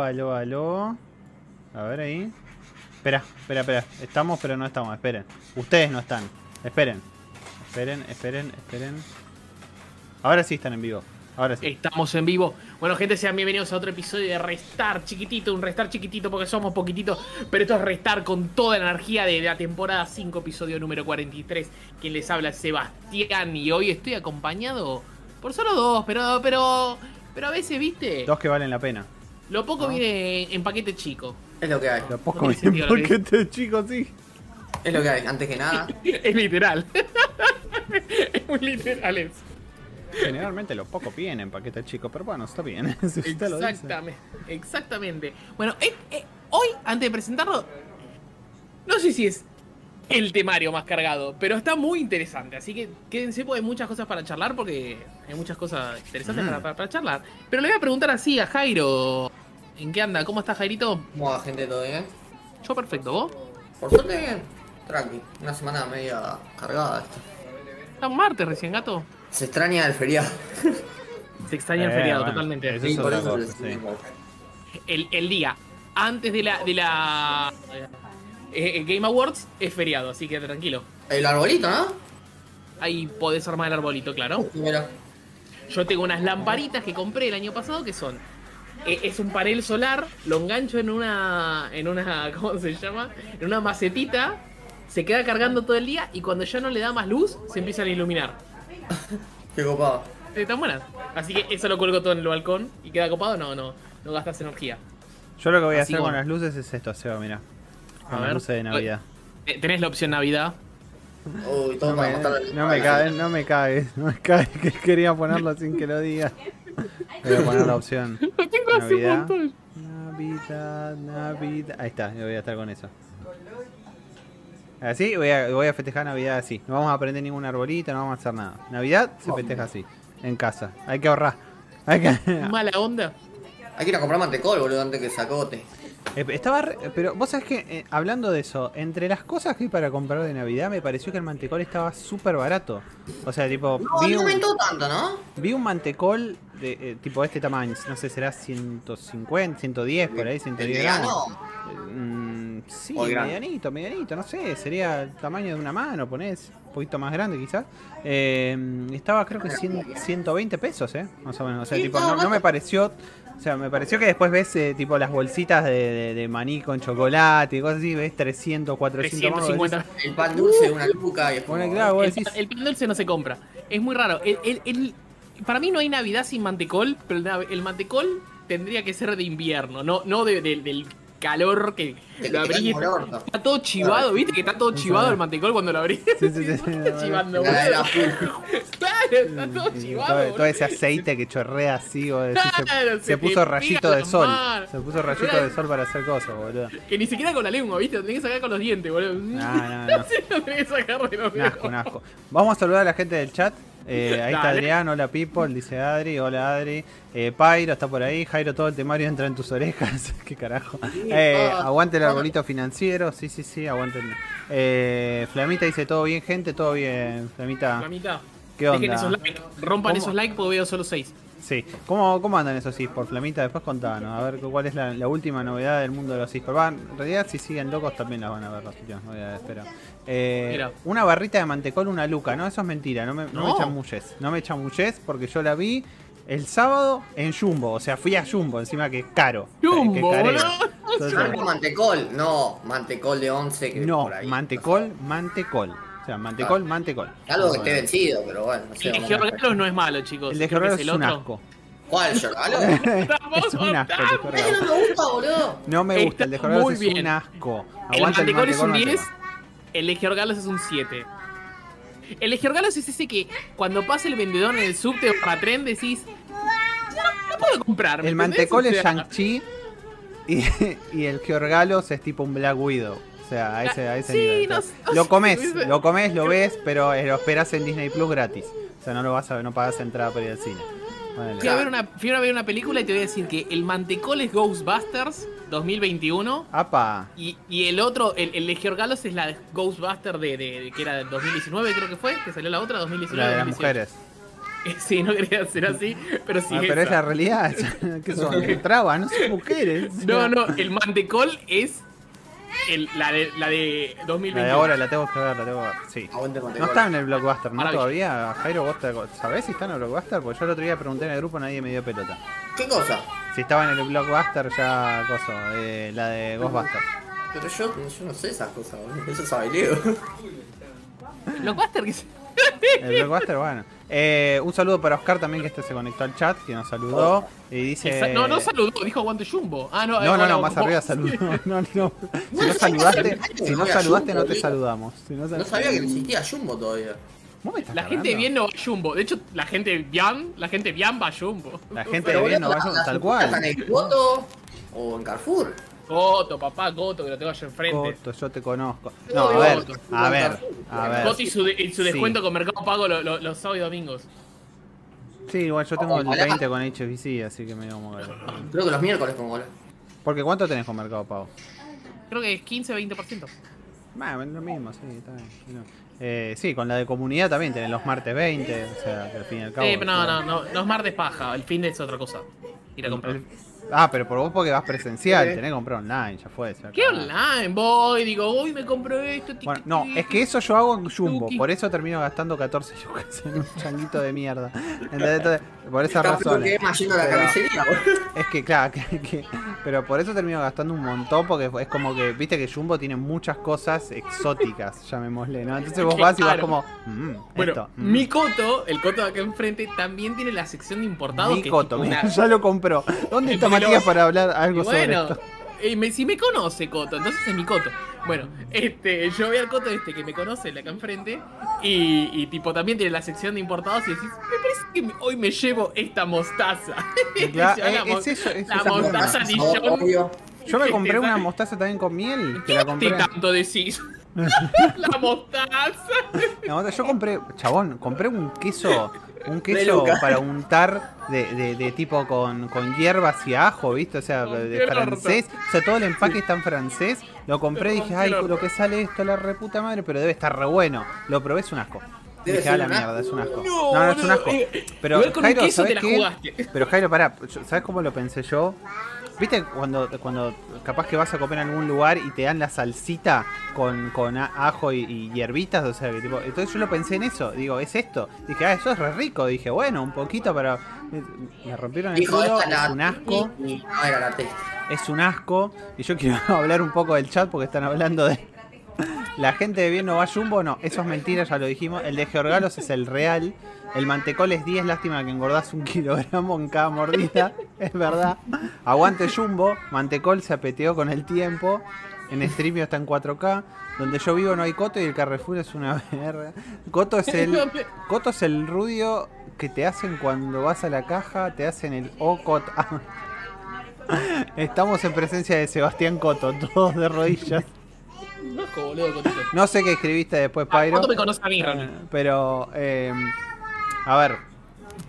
Aló, aló. A ver ahí. Espera, espera, espera. Estamos, pero no estamos. Esperen. Ustedes no están. Esperen. Esperen, esperen, esperen. Ahora sí están en vivo. Ahora sí. Estamos en vivo. Bueno, gente, sean bienvenidos a otro episodio de Restar chiquitito. Un Restar chiquitito porque somos poquititos. Pero esto es Restar con toda la energía de la temporada 5, episodio número 43. Quien les habla es Sebastián. Y hoy estoy acompañado por solo dos. Pero, pero, pero a veces, ¿viste? Dos que valen la pena. Lo poco viene en paquete chico. Es lo que hay. Lo poco No lo que porque este chico sí. Es lo que hay. Antes que nada. Es literal. es muy literal eso. Generalmente los pocos vienen en paquete chico, pero bueno, está bien. Si usted lo dice. Exactamente, exactamente. Bueno, eh, eh, hoy, antes de presentarlo, no sé si es el temario más cargado, pero está muy interesante. Así que quédense, porque hay muchas cosas para charlar, porque hay muchas cosas interesantes Mm. para, para- para charlar. Pero le voy a preguntar así a Jairo. ¿En qué anda? ¿Cómo estás, Jairito? ¿Cómo va, gente? ¿Todo bien? Yo perfecto, ¿vos? Por suerte, bien. Tranqui. Una semana media cargada esta. Está un martes recién, gato. Se extraña el feriado. Se extraña el feriado, bueno, totalmente. Sí, por eso cosa, sí. el, el día antes de la, de la eh, eh, Game Awards es feriado, así que tranquilo. El arbolito, ¿no? Ahí podés armar el arbolito, claro. Mira. Yo tengo unas lamparitas que compré el año pasado que son. Eh, es un panel solar, lo engancho en una. en una. ¿cómo se llama? En una macetita. Se queda cargando todo el día y cuando ya no le da más luz, se empiezan a iluminar. Qué copado. Eh, Están buenas. Así que eso lo cuelgo todo en el balcón y queda copado, no, no, no gastas energía. Yo lo que voy a Así hacer con las luces es esto, Seba, mira. A Con las ver. luces de Navidad. Eh, Tenés la opción Navidad. Uy, todo No para me, no me cagues, no me cagues, no me que quería ponerlo sin que lo diga. Voy a poner la opción. Lo tengo hace un Navidad. montón. Navidad, Navidad. Ahí está, yo voy a estar con eso. Así voy a, voy a festejar Navidad así. No vamos a prender ningún arbolito, no vamos a hacer nada. Navidad se festeja así, en casa. Hay que ahorrar. Hay que... Mala onda. Hay que ir a comprar mantecol, boludo, antes que se acote. Eh, Estaba re- pero vos sabés que eh, hablando de eso, entre las cosas que hay para comprar de Navidad me pareció que el mantecol estaba súper barato. O sea, tipo, No, vi no un, aumentó tanto, ¿no? vi un mantecol de eh, tipo este tamaño, no sé, será 150, 110 por ahí, El 110 vegano. gramos. Mm, sí, medianito, medianito, no sé, sería el tamaño de una mano, ponés, un poquito más grande quizás. Eh, estaba creo que 100 120 pesos, eh, más o menos. O sea, tipo, no, no me pareció, o sea, me pareció que después ves eh, tipo las bolsitas de, de- de maní con chocolate y cosas así, ves 300, 400 más, vos decís, 350. El pan dulce, una luca y es como- Bueno, claro, El, pan dulce no se compra. Es muy raro. El- el- el- para mí no hay Navidad sin mantecol, pero el, mantecol tendría que ser de invierno, no, no de- de- del calor que lo orto. Está todo chivado, ¿viste? Que está todo chivado el mantecol cuando lo abrís. Sí, sí, sí, sí, Está chivando, boludo. Claro, está todo chivado. todo, boludo. todo ese aceite que chorrea así, decís, se- Claro, se, se te puso rayito de sol. Se puso rayito Claro. de sol para hacer cosas, boludo. Que ni siquiera con la lengua, ¿viste? Lo tenés que sacar con los dientes, boludo. No, no, no. Sí, lo tenés que sacar de los Un asco, un dedos. asco. Vamos a saludar a la gente del chat. Eh, ahí está. Adrián, hola people, dice Adri, hola Adri. Eh, Pyro está por ahí, Jairo, todo el temario entra en tus orejas. Qué carajo. Eh, aguante el arbolito financiero, sí, sí, sí, aguante. el- Eh, Flamita dice, todo bien gente, todo bien, Flamita. ¿Qué Dejen onda? esos likes. Rompan ¿Cómo? esos likes porque veo solo 6. Sí, ¿Cómo, ¿cómo andan esos esports, Flamita? Después contanos, a ver cuál es la, la última novedad del mundo de los esports. Va, en realidad, si siguen locos, también las van a ver las últimas novedades, pero... Eh, una barrita de mantecol, una luca, ¿no? Eso es mentira, no me, no me No. chamulles. No me chamulles porque yo la vi el sábado en Jumbo, o sea, fui a Jumbo, encima que es caro. Jumbo, que. Entonces, mantecol, no, mantecol de 11 que no, por ahí. mantecol, mantecol. O sea, mantecol, mantecol. Algo que esté vencido, pero bueno, no sé. El de no es malo, chicos. El de que Gerardo es un asco. ¿Cuál, Giorgalo? es un asco el Ese Gerardo. no me gusta, boludo. No me gusta, el de muy es bien. un asco. El Aguanta mantecol es un mantecol, 10, mantecol. el de Georgalos es un 7. El de Georgalos es ese que cuando pasa el vendedor en el subte o para tren decís, no puedo comprar. ¿me El mantecol es Shang-Chi y, y el Georgalos es tipo un Black Widow. O sea, a ese, a ese Sí, nivel. no O sea, sé, lo comes, lo comes, lo ves, pero eh, lo esperas en Disney Plus gratis. O sea, no lo vas a ver, no pagas entrada para ir al cine. Fui a, ver una, fui a ver una película y te voy a decir que el mantecol es Ghostbusters 2021 Apa. y, y el otro, el, el de Georgalos es la Ghostbuster de, de- de- que era de 2019 creo que fue, que salió la otra, 2019. La de las 2018. mujeres. Sí, no quería ser así, pero sí. Ah, pero es la realidad. ¿Qué son? Trabas, no son mujeres. No, no, el mantecol es el- la, de, la de 2021. La de ahora la tengo que ver, la tengo que ver. Sí. Aguante No está en el blockbuster, ¿no? Todavía, Jairo, vos te- sabés si está en el blockbuster? Porque yo el otro día pregunté en el grupo, nadie me dio pelota. ¿Qué cosa? Si estaba en el blockbuster ya, coso, eh, la de Ghostbusters. Pero yo, yo no sé esas cosas, boludo. Eso sabe Leo. Blockbuster que se- El blockbuster, bueno. Eh, un saludo para Oscar también que este se conectó al chat, que nos saludó. Y dice. No, no saludó, dijo aguante Jumbo. Ah, no, No, eh, no, más arriba saludó. No, no. Si no saludaste, si no saludaste no te saludamos. Si no, sabía que existía Jumbo todavía. ¿Vos me estás La gente cargando? bien no va a Jumbo. De hecho, la gente bien, la gente bien va a Jumbo. La gente bien no va las- tal cual. están en el Coto o en Carrefour. Coto, papá, Coto, que lo tengo allá enfrente. Coto, yo te conozco. No, a ver, a ver, a ver. Coto y su, de- y su Sí. descuento con Mercado Pago lo- lo- los sábados y domingos. Sí, igual yo tengo el Ojalá. 20 con HBC, así que me digo como que- Creo que los miércoles con goles. Porque ¿cuánto tenés con Mercado Pago? Creo que es 15-20%. Bueno, lo mismo, sí, está bien. sí, no. Eh, sí, con la de comunidad también tenés los martes 20, o sea, que al fin y al cabo. Sí, pero no, no, no, no es martes paja. El fin de es otra cosa. Ir a comprar. El- Ah, pero por vos porque vas presencial, tenés que comprar online, ya fue. se ¿Qué online? Voy, digo, uy, me compro esto. tiqui, Bueno, no, tiqui. es que eso yo hago en Jumbo, Tuki. por eso termino gastando 14 yucas en un changuito de mierda. ¿Entendés? Entonces, por esa razón. es que, claro, que, que- pero por eso termino gastando un montón, porque es como que, viste que Jumbo tiene muchas cosas exóticas, llamémosle, ¿no? Entonces vos vas y vas como, mm, Bueno, esto, mm. mi coto, el coto de acá enfrente, también tiene la sección de importados. Mi que coto, mira, una- ya lo compró. ¿Dónde está Para hablar algo Y sobre bueno, esto? eh, me- si me conoce Coto, entonces es mi Coto. Bueno, este, yo veo al Coto este que me conoce, el de acá enfrente, y, y tipo también tiene la sección de importados y decís, me parece que me- hoy me llevo esta mostaza. La eh, es eso, es la mostaza. Dijon. Obvio. Yo me compré te una mostaza también con miel, que ¿Qué la compré. tanto decís? la mostaza. La mostaza- yo compré, chabón, compré un queso, un queso para untar de, de, de tipo con, con hierbas y ajo, ¿viste? O sea, de, francés. O sea, todo el empaque está en francés. Lo compré y dije, ay, lo que sale esto, la reputa madre, pero debe estar re bueno. Lo probé, es un asco. Debe dije, a la mierda, es un asco. No, No, no, es un asco. eh, Pero Jairo, queso ¿sabés te la qué? Pero Jairo, pará, ¿sabes cómo lo pensé yo? ¿Viste cuando, cuando capaz que vas a comer en algún lugar y te dan la salsita con, con ajo y, y hierbitas? O sea, que tipo, entonces yo lo pensé en eso. Digo, ¿es esto? Dije, ah, eso es re rico. Dije, bueno, un poquito para... Me rompieron el Dijo, culo, esta la es un asco. y no era la testa. Es un asco. Y yo quiero hablar un poco del chat porque están hablando de... La gente de bien no va a Jumbo, no, eso es mentira, ya lo dijimos. El de Georgalos es el real. El mantecol es 10, lástima que engordás un kilogramo en cada mordida. Es verdad. Aguante Jumbo. Mantecol se apeteó con el tiempo. En Streamio está en 4K. Donde yo vivo no hay Coto y el Carrefour es una verga. Coto es el. Coto es el rudio que te hacen cuando vas a la caja, te hacen el O-Cot. Estamos en presencia de Sebastián Coto, todos de rodillas. Loco, boludo, Cotito. No sé qué escribiste después, Ah, Pyro. ¿Cuánto me conoce a mí, Ronnie? Eh, Pero, eh, a ver,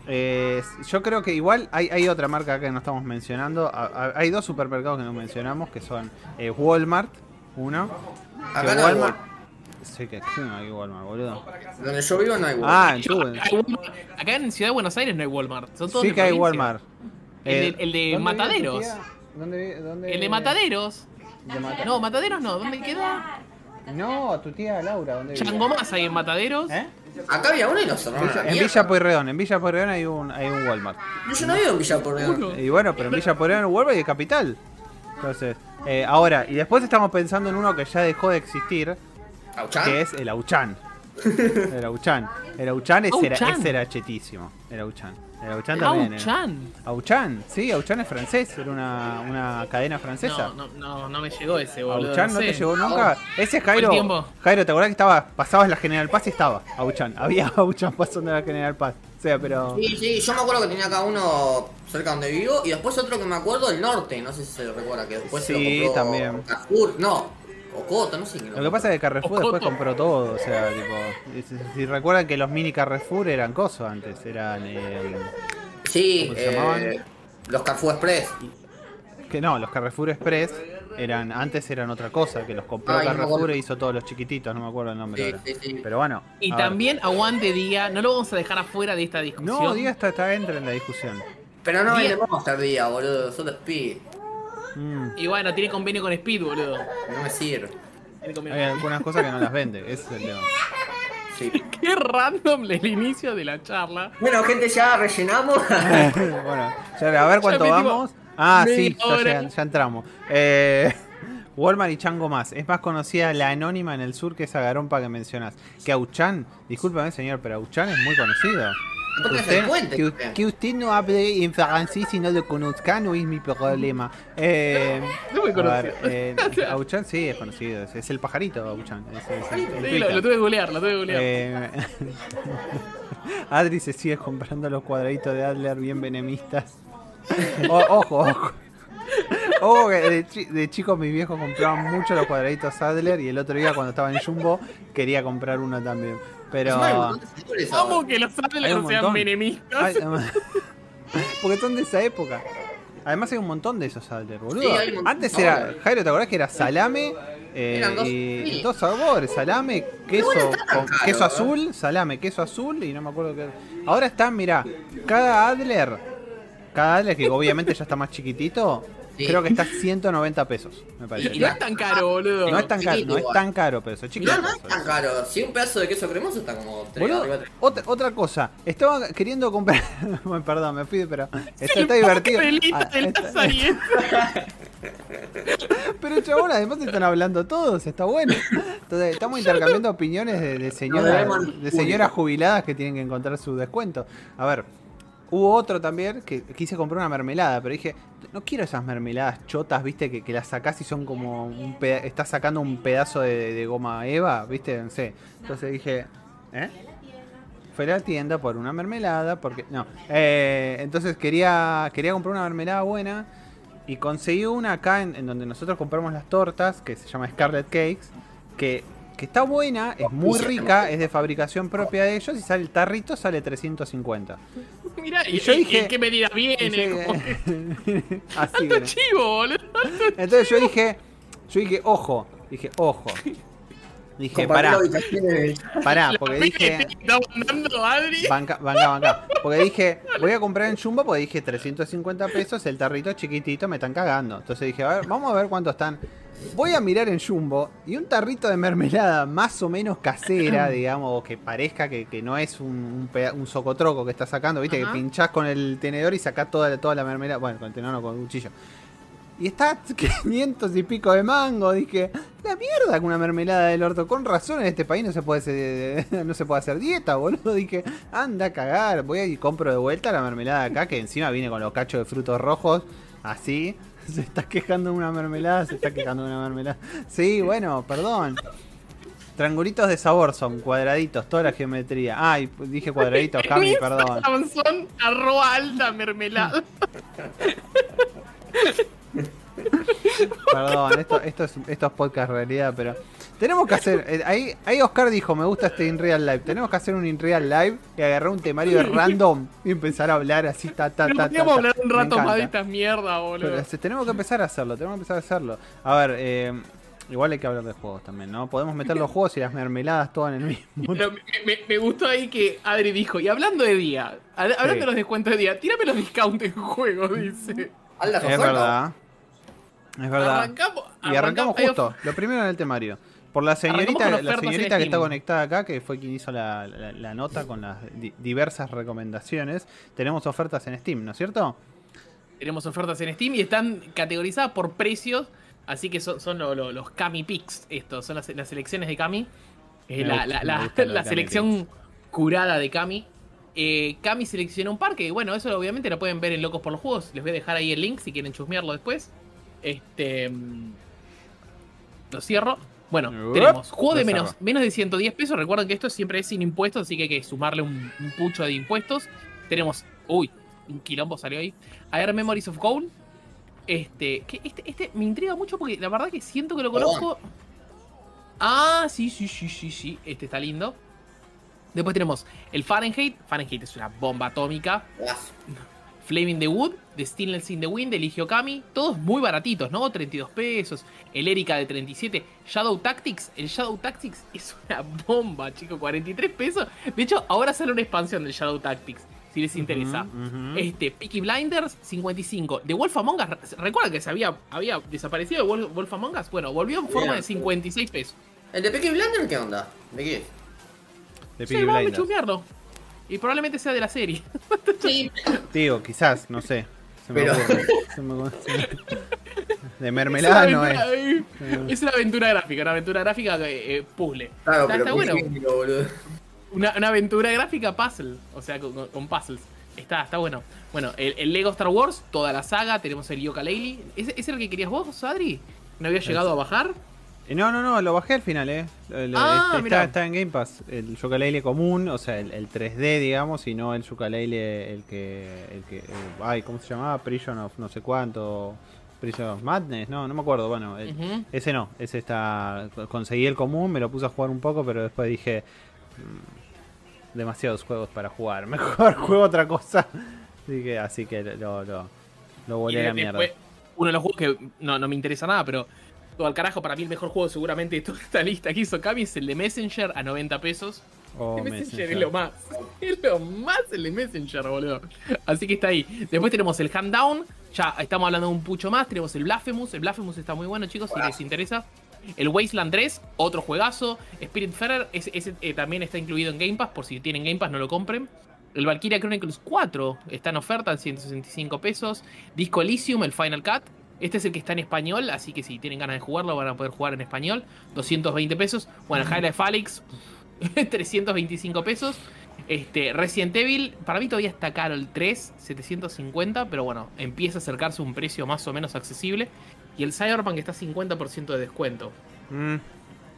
eh, yo creo que igual hay, hay otra marca que no estamos mencionando. A- a- hay dos supermercados que no mencionamos, que son eh, Walmart, uno. Acá no Walmart... Sí, que que no hay Walmart, boludo. Donde yo vivo no hay Walmart. Ah, en Yo- tu- acá, hay Walmart. Acá en Ciudad de Buenos Aires no hay Walmart. Son todos Sí de que hay. Walmart. El Eh, de- el de ¿dónde vive tu Mataderos. ¿Dónde, dónde El de Mataderos. De Mata- No, Mataderos no. ¿Dónde queda? No, tu tía Laura, ¿dónde vive? Chango más hay en Mataderos. ¿Eh? Acá había uno y lo cerraron a la En mierda. Villa Pueyrredón, en Villa Pueyrredón hay un, hay un Walmart. Yo, yo no vivo en Villa. Uno. Y bueno, pero en Villa Pueyrredón hay un Walmart y de capital. Entonces, eh, ahora, y después estamos pensando en uno que ya dejó de existir, ¿Auchan? que es el Auchan. El Auchan. El Auchan, ese, Era, Auchan. ese era chetísimo. El Auchan. El Auchan también. era- Auchan. Auchan, sí, Auchan es francés, era una, una cadena francesa. No, no, no, no me llegó ese, boludo. Auchan no te sé. llegó nunca. Ese es Jairo. el tiempo. Jairo, ¿te acordás que estaba, pasabas la General Paz y estaba Auchan? Había Auchan pasando la General Paz. O sea, pero. Sí, sí, yo me acuerdo que tenía acá uno cerca donde vivo y después otro que me acuerdo del norte, no sé si se recuerda que después se Sí, lo compró también. Carrefour, no, Ocoto, no sé quién Lo que pasa es que Carrefour Ocoto. después compró todo, o sea, tipo, si, si recuerdan que los mini Carrefour eran cosos antes, eran eh, Sí, ¿Cómo se llamaban? eh, los Carrefour Express. que no, los Carrefour Express eran antes eran otra cosa, que los compró Ay, no me Carrefour acuerdo. e hizo todos los chiquititos, no me acuerdo el nombre Sí, ahora. sí, sí. Pero bueno. Y a ver. también aguante Día, no lo vamos a dejar afuera de esta discusión. No, Día está, está entra en la discusión. Pero no Día- vende Monster día, boludo. Solo Speed. Mm, Y bueno, tiene convenio con Speed, boludo. No me sirve. Hay algunas cosas que no las vende, ese es el tema. Sí. Qué random el inicio de la charla. Bueno, gente, ya rellenamos. bueno, ya, a ver cuánto vamos. Ah, sí, ya, entramos. Eh, Walmart y Chango más. Es más conocida la anónima en el sur que esa garompa que mencionas. Que Auchan, discúlpame señor, pero Auchan es muy conocido. Usted- puente. que, usted no hable en francés y no lo conozca no es mi problema. Eh, No conocido. ver, eh, Auchan sí es conocido, es, es el pajarito Auchan. es- es- Sí, lo, tuve que googlear, lo tuve que googlear. Eh, Adri se sigue comprando los cuadraditos de Adler bien venemistas. O- ojo, ojo. Ojo que de, chi- de chico mis viejos compraban mucho los cuadraditos Adler y el otro día cuando estaba en Jumbo quería comprar uno también. Pero... ¿Cómo que los Adler un sean menemistas? Porque son de esa época. Además hay un montón de esos Adler, boludo. Sí, Antes era. Jairo, ¿te acordás que era salame? eh, Eran dos- y sí. dos sabores, salame, queso, con- caro, queso ¿eh? azul, salame, queso azul y no me acuerdo qué. Ahora están, mirá, cada Adler, cada Adler que obviamente ya está más chiquitito, Sí. creo que está 190 pesos, me parece. y no es tan caro, boludo. No es tan caro, no es tan caro, pero eso chiquito. No, no es tan caro. Si un pedazo de queso cremoso está como 3 Boludo, otra, otra cosa, estaba queriendo comprar. Perdón, me fui, pero. Está, está divertido. Ah, está- pero chabón, además están hablando todos, está bueno. Entonces, estamos intercambiando opiniones de, de señoras, de señoras jubiladas que tienen que encontrar su descuento. A ver, hubo otro también que quise comprar una mermelada, pero dije, no quiero esas mermeladas chotas, viste, que, que las sacás y son como un estás sacando un pedazo de, de goma eva, viste, no sé. Entonces dije, ¿eh? Fue a la tienda por una mermelada, porque. No. Eh, entonces quería, quería comprar una mermelada buena. Y conseguí una acá en, en donde nosotros compramos las tortas, que se llama Scarlet Cakes. Que, que está buena, es muy rica, es de fabricación propia de ellos. Y sale el tarrito, sale 350. Mirá, y, Y yo y- dije- ¿en qué medida viene? que- Así Alto chivo, boludo. Entonces yo dije, yo dije, ojo, dije, ojo. Dije, pará, pará, porque dije. ¿Está mandando Adri? Banca, banca, banca. Porque dije, voy a comprar en Jumbo, porque dije 350 pesos, el tarrito chiquitito, me están cagando. Entonces dije, a ver, vamos a ver cuánto están. Voy a mirar en Jumbo y un tarrito de mermelada más o menos casera, digamos, o que parezca que, que no es un, un, socotroco que está sacando, viste, Ajá. que pinchás con el tenedor y sacás toda, toda la mermelada, bueno, con el tenedor no, con el cuchillo. Y está 500 y pico de mango. Dije, la mierda con una mermelada del orto. Con razón en este país no se puede hacer, no se puede hacer dieta, boludo. Dije, anda a cagar. Voy y compro de vuelta la mermelada acá, que encima viene con los cachos de frutos rojos. Así. Se está quejando de una mermelada, se está quejando de una mermelada. Sí, bueno, perdón. Triangulitos de sabor son cuadraditos, toda la geometría. Ay, dije cuadraditos, Cami, perdón. Samson arroba alta mermelada. Perdón, esto, esto, es, esto es podcast realidad, pero tenemos que hacer. eh, ahí, ahí Oscar dijo: Me gusta este In Real Live. Tenemos que hacer un In Real Live y agarrar un temario random y empezar a hablar así, ta, ta, ta. ta, podríamos hablar un rato más de encanta. esta mierda, boludo. Pero se- tenemos que empezar a hacerlo, tenemos que empezar a hacerlo. A ver, eh, igual hay que hablar de juegos también, ¿no? Podemos meter los juegos y las mermeladas todas en el mismo. Pero me, me- me gustó ahí que Adri dijo, y hablando de día, ha- hablando Sí. de los descuentos de día, tírame los discounts en juego, dice. Alda Es verdad. Es verdad. Arrancamos, Y arrancamos justo, lo primero en el temario. Por la señorita, la señorita que está conectada acá, que fue quien hizo la, la- la nota con las di- diversas recomendaciones, tenemos ofertas en Steam, ¿no es cierto? Tenemos ofertas en Steam y están categorizadas por precios. Así que son, son lo- lo- los Kami Picks. Estos son las, las selecciones de Kami. Eh, la la- selección curada de Kami. Eh, Kami seleccionó un par que, bueno, eso obviamente lo pueden ver en Locos por los Juegos. Les voy a dejar ahí el link si quieren chusmearlo después. Este. mm, Lo cierro. Bueno, tenemos juego de menos, menos de 110 pesos. Recuerden que esto siempre es sin impuestos, así que hay que sumarle un, un pucho de impuestos. Tenemos. Uy, un quilombo salió ahí. Air Memories of Gold. Este, que este, este me intriga mucho porque la verdad que siento que lo conozco. Ah, sí, sí, sí, sí, sí. Este está lindo. Después tenemos el Fahrenheit. Fahrenheit es una bomba atómica. Juegazo. Flaming the Wood, The Stillness in the Wind, el Kami, todos muy baratitos, ¿no? 32 pesos, el Erika de 37, Shadow Tactics, el Shadow Tactics es una bomba, chicos, 43 pesos. De hecho, ahora sale una expansión del Shadow Tactics, si les interesa. ujú. Este, Peaky Blinders, 55. The Wolf Among Us, ¿recuerdan que se había, había desaparecido Wolf, Wolf Among Us? Bueno, volvió en forma de 56 pesos. ¿El de Peaky Blender qué onda? ¿De qué es? De Sí, Peaky vamos a Blinders. Y probablemente sea de la serie. Sí. Digo, quizás, no sé. Se me Pero- ocurre. Se me ocurre. De Es mermelada una no es. aventura- eh, Es una aventura gráfica, una aventura gráfica eh, eh, puzzle. Claro, está, pero está ¿por bueno. boludo? Una, una aventura gráfica puzzle, o sea, con, puzzles. Está, está bueno. Bueno, el, el Lego Star Wars, toda la saga, tenemos el Yoka Laylee. ¿Ese ¿Es el que querías vos, Adri? ¿No había llegado a bajar? Eh, No, no, no, lo bajé al final, eh. Ah, está, mirá. está en Game Pass. El Yooka-Laylee común, o sea, el, el 3D, digamos, y no el Yooka-Laylee, el que. El que eh, ay, ¿cómo se llamaba? Prison of no sé cuánto. Prison of Madness, no, no me acuerdo. Bueno, el- ese no, ese está. Conseguí el común, me lo puse a jugar un poco, pero después dije. "Mm, demasiados juegos para jugar. Mejor juego otra cosa. Así que, así que lo, lo, lo Y volé a la mierda. uno de los juegos que no, no me interesa nada, pero todo al carajo, para mí el mejor juego seguramente de toda esta lista que hizo Cami es el de Messenger a 90 pesos. Oh, el Messenger, Messenger. es lo más. Es lo más el de Messenger, boludo. Así que está ahí. Después tenemos el Hand Down. Ya estamos hablando de un pucho más. Tenemos el Blasphemous. El Blasphemous está muy bueno, chicos, si les interesa. El Wasteland 3, otro juegazo. Spiritfarer, ese, ese, eh, también está incluido en Game Pass. Por si tienen Game Pass, no lo compren. El Valkyria Chronicles 4 está en oferta en 165 pesos. Disco Elysium, el Final Cut. Este es el que está en español, así que si tienen ganas de jugarlo van a poder jugar en español. 220 pesos. Bueno, el Highlight Alex, 325 pesos. Este, Resident Evil, para mí todavía está caro el 3, 750, pero bueno, empieza a acercarse un precio más o menos accesible. Y el Cyberpunk está a 50% de descuento. Mm,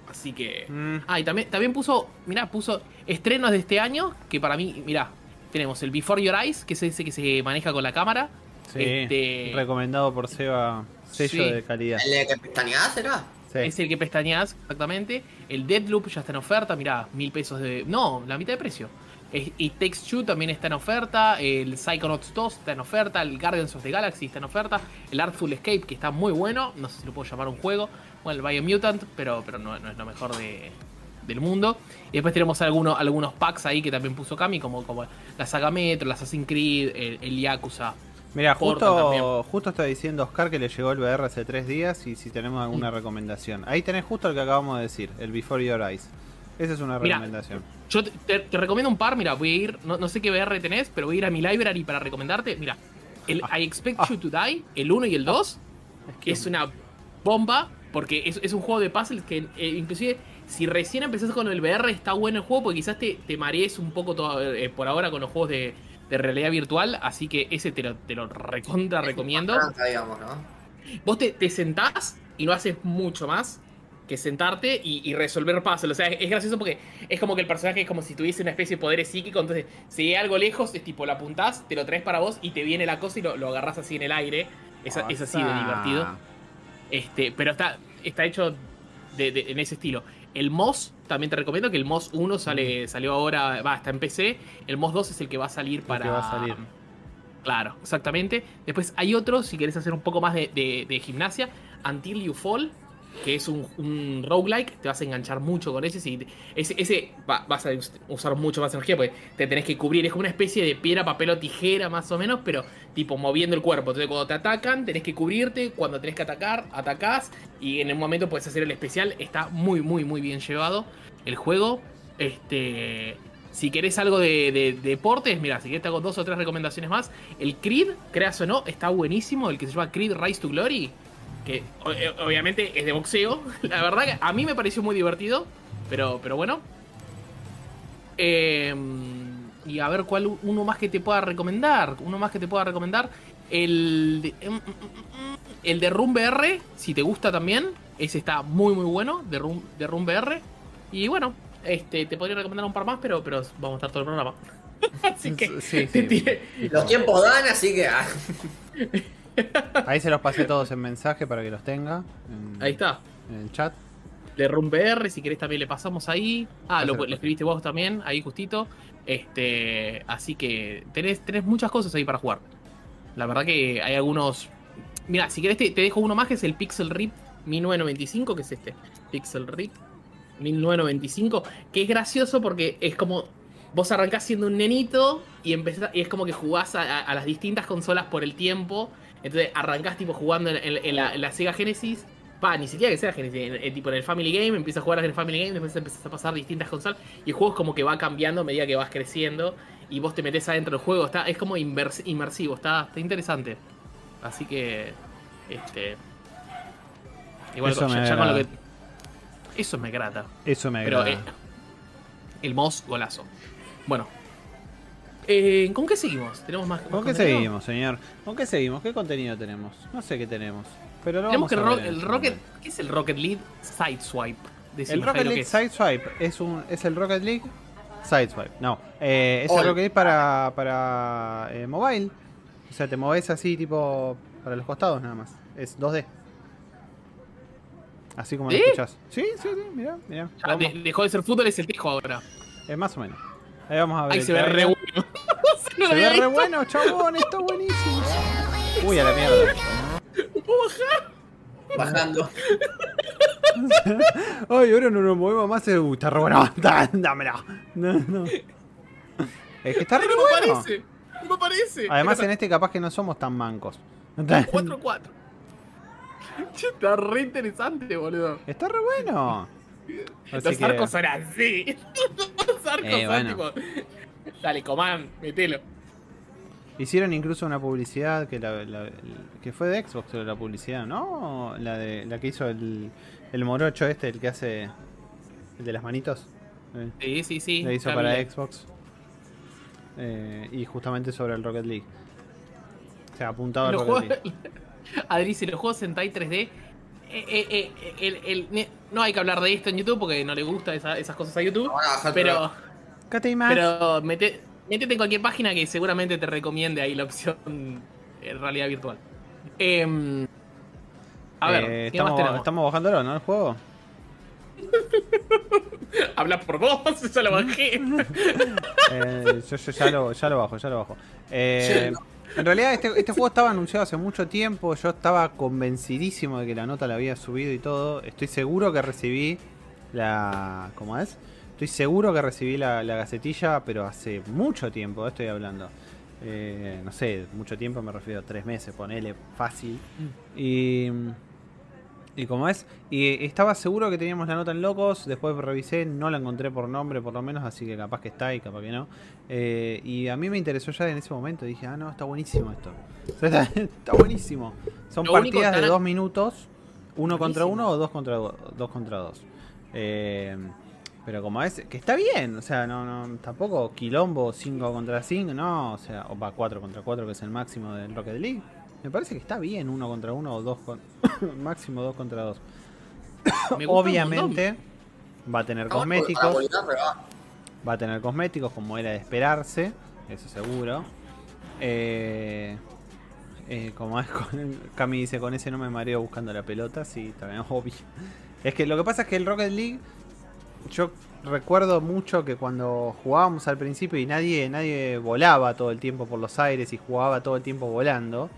Así que... mm. Ah, y también, también puso, mirá, puso estrenos de este año, que para mí, mirá, tenemos el Before Your Eyes, que es ese que se maneja con la cámara. Sí, Este- recomendado por Seba, sello Sí. de calidad. ¿El de que pestañeás será? Sí. Es el que pestañeas, exactamente. El Deadloop ya está en oferta, mirá, mil pesos de... No, la mitad de precio. Y Takes Two también está en oferta. El Psychonauts 2 está en oferta. El Guardians of the Galaxy está en oferta. El Artful Escape, que está muy bueno. No sé si lo puedo llamar un juego. Bueno, el Biomutant, pero, pero no, no es lo mejor de, del mundo. Y después tenemos algunos, algunos packs ahí que también puso Kami, como, como la Saga Metro, el Assassin's Creed, el, el Yakuza. Mira, justo, justo está diciendo Oscar que le llegó el VR hace tres días y si tenemos alguna recomendación. Ahí tenés justo el que acabamos de decir, el Before Your Eyes. Esa es una Mirá. recomendación. Yo te, recomiendo un par, mira, voy a ir, no, no sé qué VR tenés, pero voy a ir a mi library para recomendarte. Mira, el I Expect Ah. You to Die, el 1 y el 2, que- es una bomba, porque es, es un juego de puzzles que eh, inclusive si recién empezás con el VR está bueno el juego, porque quizás te, te marees un poco todo, eh, por ahora con los juegos de, de realidad virtual, así que ese te lo, te lo recontra recomiendo. Franca, digamos, ¿no? Vos te, te sentás y no haces mucho más que sentarte y, y resolver puzzles. O sea, es, es gracioso porque es como que el personaje es como si tuviese una especie de poder psíquico. Entonces, si hay algo lejos, es tipo, lo apuntás, te lo traes para vos y te viene la cosa y lo, lo agarrás así en el aire. Es, es así de Asa. divertido. Este, pero está, está hecho de- de- en ese estilo. El Moss, también te recomiendo que el Moss 1 sale, salió ahora, va, está en PC. El Moss 2 es el que va a salir que para. va a salir. Claro, exactamente. Después hay otro, si querés hacer un poco más de, de- de gimnasia, Until You Fall, que es un, un roguelike, te vas a enganchar mucho con ese. si- ese ese va- vas a us- usar mucho más energía, porque te tenés que cubrir. Es como una especie de piedra, papel o tijera, más o menos, pero tipo moviendo el cuerpo. Entonces, cuando te atacan, tenés que cubrirte. Cuando tenés que atacar, atacás. Y en el momento puedes hacer el especial. Está muy, muy, muy bien llevado el juego. Este. Si querés algo de deportes, mira, si querés te hago dos o tres recomendaciones más. El Creed, creas o no, está buenísimo. El que se llama Creed Rise to Glory. Que eh, obviamente es de boxeo. La verdad que a mí me pareció muy divertido. Pero, pero bueno. Eh, y a ver cuál uno más que te pueda recomendar. Uno más que te pueda recomendar. El de, mm, mm, mm, el de Room VR, si te gusta también. Ese está muy muy bueno. De Room, de Room. Y bueno, este, te podría recomendar un par más, pero, pero vamos a estar todo el programa. Así que Sí, te sí. tiré- Los tiempos dan, así que. ah, Ahí se los pasé todos en mensaje para que los tenga. en- Ahí está. En el chat. De Room VR, si querés también le pasamos ahí. Ah, lo, escribiste vos también, ahí justito. Este, así que tenés, tenés muchas cosas ahí para jugar. La verdad que hay algunos. Mira, si querés te, te dejo uno más que es el Pixel Rip 1995, que es este. Pixel Rip 1995, que es gracioso porque es como vos arrancás siendo un nenito y, empezás, y es como que jugás a, a- a las distintas consolas por el tiempo. Entonces arrancás tipo jugando en, en- en la, en la Sega Genesis. Va, ni siquiera que sea Genesis, en- en- tipo en el Family Game, empiezas a jugar en el Family Game, después empezás a pasar distintas consolas y el juego es como que va cambiando a medida que vas creciendo y vos te metes adentro del juego. Está, es como inmersivo, está, está interesante. Así que. Este. Igual Eso ya- me ya con lo que. Eso me grata. Eso me Pero agrada. eh, el Moss golazo. Bueno. Eh, ¿Con qué seguimos? ¿Tenemos más? ¿Con qué contenido? seguimos, señor? ¿Con qué seguimos? ¿Qué contenido tenemos? No sé qué tenemos. Pero lo Tenemos vamos que el, a ver Rocket. momento. ¿Qué es el Rocket League Sideswipe? El Rocket Jairo, ¿qué League es? Sideswipe es, un, es el Rocket League Sideswipe. No, eh, es el. Rocket League para, para eh, mobile. O sea, te moves así, tipo, para los costados nada más. Es 2D. Así como lo ¿Sí? escuchás. Sí, sí, sí, mirá, mirá. De- dejó de ser fútbol, es el tejo ahora. Más o menos. Ahí vamos a ver. Ahí se ve re bueno. Se ve re bueno, chabón, está buenísimo. Uy, a la mierda. Bajando. Ay, ahora no nos movemos más. eh, Uy, está re bueno. Dámelo. No, no. Es que está re No me bueno. parece. No me parece. Además, en este capaz que no somos tan mancos. 4-4. Che, Está re interesante, boludo. Está re bueno. Así Los que- arcos son así. Los arcos Eh, son bueno. tipo. Dale, comán, metelo. Hicieron incluso una publicidad que, la, la- que fue de Xbox, la publicidad, ¿no? La de la que hizo el, el morocho este, el que hace. El de las manitos. Eh, Sí, sí, sí. la hizo para. Xbox. Eh, y justamente sobre el Rocket League. O sea, apuntado al Rocket juegos- League. Adri, si los juegos Sentai 3D. Eh, eh, eh, el- el- ne- no hay que hablar de esto en YouTube porque no le gusta esa- esas cosas a YouTube. Pero, Cate más. pero mete- métete en cualquier página que seguramente te recomiende ahí la opción en realidad virtual. Em, a ver, Eh, ¿qué más estamos, tenemos? estamos bajándolo, ¿no? El juego. Habla por vos, ya lo bajé. Eh, yo, yo ya, lo, ya lo bajo, ya lo bajo. Eh, en realidad este, este juego estaba anunciado hace mucho tiempo, yo estaba convencidísimo de que la nota la había subido y todo. Estoy seguro que recibí la... ¿Cómo es? Estoy seguro que recibí la, la gacetilla, pero hace mucho tiempo, estoy hablando. Eh, no sé, mucho tiempo me refiero a tres meses, ponele fácil. Y... Y como es, y estaba seguro que teníamos la nota en Locos, después revisé, no la encontré por nombre por lo menos, así que capaz que está y capaz que no. Eh, y a mí me interesó ya en ese momento, dije, ah, no, está buenísimo esto. O sea, está, está buenísimo. Son Lo partidas de dos minutos, uno contra uno o dos contra do- dos. Contra dos. Eh, pero como es, que está bien, o sea, no, no tampoco quilombo 5 contra 5, no, o sea, o va 4 contra 4 que es el máximo del Rocket League. Me parece que está bien uno contra uno o dos con máximo dos contra dos. Obviamente va a tener cosméticos, va. a tener cosméticos como era de esperarse, eso seguro. Eh, eh, como es con, Cami dice, con ese no me mareo buscando la pelota, sí, también obvio. Es que lo que pasa es que el Rocket League, yo recuerdo mucho que cuando jugábamos al principio y nadie, nadie volaba todo el tiempo por los aires y jugaba todo el tiempo volando,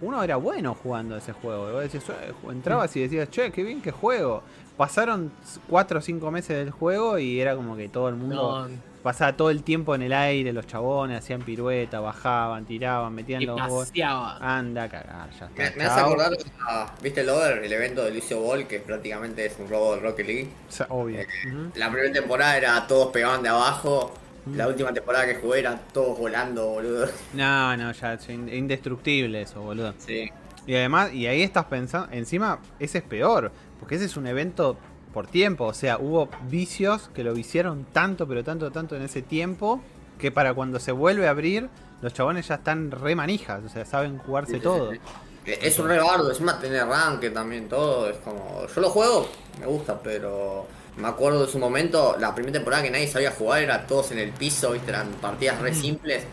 uno era bueno jugando ese juego. Y vos decías, "Eh", entrabas y decías, che, qué bien que juego. Pasaron 4 o 5 meses del juego y era como que todo el mundo No, pasaba todo el tiempo en el aire, los chabones hacían pirueta, bajaban, tiraban, metían y los goles. Anda a cagar, ya Me, está. me hace chao. acordar a, ¿viste el Over? El evento de Lucio Ball, que prácticamente es un robo del Rocket League. O sea, obvio. Eh. La primera temporada era todos pegaban de abajo. La última temporada que jugué era todos volando, boludo. No, no, ya es in- indestructible eso, boludo. Sí. Y además, y ahí estás pensando, encima ese es peor, porque ese es un evento por tiempo, o sea, hubo vicios que lo viciaron tanto, pero tanto, tanto en ese tiempo, que para cuando se vuelve a abrir, los chabones ya están re manijas, o sea, saben jugarse Sí, todo. sí. Eh, Es un re bardo, encima tener rank también, todo. Es como. Yo lo juego, me gusta, pero. Me acuerdo de su momento, la primera temporada que nadie sabía jugar era todos en el piso, ¿viste? Eran partidas re simples.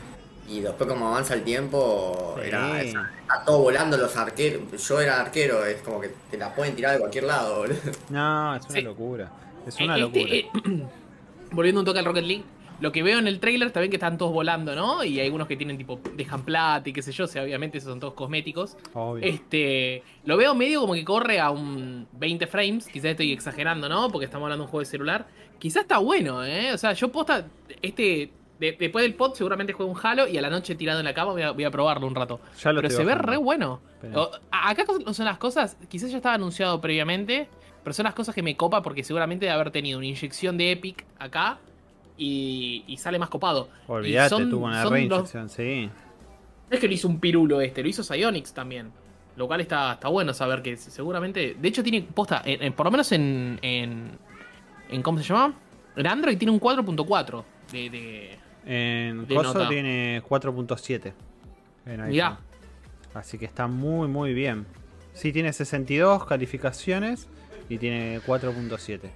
Y después, como avanza el tiempo, Sí. era, está todo volando los arqueros. Yo era arquero, es como que te la pueden tirar de cualquier lado, boludo. No, es una Sí. locura. Es Eh, una este, locura. eh, volviendo un toque al Rocket League, lo que veo en el trailer también que están todos volando, ¿no? Y hay algunos que tienen tipo, dejan plata y qué sé yo, o sea, obviamente esos son todos cosméticos. Obvio. Este, lo veo medio como que corre a un 20 frames, quizás estoy exagerando, ¿no? Porque estamos hablando de un juego de celular. Quizás está bueno, ¿eh? O sea, yo posta, este, de- después del pod seguramente juego un Halo y a la noche tirado en la cama voy a, voy a probarlo un rato. Ya lo Pero se ve re bueno. O- acá no son las cosas, quizás ya estaba anunciado previamente, pero son las cosas que me copa porque seguramente de haber tenido una inyección de Epic acá y, y sale más copado. Olvídate, tuvo una son los- sí. no es que lo hizo un pirulo este, lo hizo Psyonix también. Lo cual está, está bueno saber que seguramente. De hecho, tiene posta, en- en- por lo menos en, en. en ¿Cómo se llama? En Android tiene un 4.4 de, de. En De Coso nota. tiene 4.7. en iPhone. Mirá. Así que está muy, muy bien. Sí, tiene 62 calificaciones y tiene 4.7.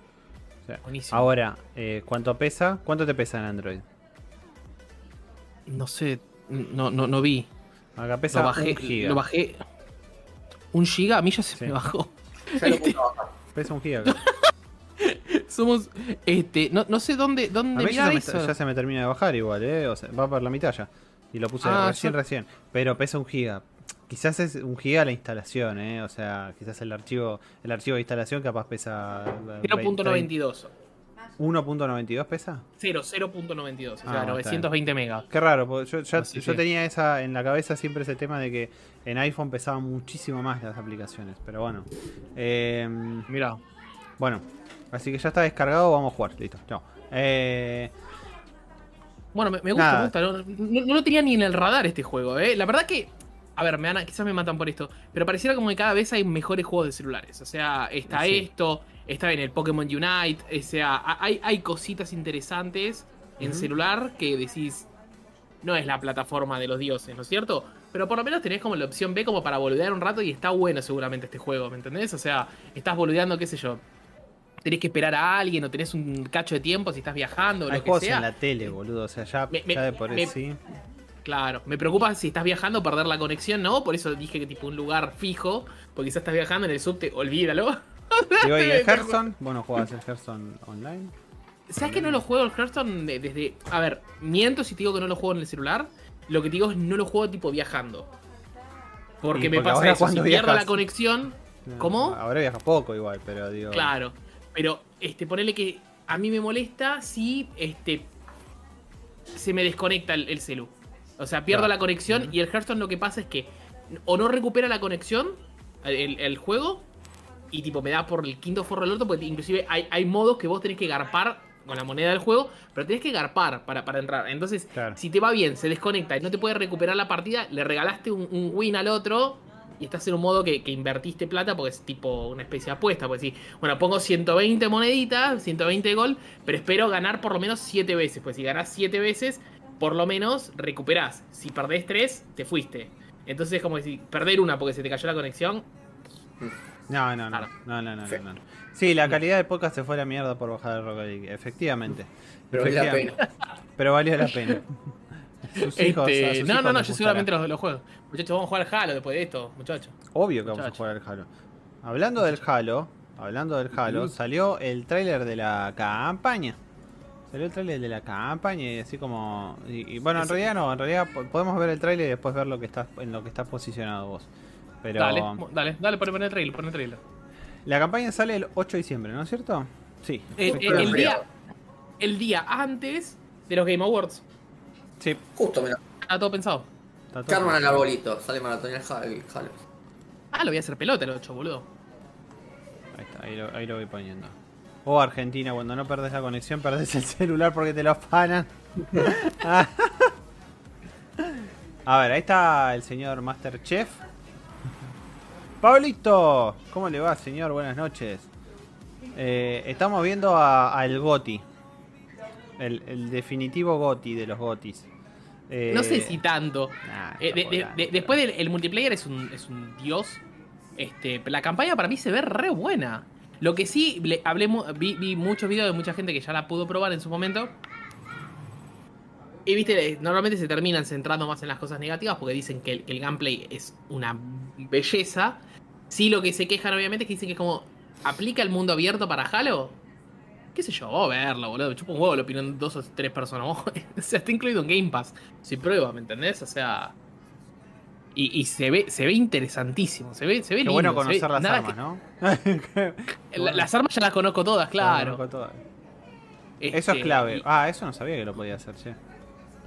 O sea, Buenísimo. ahora, eh, ¿cuánto pesa? ¿Cuánto te pesa en Android? No sé. No, no, no vi. Acá pesa Lo bajé. un giga. Lo bajé. ¿Un giga? A mí ya se Sí. me bajó. Ya lo a bajar. Pesa un giga. acá. Somos. Este. No, no sé dónde. A dónde mí ya mirar se, me, eso. ya se me termina de bajar igual, ¿eh? O sea, va por la mitad ya. Y lo puse Ah, recién, yo- recién. Pero pesa un giga. Quizás es un giga la instalación, ¿eh? O sea, quizás el archivo el archivo de instalación capaz pesa... eh, 0.92. 1.92 pesa. 0, 0.92. O sea, Ah, está 920 megas. Qué raro, yo, ya- Así yo que- tenía esa en la cabeza siempre ese tema de que en iPhone pesaban muchísimo más las aplicaciones. Pero bueno. Eh, Mira. bueno, así que ya está descargado, vamos a jugar. Listo, chao. Eh, Bueno, me, me gusta, me gusta. No, no- no lo tenía ni en el radar este juego, ¿eh? La verdad que. A ver, me van a- quizás me matan por esto. Pero pareciera como que cada vez hay mejores juegos de celulares. O sea, está Sí. esto, está en el Pokémon Unite. O sea, ha- hay, hay cositas interesantes en celular que decís. No es la plataforma de los dioses, ¿no es cierto? Pero por lo menos tenés como la opción B como para boludear un rato y está bueno seguramente este juego, ¿me entendés? O sea, estás boludeando, qué sé yo. Tenés que esperar a alguien o tenés un cacho de tiempo si estás viajando o hay lo que juegos sea. en la tele, boludo. O sea, ya, Me- me- ya de por me- eso sí. Claro, me preocupa si estás viajando perder la conexión, ¿no? Por eso dije que tipo un lugar fijo, porque quizás estás viajando en el subte, olvídalo. ¿y el Me- Hearthstone? Bueno, juegas el Hearthstone online. ¿Sabes que no lo juego el Hearthstone de- desde... A ver, miento si te digo que no lo juego en el celular, lo que te digo es no lo juego tipo viajando. Porque me pasa eso, si pierdo viajas- la conexión, ¿Cómo? Ahora viaja poco igual, pero digo. claro. Pero, este, ponele que a mí me molesta si, este, se me desconecta el, el celu. O sea, pierdo Claro. la conexión y el Hearthstone lo que pasa es que o no recupera la conexión, el, el juego, y tipo me da por el quinto forro del orto, porque inclusive hay, hay modos que vos tenés que garpar con la moneda del juego, pero tenés que garpar para, para entrar. Entonces, Claro. si te va bien, se desconecta y no te puede recuperar la partida, le regalaste un, un win al otro y estás en un modo que, que invertiste plata porque es tipo una especie de apuesta. Pues sí, bueno, pongo 120 moneditas, 120 de gol, pero espero ganar por lo menos 7 veces. Pues si ganás 7 veces, por lo menos recuperás. Si perdés 3, te fuiste. Entonces es como si perder una porque se te cayó la conexión. No, no, no. Claro. No, no, no, no, no. Sí, la calidad del podcast se fue a la mierda por bajar el Rocket League. Efectivamente. Pero vale la Efectivamente. Pero valió la pena. Sus hijos- Este, sus no, hijos no, no, yo seguramente los, los juego. Muchachos, vamos a jugar al Halo después de esto, muchachos. Obvio que vamos a jugar al Halo. Hablando del Halo, hablando del Halo, salió el tráiler de la campaña. Salió el tráiler de la campaña y así como y, y bueno, en realidad no, en realidad po- podemos ver el tráiler y después ver lo que estás en lo que estás posicionado vos. Pero Dale, dale, dale, pon, el trailer, pon el trailer. la campaña sale el 8 de diciembre, ¿no es cierto? Sí. El, el- efectivamente. el día, el día antes de los Game Awards. Sí, Justo, mira. Está todo pensado. está todo Carman al arbolito. Sale maratón el Halo. el Halo. Ah, lo voy a hacer pelota el 8, boludo. Ahí está, ahí lo, ahí lo voy poniendo. O Argentina, cuando no perdés la conexión, perdés el celular porque te lo afanan. A ver, ahí está el señor Masterchef. Pablito, ¿cómo le va, señor? Buenas noches. Eh, estamos viendo a, a el Goti. El, el definitivo Goti de los Gotis. Eh, No sé si tanto. nah, Eh, está de- de- volando. de- después del el multiplayer es un, es un dios. Este, la campaña para mí se ve re buena. Lo que sí, le- hablé, vi, vi muchos videos de mucha gente que ya la pudo probar en su momento. Y viste, normalmente se terminan centrando más en las cosas negativas porque dicen que el, gameplay es una belleza. Sí, lo que se quejan obviamente es que dicen que como. ¿Aplica el mundo abierto para Halo? qué sé yo, a verlo, boludo. Me chupo un huevo la opinión de dos o tres personas. o sea, está incluido en Game Pass. Si prueba, ¿me entendés? O sea. Y, y se ve se ve interesantísimo. Se ve, se ve Qué lindo. bueno se ve- conocer las armas, que- ¿no? La-. Las armas ya las conozco todas, claro. Conozco todas. Este, Eso es clave. y- Ah, eso no sabía que lo podía hacer, che.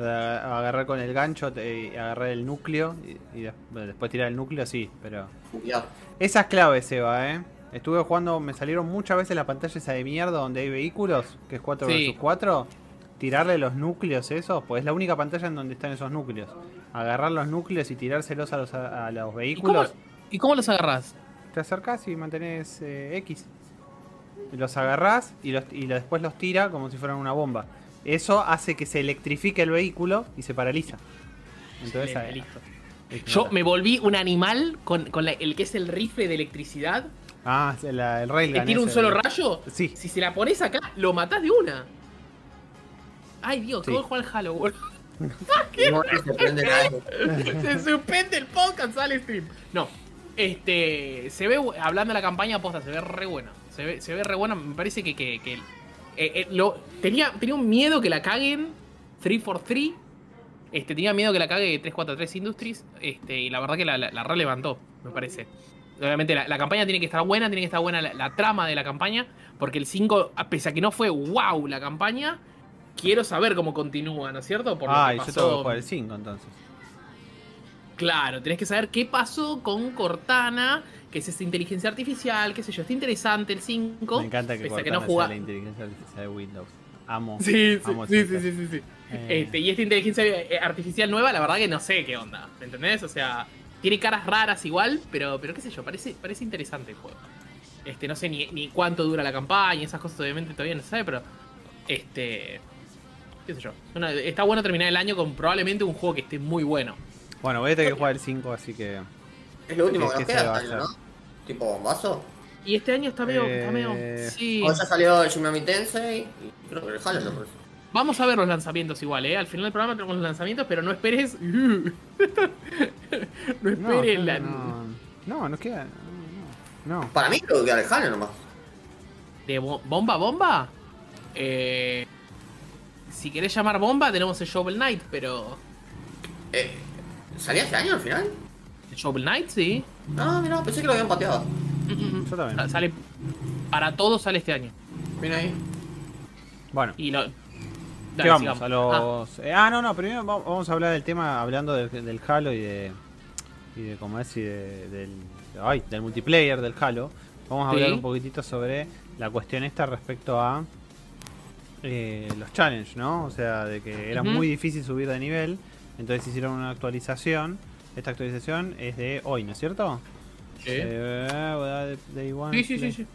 Agarrar con el gancho, te- y agarrar el núcleo y, después tirar el núcleo, sí, pero. Esa es clave, Seba, eh. Estuve jugando, me salieron muchas veces la pantalla esa de mierda donde hay vehículos, que es 4 Sí. vs 4. Tirarle los núcleos esos, pues es la única pantalla en donde están esos núcleos. Agarrar los núcleos y tirárselos a los, a, los ¿Y cómo, vehículos. ¿Y cómo los agarrás? Te acercás y mantenés eh, X. Los agarrás y, los, y después los tira como si fueran una bomba. Eso hace que se electrifique el vehículo y se paraliza. Entonces, Excelente, listo. se Yo me volví un animal con, con la- el que es el rifle de electricidad. Ah, la- el railgun. Que tiene un solo rayo. Sí. Si se la pones acá, lo matás de una. Ay, Dios, Sí. ¿cómo jugar al boludo? No se prende nadie. Se suspende el podcast, sale stream. No, este. Se ve, hablando de la campaña posta, se ve re buena. Se ve, se ve re buena. Me parece que. que, que, eh, eh, lo, tenía, tenía un miedo que la caguen 343. Este, tenía miedo que la cague 343 Industries. Este, y la verdad que la, la, la re levantó, me parece. Obviamente la, la campaña tiene que estar buena, tiene que estar buena la, la trama de la campaña. Porque el 5, a pese a que no fue wow la campaña, quiero saber cómo continúa, ¿no es cierto? Por lo Ah, que y yo pasó- tengo que jugar el 5 entonces. Claro, tenés que saber qué pasó con Cortana, que es esta inteligencia artificial, qué sé yo. Está interesante el 5. Me encanta que Cortana que no sea la inteligencia artificial de Windows. Amo. Sí, amo sí, sí, sí, sí. Eh. Este, y esta inteligencia eh, artificial nueva, la verdad que no sé qué onda. ¿Me entendés? O sea, tiene caras raras igual, pero, pero qué sé yo, parece, parece interesante el juego. Este, no sé ni, ni cuánto dura la campaña, esas cosas obviamente todavía no se sabe, pero. Este. Qué sé yo. Una- está bueno terminar el año con probablemente un juego que esté muy bueno. Bueno, voy a tener que jugar el 5, así que. Es lo último ¿Qué- que nos queda, se va a este año, hacer? ¿no? Tipo bombazo. Y este año está medio. Está medio Eh, sí. O ya salió el Shin Megami Tensei y creo que el Halo por eso. Vamos a ver los lanzamientos igual, ¿eh? Al final del programa tenemos los lanzamientos, pero no esperes. no esperes no, la. no, no, no queda. No, no. Para mí creo que queda el Halo nomás. ¿De bo- bomba bomba? Eh, si querés llamar bomba, tenemos el Shovel Knight, pero. Eh, ¿Salía este año al final? ¿El Shovel Knight? Sí. No, mira, pensé que lo habían pateado. Yo también. Sa- Sale. Para todos sale este año. Mira ahí. Bueno, Y lo. ¿qué Dale, vamos? sigamos. A Ah, los. eh, Ah, no, no, primero va- vamos a hablar del tema hablando del, del Halo y de. Y de cómo es y de- del. Ay, del multiplayer del Halo. Vamos a Sí. hablar un poquitito sobre la cuestión esta respecto a. eh, los challenge, ¿no? O sea, de que era muy difícil subir de nivel. Entonces hicieron una actualización. Esta actualización es de hoy, ¿no es cierto? sí. Eh, day one, Sí, sí, sí.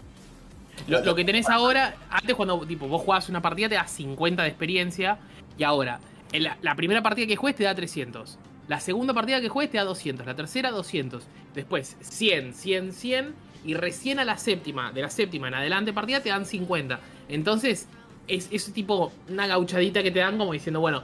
Lo, lo que tenés ahora, antes cuando tipo vos jugabas una partida te da 50 de experiencia y ahora en la, la primera partida que juegues te da 300. La segunda partida que juegues te da 200, la tercera 200, después 100, 100, 100 y recién a la séptima, de la séptima en adelante partida te dan 50. Entonces es, es tipo una gauchadita que te dan como diciendo, bueno,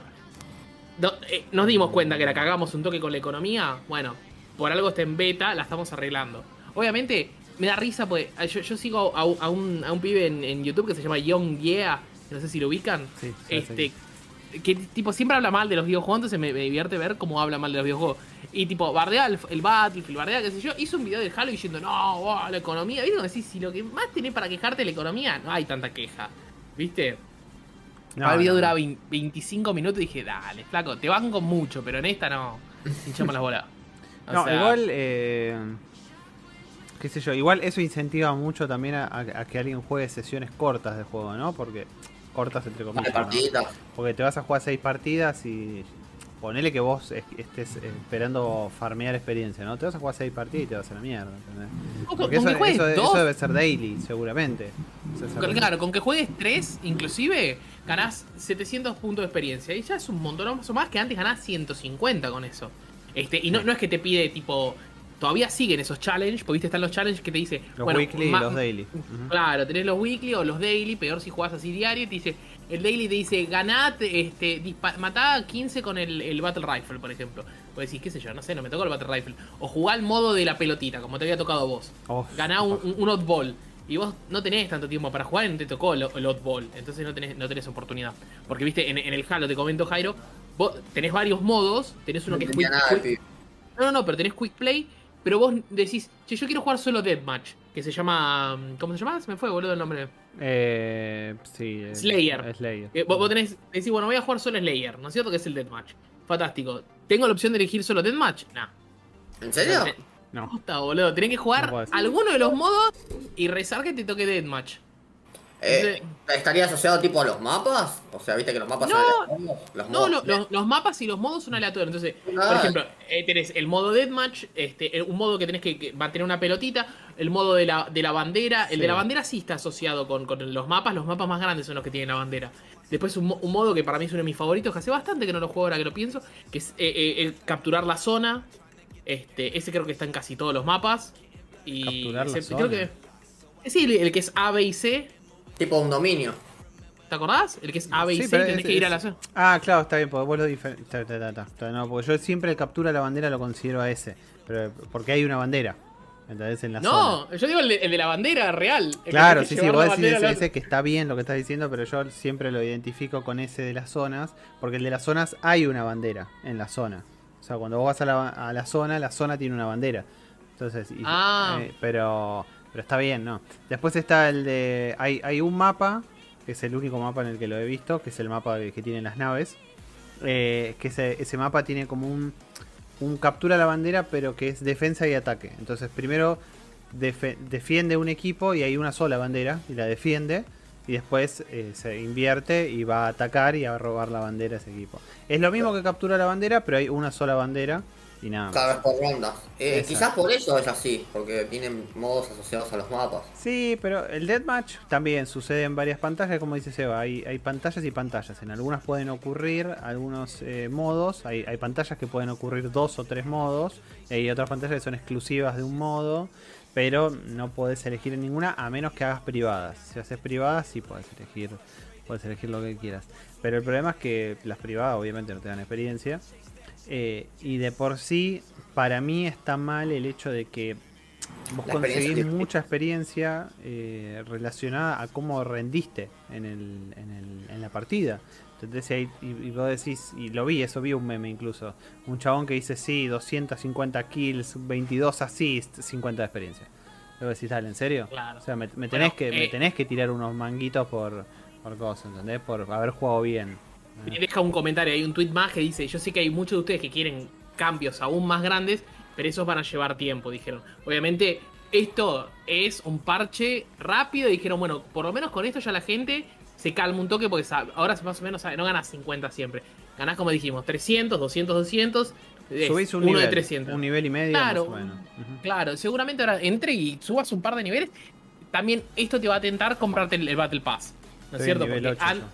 no- eh, nos dimos cuenta que la cagamos un toque con la economía, bueno, por algo está en beta, la estamos arreglando. Obviamente, me da risa porque ah, yo, yo sigo a, un- a un, a un pibe en, en YouTube que se llama Young Yeah, no sé si lo ubican. Sí, sí, este, que tipo siempre habla mal de los videojuegos, entonces me, me divierte ver cómo habla mal de los videojuegos. Y tipo, bardea el, el Battlefield, bardea qué sé yo, hizo un video del Halo diciendo, no, oh, la economía. ¿Viste? Como decís, si lo que más tenés para quejarte de la economía, no hay tanta queja. ¿Viste? No, el video no, duraba no. 20 25 minutos y dije, dale, flaco, te banco mucho, pero en esta no. Hinchamos las bolas. O No, sea, igual, eh, qué sé yo, igual eso incentiva mucho también a, que alguien juegue sesiones cortas de juego, ¿no? Porque cortas entre comillas. Porque te vas a jugar seis partidas y ponele que vos es- estés esperando farmear experiencia, ¿no? Te vas a jugar seis partidas y te vas a la mierda, ¿entendés? con- Porque con eso, que eso- dos, eso debe ser daily, seguramente. Eso es con- algo- claro, con que juegues 3, inclusive, ganás 700 puntos de experiencia. Y ya es un montón más que antes ganás 150 con eso. Este, y no, no es que te pide tipo. Todavía siguen esos challenges, porque viste, están los challenges que te dice. Los bueno, weekly y los daily. Claro, tenés los weekly o los daily, peor si jugás así diario, y te dice, el daily te dice, ganad, este, matá a 15 con el, el Battle Rifle, por ejemplo. O decís, qué sé yo, no sé, no me tocó el Battle Rifle. O jugá el modo de la pelotita, como te había tocado a vos. Oh, Ganá un, un, un oddball. y vos no tenés tanto tiempo para jugar y no te tocó el, el Oddball, entonces no tenés, no tenés oportunidad. Porque viste, en, en el Halo te comento Jairo, vos tenés varios modos, tenés uno No que es quick, nada, quick- no, no, no, pero tenés Quick Play, pero vos decís, che, yo quiero jugar solo Deathmatch, que se llama. ¿Cómo se llama? Se me fue, boludo, el nombre. Eh, sí. eh, Slayer. Slayer. Eh, vos, tenés, decís, bueno, voy a jugar solo Slayer, ¿no es cierto? Que es el Deathmatch. Fantástico. ¿Tengo la opción de elegir solo Deathmatch? Nah. ¿En serio? No. Posta, boludo. Tenés que jugar alguno de los modos y rezar que te toque Deathmatch. Eh, ¿Estaría asociado tipo a los mapas? O sea, viste que los mapas No. son aleatorios? Los No, modos- lo- los, los mapas y los modos son aleatorios. Entonces, por Ah. ejemplo, eh, tenés el modo Deathmatch, este, eh, un modo que tenés que, que mantener una pelotita, el modo de la, de la bandera. El Sí. de la bandera sí está asociado con, con los mapas. Los mapas más grandes son los que tienen la bandera. Después un, mo- un modo que para mí es uno de mis favoritos, que hace bastante que no lo juego ahora que lo pienso, que es eh, eh, el capturar la zona. Este, ese creo que está en casi todos los mapas. Y Capturar la zona. creo que. Sí, el, el que es A, B y C. Tipo un dominio. ¿Te acordás? El que es A, B y Sí, C tenés es- que ir a la zona. Ah, claro, está bien, porque vos lo diferente. No, porque yo siempre el captura la bandera lo considero a ese. Pero porque hay una bandera. ¿Entendés? En la zona. No, yo digo el de, el de la bandera real. Claro, sí, sí, vos decís ese, ese que está bien lo que estás diciendo, pero yo siempre lo identifico con ese de las zonas, porque el de las zonas hay una bandera en la zona. O sea, cuando vos vas a la, a la zona, la zona tiene una bandera. Entonces, y- Ah. eh, pero, pero está bien, ¿no? Después está el de... Hay, hay un mapa, que es el único mapa en el que lo he visto, que es el mapa que tienen las naves. eh, que ese, ese mapa tiene como un, un captura la bandera, pero que es defensa y ataque. Entonces, primero defiende un equipo y hay una sola bandera y la defiende. Y después eh, se invierte y va a atacar y a robar la bandera a ese equipo. Es lo mismo que captura la bandera, pero hay una sola bandera y nada. Cada vez por ronda. Eh, quizás por eso es así, porque tienen modos asociados a los mapas. Sí, pero el deathmatch también sucede en varias pantallas, como dice Seba. Hay, hay pantallas y pantallas. En algunas pueden ocurrir algunos eh, modos. Hay, hay pantallas que pueden ocurrir dos o tres modos. Y hay otras pantallas que son exclusivas de un modo. Pero no podés elegir en ninguna a menos que hagas privadas. Si haces privadas, sí podés elegir, podés elegir lo que quieras. Pero el problema es que las privadas obviamente no te dan experiencia. Eh, y de por sí, para mí está mal el hecho de que vos La conseguís que- mucha experiencia eh, relacionada a cómo rendiste en, el, en, el- en la partida. Entonces, ahí- y, y vos decís, y lo vi, eso vi un meme incluso, un chabón que dice, sí, 250 kills, 22 assists, 50 de experiencia. Luego decís, dale, ¿en serio? Claro. O sea, me, me tenés, Bueno, que, me eh, tenés que tirar unos manguitos por, por cosas, ¿entendés? Por haber jugado bien. Y deja un comentario, hay un tweet más que dice, yo sé que hay muchos de ustedes que quieren cambios aún más grandes, pero esos van a llevar tiempo, dijeron. Obviamente, esto es un parche rápido, dijeron, bueno, por lo menos con esto ya la gente se calma un toque, porque sabe- ahora más o menos sabe, no ganas 50 siempre. Ganás, como dijimos, 300, 200, 200. es Subís un uno nivel, de 300. un nivel y medio Claro, más o menos. Ujú. Claro, seguramente ahora entre y subas un par de niveles. También esto te va a tentar comprarte el, el Battle Pass. ¿No es cierto? Porque 8 an- yo.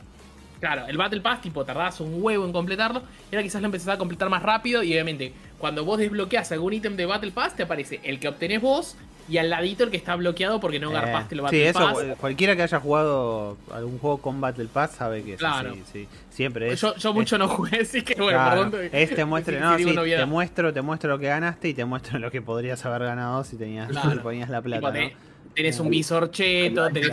Claro, el Battle Pass, tipo, tardás un huevo en completarlo. Y ahora quizás lo empezás a completar más rápido. Y obviamente, cuando vos desbloqueas algún ítem de Battle Pass, te aparece el que obtenés vos y al ladito el que está bloqueado porque no Eh, garpaste el sí, Battle eso, Pass. eh, cualquiera que haya jugado algún juego con Battle Pass sabe que es Claro. así, sí. Siempre es. yo yo es- mucho no jugué, así que bueno, claro, perdón. es te muestre, no, sí, te muestro, te muestro lo que ganaste y te muestro lo que podrías haber ganado si tenías, Claro. si ponías la plata, Tipo. Tenés un visor cheto, tenés.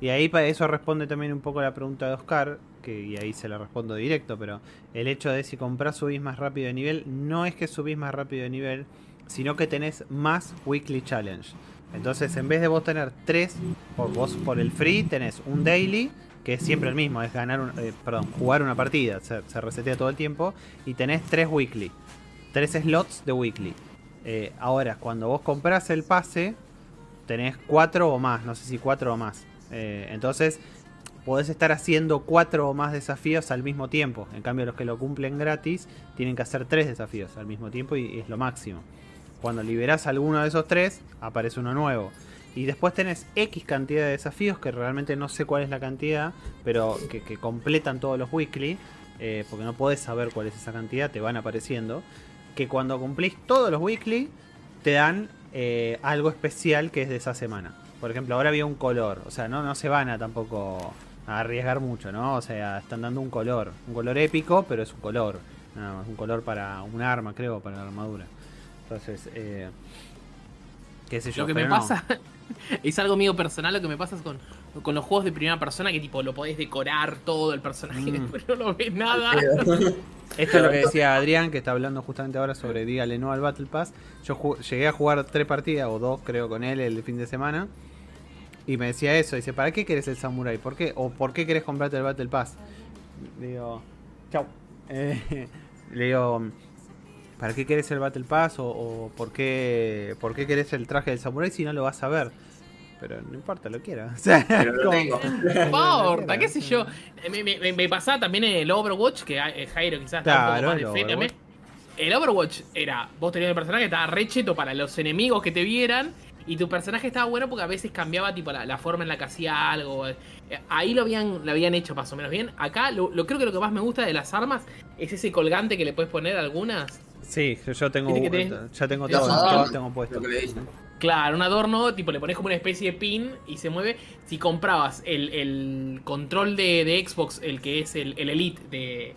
Y ahí para eso responde también un poco la pregunta de Oscar, que y ahí se la respondo directo, pero el hecho de si compras subís más rápido de nivel, no es que subís más rápido de nivel, sino que tenés más weekly challenge. Entonces, en vez de vos tener tres, por vos por el free tenés un daily, que es siempre el mismo, es ganar un, eh, perdón, jugar una partida, se, se resetea todo el tiempo, y tenés tres weekly, tres slots de weekly. Eh, ahora, cuando vos compras el pase, tenés cuatro o más, no sé si cuatro o más. Eh, entonces, podés estar haciendo cuatro o más desafíos al mismo tiempo. En cambio, los que lo cumplen gratis tienen que hacer tres desafíos al mismo tiempo y es lo máximo. Cuando liberás alguno de esos tres, aparece uno nuevo. Y después tenés X cantidad de desafíos, que realmente no sé cuál es la cantidad, pero que, completan todos los weekly, eh, porque no podés saber cuál es esa cantidad, te van apareciendo. Que cuando cumplís todos los weekly, te dan eh, algo especial que es de esa semana. Por ejemplo, ahora había un color, o sea, no, no se van a tampoco a arriesgar mucho, ¿no? O sea, están dando un color, un color épico, pero es un color, nada más, un color para un arma, creo, para la armadura. Entonces, eh, qué sé yo. Lo que me no. pasa, es algo mío personal lo que me pasa con, con los juegos de primera persona que tipo lo podés decorar todo el personaje, Mm. pero no ves nada. Esto es lo que decía Adrián, que está hablando justamente ahora sobre dígale no al Battle Pass. Yo llegué a jugar tres partidas, o dos creo, con él el fin de semana. Y me decía eso, dice, ¿para qué querés el Samurai? ¿Por qué? ¿O por qué querés comprarte el Battle Pass? Le digo, chau. Eh, le digo, ¿para qué querés el Battle Pass? ¿O, o por, qué, por qué querés el traje del Samurai si no lo vas a ver? Pero no importa, lo quiero. O sea, Pero lo como- tengo. No importa, qué sé yo. Eh, Me, me- me pasaba también en el Overwatch, que eh, Jairo quizás está un Claro, poco más el de fe Overwatch. El Overwatch era, vos tenías un personaje que estaba re cheto para los enemigos que te vieran. Y tu personaje estaba bueno porque a veces cambiaba tipo la, la forma en la que hacía algo. Eh, Ahí lo habían, lo habían hecho más o menos bien. Acá lo, lo- creo que lo que más me gusta de las armas es ese colgante que le puedes poner algunas. Sí, yo- tengo, tenés- ya tengo todo, todo tengo puesto. lo que le dicen. Claro, un adorno, tipo le pones como una especie de pin y se mueve. Si comprabas el, el control de, de Xbox, el que es el, el Elite de,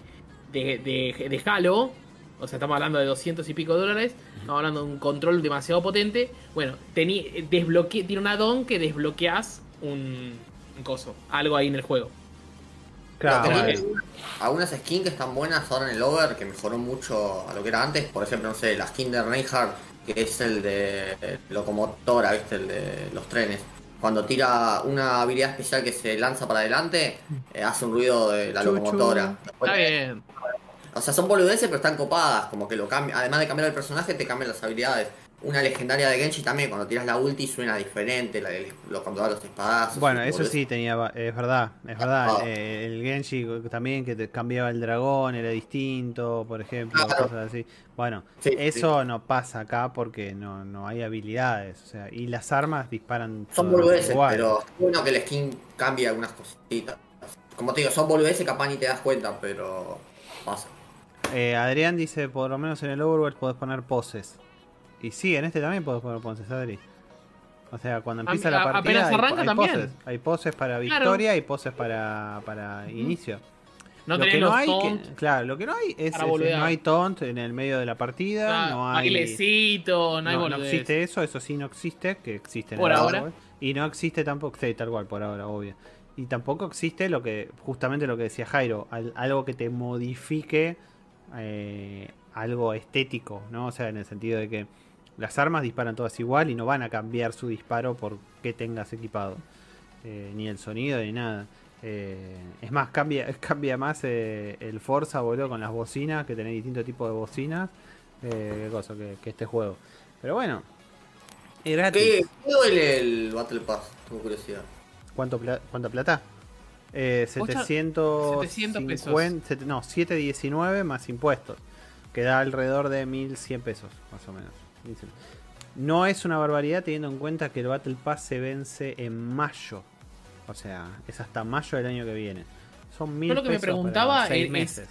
de, de, de Halo, o sea, estamos hablando de 200 y pico dólares, estamos hablando de un control demasiado potente. Bueno, tení, desbloque, tiene un add-on que desbloqueas un, un coso, algo ahí en el juego. Claro, algunas skins que están buenas ahora en el Over, que mejoró mucho a lo que era antes. Por ejemplo, no sé, la skin de Reinhardt, que es el de locomotora, ¿viste? El de los trenes. Cuando tira una habilidad especial que se lanza para adelante, eh, hace un ruido de la locomotora. Después- Está bien. O sea, son boludeces, pero están copadas. Como que lo cambia. Además de cambiar el personaje, te cambian las habilidades. Una legendaria de Genshi también, cuando tiras la ulti suena diferente. La, de- lo, cuando da los espadazos. Bueno, eso sí tenía, es verdad, es verdad. Ah. Eh, el Genshi también que te cambiaba el dragón, era distinto, por ejemplo, Claro. cosas así. Bueno, Sí, eso no pasa acá porque no, no hay habilidades, o sea, y las armas disparan Son boludeces, pero es bueno que el skin cambie algunas cositas. Como te digo, son boludeces capaz ni te das cuenta, pero pasa. Eh, Adrián dice, por lo menos en el Overwatch podés poner poses. Y sí, en este también podés poner poses, Adri. O sea, cuando empieza A- la partida apenas hay, arranca hay también. poses. Hay poses para Claro. victoria y poses para, para inicio. No lo que no hay, que- claro, lo que no hay es, no hay taunt en el medio de la partida, claro, no hay bailecito, no hay no, no existe eso, eso sí no existe, que existe en Por el ahora. Overwatch. Y no existe tampoco, sí, tal cual, por ahora, obvio. Y tampoco existe lo que, justamente lo que decía Jairo, al- algo que te modifique eh, algo estético, ¿no? O sea, en el sentido de que las armas disparan todas igual y no van a cambiar su disparo por que tengas equipado. Eh, ni el sonido ni nada. Eh, es más, cambia, cambia más eh, el Forza, boludo, con las bocinas, que tenés distintos tipos de bocinas. Qué cosa, que, que este juego. Pero bueno, es gratis. ¿Qué, qué duele el Battle Pass? Tengo curiosidad. ¿Cuánto pla- ¿Cuánta plata? Eh, Ocho- 700 700 pesos. set- no, 719 más impuestos. Que da alrededor de 1100 pesos, más o menos. 1100. No es una barbaridad teniendo en cuenta que el Battle Pass se vence en mayo. O sea, es hasta mayo del año que viene. Son mil Yo lo que me pesos para preguntaba seis es- meses.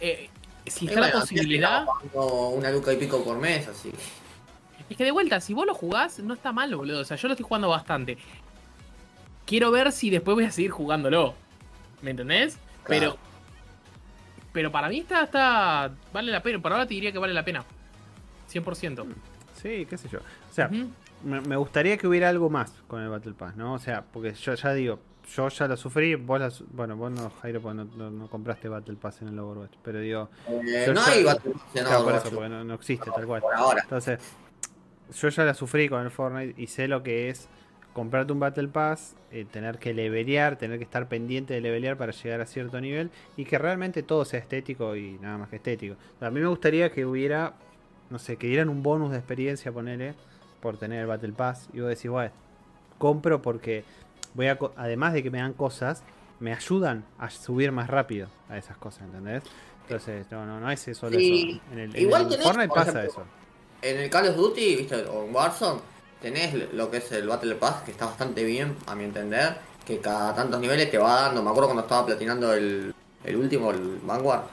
Eh, si Y está la bueno, posibilidad. Una luca y pico por mes, así. Es que de vuelta, si vos lo jugás, no está mal, boludo. O sea, yo lo estoy jugando bastante. Quiero ver si después voy a seguir jugándolo. ¿Me entendés? Pero. Claro. Pero para mí está, está. Vale la pena. Por ahora te diría que vale la pena. 100%. Sí, qué sé yo. O sea, me, me gustaría que hubiera algo más con el Battle Pass, ¿no? O sea, porque yo ya digo, yo ya lo sufrí, vos la su- bueno, vos no, Jairo, porque no, no- no compraste Battle Pass en el Overwatch, pero digo, Eh, no ya- hay Battle Pass en claro, por Overwatch, eso, porque no, no existe tal cual. por ahora. Entonces, yo ya la sufrí con el Fortnite y sé lo que es comprarte un Battle Pass, eh, tener que levelear, tener que estar pendiente de levelear para llegar a cierto nivel y que realmente todo sea estético y nada más que estético. O sea, a mí me gustaría que hubiera, no sé, que dieran un bonus de experiencia, ponele, por tener el Battle Pass y vos decís, bueno, compro porque voy a, co- además de que me dan cosas, me ayudan a subir más rápido a esas cosas, ¿entendés? Entonces, no, no, no es eso. Sí. En el, Igual en el tenés, Fortnite por pasa ejemplo, eso. En el Call of Duty, viste, o en Warzone, tenés lo que es el Battle Pass, que está bastante bien, a mi entender, que cada tantos niveles te va dando. Me acuerdo cuando estaba platinando el, el último, el Vanguard,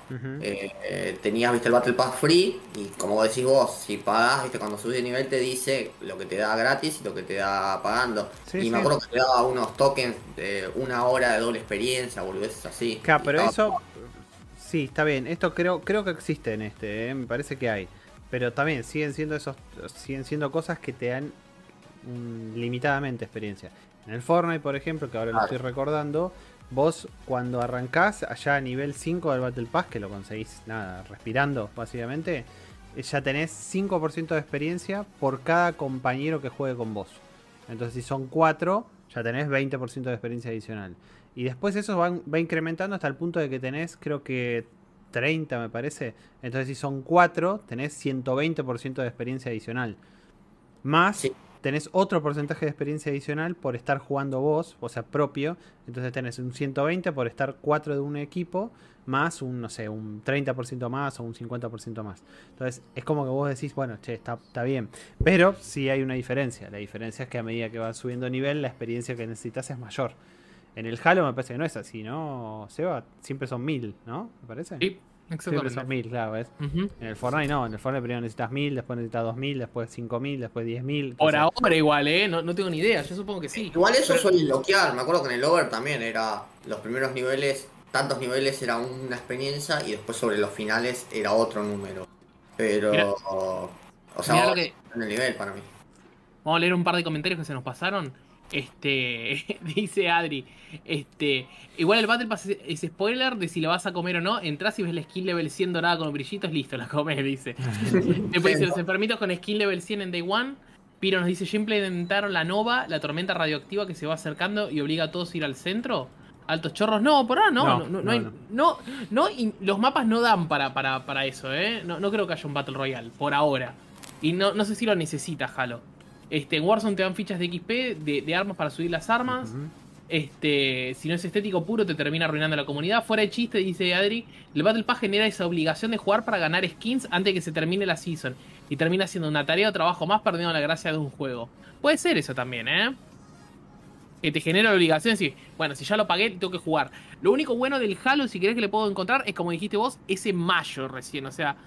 eh, eh, tenías, viste, el Battle Pass free, y como decís vos, si pagás, viste, cuando subes de nivel te dice lo que te da gratis y lo que te da pagando. Sí, y sí. me acuerdo que te daba unos tokens de una hora de doble experiencia, boludeces así. Claro, pero eso. Sí, está bien. Esto creo, creo que existe en este, ¿eh? me parece que hay. Pero también siguen siendo esos. Siguen siendo cosas que te dan. Un- limitadamente experiencia. En el Fortnite, por ejemplo, que ahora lo estoy recordando, vos cuando arrancás allá a nivel 5 del Battle Pass, que lo conseguís, nada, respirando básicamente, eh, ya tenés 5% de experiencia por cada compañero que juegue con vos. Entonces si son 4, ya tenés 20% de experiencia adicional. Y después eso va, va incrementando hasta el punto de que tenés, creo que 30 me parece. Entonces si son 4, tenés 120% de experiencia adicional. Más Sí. Tenés otro porcentaje de experiencia adicional por estar jugando vos, o sea, propio. Entonces tenés un 120 por estar 4 de un equipo, más un, no sé, un 30% más o un 50% más. Entonces es como que vos decís, bueno, che, está, está bien. Pero sí hay una diferencia. La diferencia es que a medida que vas subiendo nivel, la experiencia que necesitas es mayor. En el Halo me parece que no es así, ¿no? Seba, siempre son 1000, ¿no? ¿Me parece? Sí, siempre son exactamente. 1000, claro, ¿ves? En el Fortnite no, en el Fortnite primero necesitas 1000, después necesitas 2000, después 5000, después 10000. Por entonces- ahora igual, ¿eh? No, no tengo ni idea, yo supongo que sí. Igual eso Pero- suele bloquear, me acuerdo que en el Over también era los primeros niveles, tantos niveles era una experiencia y después sobre los finales era otro número. Pero... Mirá. o sea, que- en el nivel para mí. Vamos a leer un par de comentarios que se nos pasaron. Este, dice Adri, este, igual el Battle Pass es, es spoiler de si lo vas a comer o no. Entras y ves la skin level 100 dorada con brillitos, listo, la comes, dice. Después dice, los enfermitos con skin level 100 en Day One. Piro nos dice, ya implementaron la Nova, la tormenta radioactiva que se va acercando y obliga a todos a ir al centro. Altos chorros, no, por ahora no, No, no, no, no, hay- no. no, no, y los mapas no dan para, para, para eso, ¿eh? No, no creo que haya un Battle Royale, por ahora. Y no, no sé si lo necesita Halo. Este, en Warzone te dan fichas de XP, de, de armas para subir las armas. Este, si no es estético puro, te termina arruinando la comunidad. Fuera de chiste, dice Adri, el Battle Pass genera esa obligación de jugar para ganar skins antes de que se termine la season. Y termina siendo una tarea o trabajo más perdiendo la gracia de un juego. Puede ser eso también, ¿eh? Que te genera la obligación de decir, bueno, si ya lo pagué, tengo que jugar. Lo único bueno del Halo, si querés que le puedo encontrar, es como dijiste vos, ese mayo recién. O sea,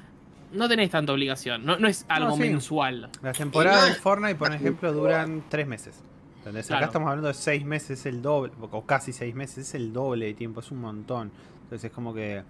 no tenés tanta obligación. No, no es algo sí. mensual. Las temporadas de Fortnite, por ejemplo, duran 3 meses. ¿Entendés? Claro. Acá estamos hablando de 6 meses, es el doble, o casi 6 meses, es el doble de tiempo, es un montón. Entonces es como que...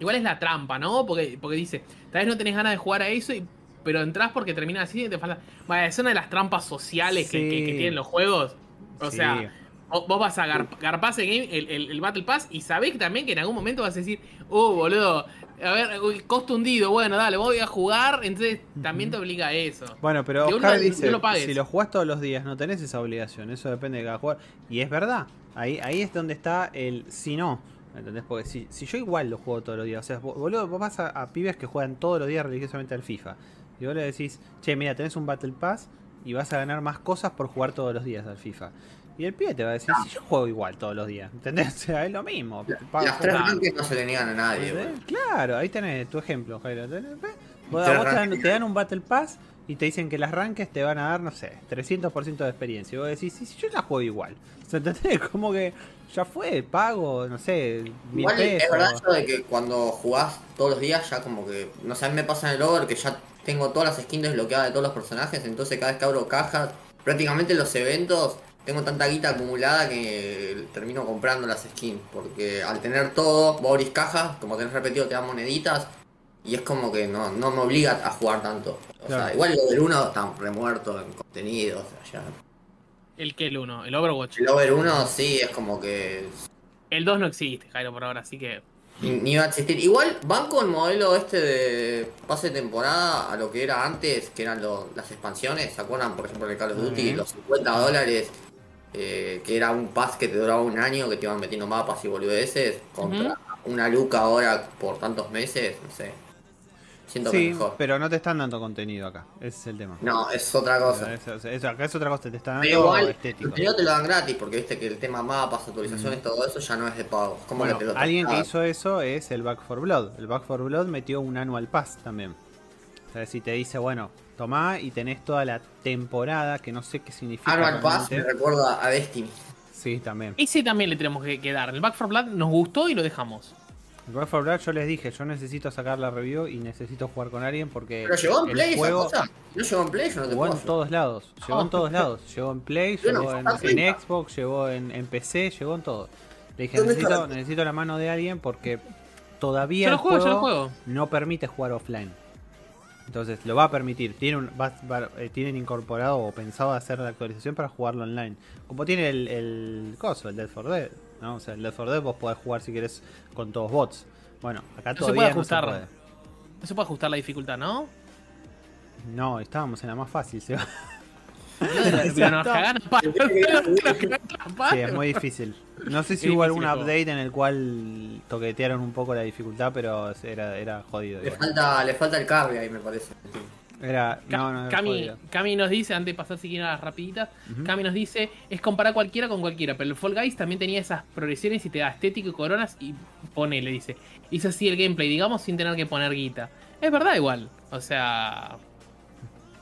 Igual es la trampa, ¿no? Porque, porque dice, tal vez no tenés ganas de jugar a eso, y- pero entras porque termina así y te falta. Bueno, es una de las trampas sociales que, que- que tienen los juegos. O sí. sea, vos, vos vas a gar, garpás el, el, el- Battle Pass y sabés que también que en algún momento vas a decir, uh, boludo, a ver, costo hundido, bueno, dale, voy a jugar, entonces también te obliga a eso. Bueno, pero Que Oscar uno- dice, lo si lo jugás todos los días no tenés esa obligación, eso depende de cada jugador. Y es verdad, ahí, ahí es donde está el si no. ¿Entendés? Porque si, si yo igual lo juego todos los días, o sea, boludo, vos vas a, a pibes que juegan todos los días religiosamente al FIFA. Y vos le decís, che, mira, tenés un Battle Pass y vas a ganar más cosas por jugar todos los días al FIFA. Y el pibe te va a decir, si yo juego igual todos los días, ¿entendés? O sea, es lo mismo. Pago- Las tres claro. ranques no se le niegan a nadie. Claro, ahí tenés tu ejemplo, Jairo. Vos, Te a vos te, dan, arranque. te dan un Battle Pass y te dicen que las ranques te van a dar, no sé, 300% de experiencia. Y vos decís, sí, sí, yo la juego igual. O sea, ¿entendés? Como que ya fue, pago, no sé, mil Igual es verdad eso de que cuando jugás todos los días ya como que, no sé, a mí me pasa en el over que ya tengo todas las skins desbloqueadas de todos los personajes, entonces cada vez que abro cajas, prácticamente en los eventos tengo tanta guita acumulada que termino comprando las skins, porque al tener todo, vos abrís cajas, como tenés repetido te dan moneditas, y es como que no, no me obliga a jugar tanto. O sea, igual lo del 1 está remuerto en contenido, o sea, ya. El que el 1, el Overwatch. El over 1 sí es como que El 2 no existe, Jairo, por ahora, así que. Ni, ni iba a existir. Igual van con el modelo este de pase de temporada a lo que era antes, que eran lo- las expansiones. ¿Se acuerdan, por ejemplo, de Call of Duty? Los 50 dólares, eh, que era un pass que te duraba un año, que te iban metiendo mapas y boludeces, contra una luca ahora por tantos meses, no sé. Siento que Sí, mejor. pero no te están dando contenido acá. Ese es el tema. No, es otra cosa. Es- es- es- acá es otra cosa, te están Pero dando igual, el estético. contenido te lo dan gratis, porque viste que el tema mapas, actualizaciones, todo eso ya no es de pago. Como Bueno, que te lo alguien que hizo eso es el Back for Blood. El Back for Blood metió un Annual Pass también. O sea, si te dice, bueno, tomá y tenés toda la temporada, que no sé qué significa. Annual Pass me recuerda a Destiny. Sí, también. Ese también le tenemos que, que dar. El Back 4 Blood nos gustó y lo dejamos. El Back for Blood yo les dije, yo necesito sacar la review y necesito jugar con alguien porque Pero llegó en el Play juego esa cosa. No llegó en Play, yo no te llegó en todos lados. Llegó en Oh. todos lados. Llegó en Play, llegó en. Xbox, llegó en, en PC, llegó en todo. Le dije, ¿Dónde está necesito, la- necesito la mano de alguien porque todavía Yo lo el juego, yo lo juego juego. no permite jugar offline. Entonces lo va a permitir. Tiene un, va- va- eh, tienen incorporado o pensado hacer la actualización para jugarlo online. Como tiene el, el coso, el Dead for Dead. ¿no? O sea, el Dead for Dead vos podés jugar si querés con todos bots. Bueno, acá No se todavía puede no se ajustar. puede. No se puede ajustar la dificultad, ¿no? No, estábamos en la más fácil, Seba. Pero Sí, es muy difícil. No sé si hubo algún update en el cual toquetearon un poco la dificultad, pero era, era jodido. Le igual. falta, le falta el carry ahí, me parece. Era, no, no, era Cami. Cami nos dice, antes de pasar si quieren a las rapiditas, Ujú. Cami nos dice, es comparar cualquiera con cualquiera, pero el Fall Guys también tenía esas progresiones y te da estético y coronas y pone, le dice, hizo así el gameplay, digamos, sin tener que poner guita. Es verdad igual, o sea,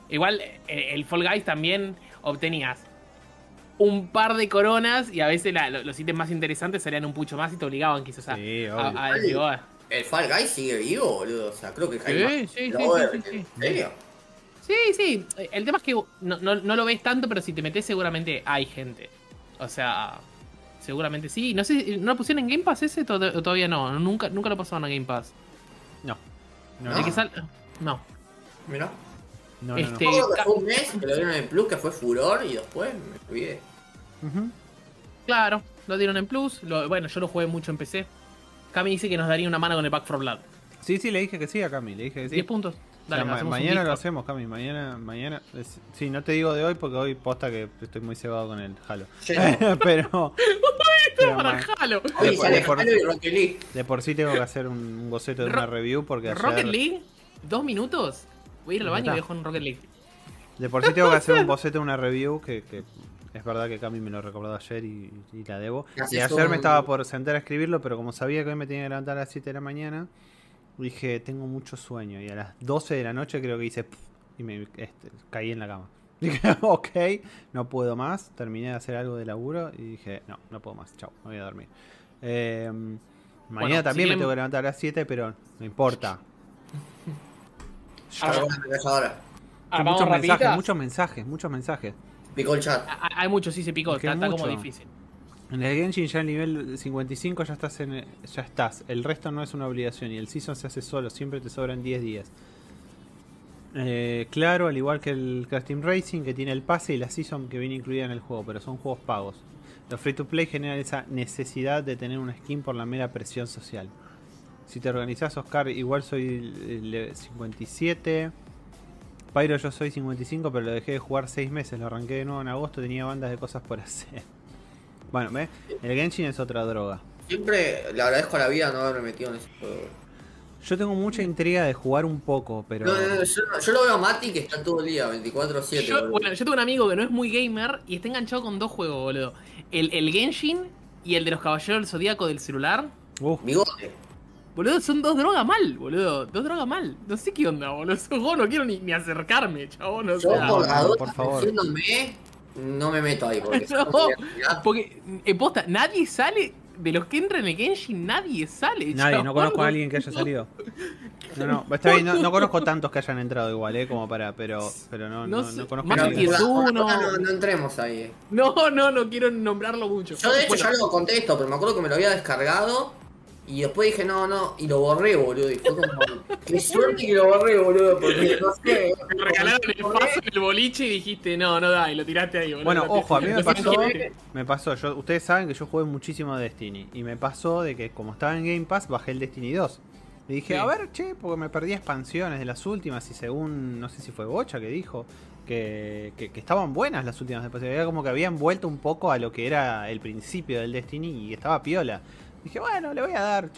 igual eh, el Fall Guys también obtenías un par de coronas y a veces la- los ítems más interesantes salían un pucho más y te obligaban quizás a, Sí, a- a decir, "Oh, El Fall Guy sigue vivo, boludo. O sea, creo que hay Sí, sí, más sí, sí, sí, sí. ¿En serio? Sí, sí. El tema es que no, no- no lo ves tanto, pero si te metes seguramente hay gente. O sea, seguramente sí. No sé, ¿no lo pusieron en Game Pass ese o todavía no? Nunca, nunca lo pasaron a Game Pass. No. No, No. ¿De no, que sal- No. Mira. No, no, Este- no. Ca- fue un mes que lo dieron en Plus, que fue furor, y después me olvidé. Claro, lo dieron en Plus. lo- bueno, yo lo jugué mucho en PC. Cami dice que nos daría una mano con el Back for Blood. Sí, sí, le dije que sí a Cami, le dije que sí. 10 puntos. O Dale, sea, ma- mañana lo hacemos, Cami. Mañana, mañana. es- sí, no te digo de hoy porque hoy posta que estoy muy cebado con el Halo. Sí. pero. pero Para Halo. Oye, de, de por, Halo y Rocket League. de por sí tengo que hacer un, un boceto de Ro- una review porque ayer. Rocket League, dos minutos. Voy a ir al baño y voy a jugar un Rocket League. De por sí tengo que hacer un boceto una review que, que es verdad que Cami me lo recordó ayer y, y la debo. Y ayer me estaba por sentar a escribirlo, pero como sabía que hoy me tenía que levantar a las 7 de la mañana, dije, tengo mucho sueño. Y a las 12 de la noche creo que hice pf, y me este, caí en la cama. Dije, ok, no puedo más. Terminé de hacer algo de laburo y dije, no, no puedo más. Chao, me voy a dormir. Eh, mañana Bueno, también si me tengo que levantar a las 7, pero no importa. Ah, Ahora muchos mensajes, muchos mensajes, muchos mensajes. Picó el chat. Hay muchos, sí se picó. Porque Está, está como difícil. En el Genshin ya en nivel 55 ya estás en ya estás. El resto no es una obligación y el season se hace solo, siempre te sobran 10 días. Eh, claro, al igual que el Crash Team Racing que tiene el pase y la season que viene incluida en el juego, pero son juegos pagos. Los free to play generan esa necesidad de tener una skin por la mera presión social. Si te organizás, Oscar, igual soy el 57. Pyro yo soy 55, pero lo dejé de jugar 6 meses. Lo arranqué de nuevo en agosto, tenía bandas de cosas por hacer. Bueno, ¿ves? El Genshin es otra droga. Siempre le agradezco a la vida no haberme metido en ese juego. Yo tengo mucha intriga de jugar un poco, pero... No, no, no, yo, yo lo veo a Mati que está todo el día, 24-7. Yo, boludo. bueno, yo tengo un amigo que no es muy gamer y está enganchado con dos juegos, boludo. El, el Genshin y el de los Caballeros del Zodíaco del celular. Uf, Bigote. Boludo, son dos drogas mal, boludo. Dos drogas mal. No sé qué onda, boludo. Esos juegos no quiero ni, ni acercarme, chabón. O Yo sea, por no, la por favor. no me meto ahí. Porque No, porque, eh, posta, nadie sale. De los que entran en el Genshin, nadie sale. nadie, chabón. no conozco a alguien que haya salido. No, no, está bien, no, no conozco tantos que hayan entrado igual, ¿eh? Como para, pero, pero no, No no, sé, no conozco más a no, que nadie. no, no entremos ahí. eh. No, no, no quiero nombrarlo mucho. Yo de hecho Bueno, ya lo contesto, pero me acuerdo que me lo había descargado y después dije no, no, y lo borré, boludo. Y fue como, qué suerte que lo borré, boludo, porque no sé. Te regalaron el paso en el boliche y dijiste, no, no da, y lo tiraste ahí, boludo. Bueno, ojo, a mí me pasó, me pasó, yo, ustedes saben que yo jugué muchísimo a Destiny y me pasó de que como estaba en Game Pass bajé el Destiny 2. Y dije, Sí. a ver, che, porque me perdí expansiones de las últimas y según, no sé si fue Bocha que dijo, que, que- que estaban buenas las últimas expansiones. Era como que habían vuelto un poco a lo que era el principio del Destiny y estaba piola. Dije, bueno, le voy a dar,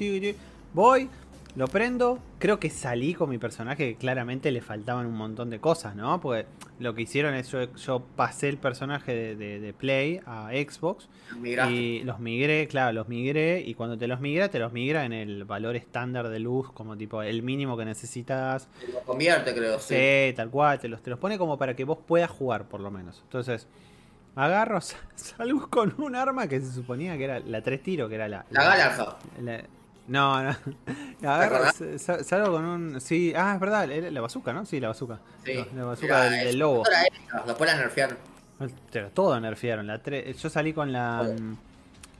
voy, lo prendo. Creo que salí con mi personaje que claramente le faltaban un montón de cosas, ¿no? Porque lo que hicieron es yo, yo pasé el personaje de, de- de Play a Xbox Migraste. y los migré, claro, los migré y cuando te los migra, te los migra en el valor estándar de luz, como tipo el mínimo que necesitas. Lo convierte, creo, sí. Sí, tal cual, te los, te los pone como para que vos puedas jugar por lo menos. Entonces, agarro, sal- salgo con un arma que se suponía que era la tres tiros, que era la... La Galarja. la- no, no. Agarro, salgo con un... Sí, ah, es verdad, la bazooka, ¿no? Sí, la bazooka. Sí. La, la bazooka del, del lobo. era Después la nerfearon. Pero todo nerfearon. La tre- Yo salí con la... Mm,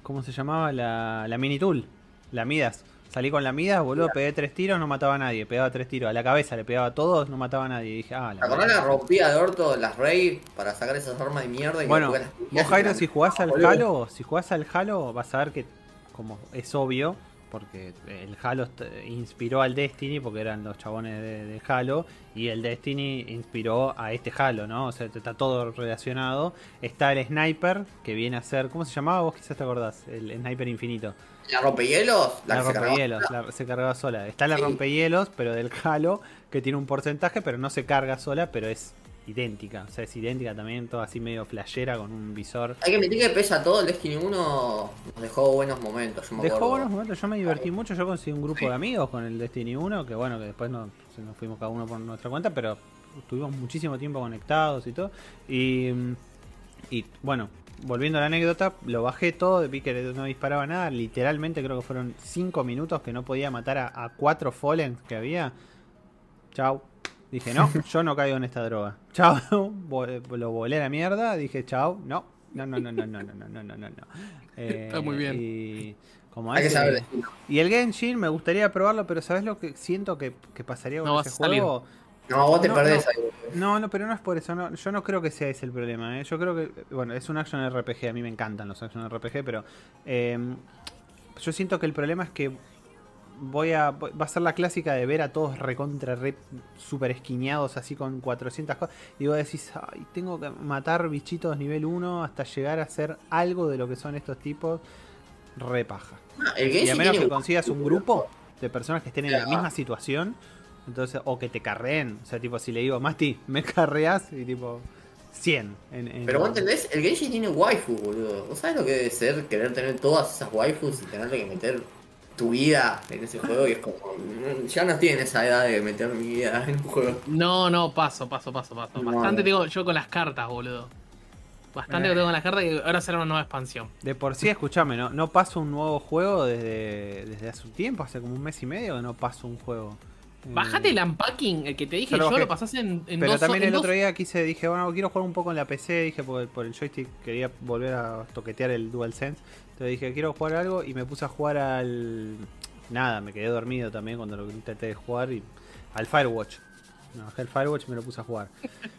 ¿Cómo se llamaba? La, la mini tool. La Midas. Salí con la mida, boludo, pegué tres tiros, no mataba a nadie. Pegaba tres tiros. A la cabeza le pegaba a todos, no mataba a nadie. Y dije, ah, ¿Te la acordás verdad. la rompida de orto las Raid para sacar esas armas de mierda? Y Bueno, las vos Jairo, si jugás al Boludo. Halo, si jugás al Halo, vas a ver que, como es obvio, porque el Halo inspiró al Destiny, porque eran los chabones de, de Halo, y el Destiny inspiró a este Halo, ¿no? O sea, está todo relacionado. Está el Sniper, que viene a ser, ¿cómo se llamaba? Vos quizás te acordás, el Sniper infinito. ¿La rompehielos? La, se cargaba. rompehielos, la- se cargaba sola. Está la Sí. rompehielos, pero del Halo, que tiene un porcentaje, pero no se carga sola, pero es idéntica. O sea, es idéntica también, todo así medio flashera con un visor. Hay que admitir que pesa todo, el Destiny 1 nos dejó buenos momentos. Yo me Dejó acuerdo. buenos momentos, yo me divertí mucho, yo conseguí un grupo de amigos con el Destiny 1, que bueno, que después no, se nos fuimos cada uno por nuestra cuenta, pero estuvimos muchísimo tiempo conectados y todo. Y, mm, y bueno, volviendo a la anécdota, lo bajé todo, vi que no disparaba nada, literalmente creo que fueron 5 minutos que no podía matar a, a cuatro Fallen que había. Chau. Dije, no, yo no caigo en esta droga. Chau, lo volé a la mierda, dije, chau, no. No, no, no, no, no, no, no, no, no, no. Eh, Está muy bien. Y como Hay que ese- y el Genshin me gustaría probarlo, pero ¿sabes lo que siento que, que pasaría con No ese a salir. No, vos te No, perdés no. ahí. No, no, pero no es por eso. No, yo no creo que sea ese el problema. ¿eh? Yo creo que, bueno, es un action RPG. A mí me encantan los action RPG, pero eh, yo siento que el problema es que voy a va a ser la clásica de ver a todos recontra re super esquineados así con 400 cosas y vos decís, ay, tengo que matar bichitos nivel 1 hasta llegar a ser algo de lo que son estos tipos re paja. Ah, Y a menos que consigas un grupo de personas que estén en la misma situación, entonces, o que te carreen. O sea, tipo, si le digo, Masti, me carreas y tipo, 100. En, en- Pero vos entendés, el Genshin tiene waifu, boludo. ¿Vos sabés lo que debe ser querer tener todas esas waifus y tenerle que meter tu vida en ese juego? Y es como, mm, ya no estoy en esa edad de meter mi vida en un juego. No, no, paso, paso, paso, paso. No, Bastante no. tengo yo con las cartas, boludo. Bastante Eh. que tengo con las cartas y ahora será una nueva expansión. De por sí, escúchame, ¿no? no paso un nuevo juego desde, desde hace un tiempo, hace como un mes y medio que no paso un juego. Eh, Bájate el unpacking, el que te dije Yo lo yo, lo pasás en, en Pero dos también en el dos- otro día quise, dije, bueno, quiero jugar un poco en la PC, dije, por el, por el joystick quería volver a toquetear el DualSense. Entonces dije, quiero jugar algo y me puse a jugar al... Nada, me quedé dormido también cuando lo intenté de jugar y... Al Firewatch. Me bajé el Firewatch y me lo puse a jugar.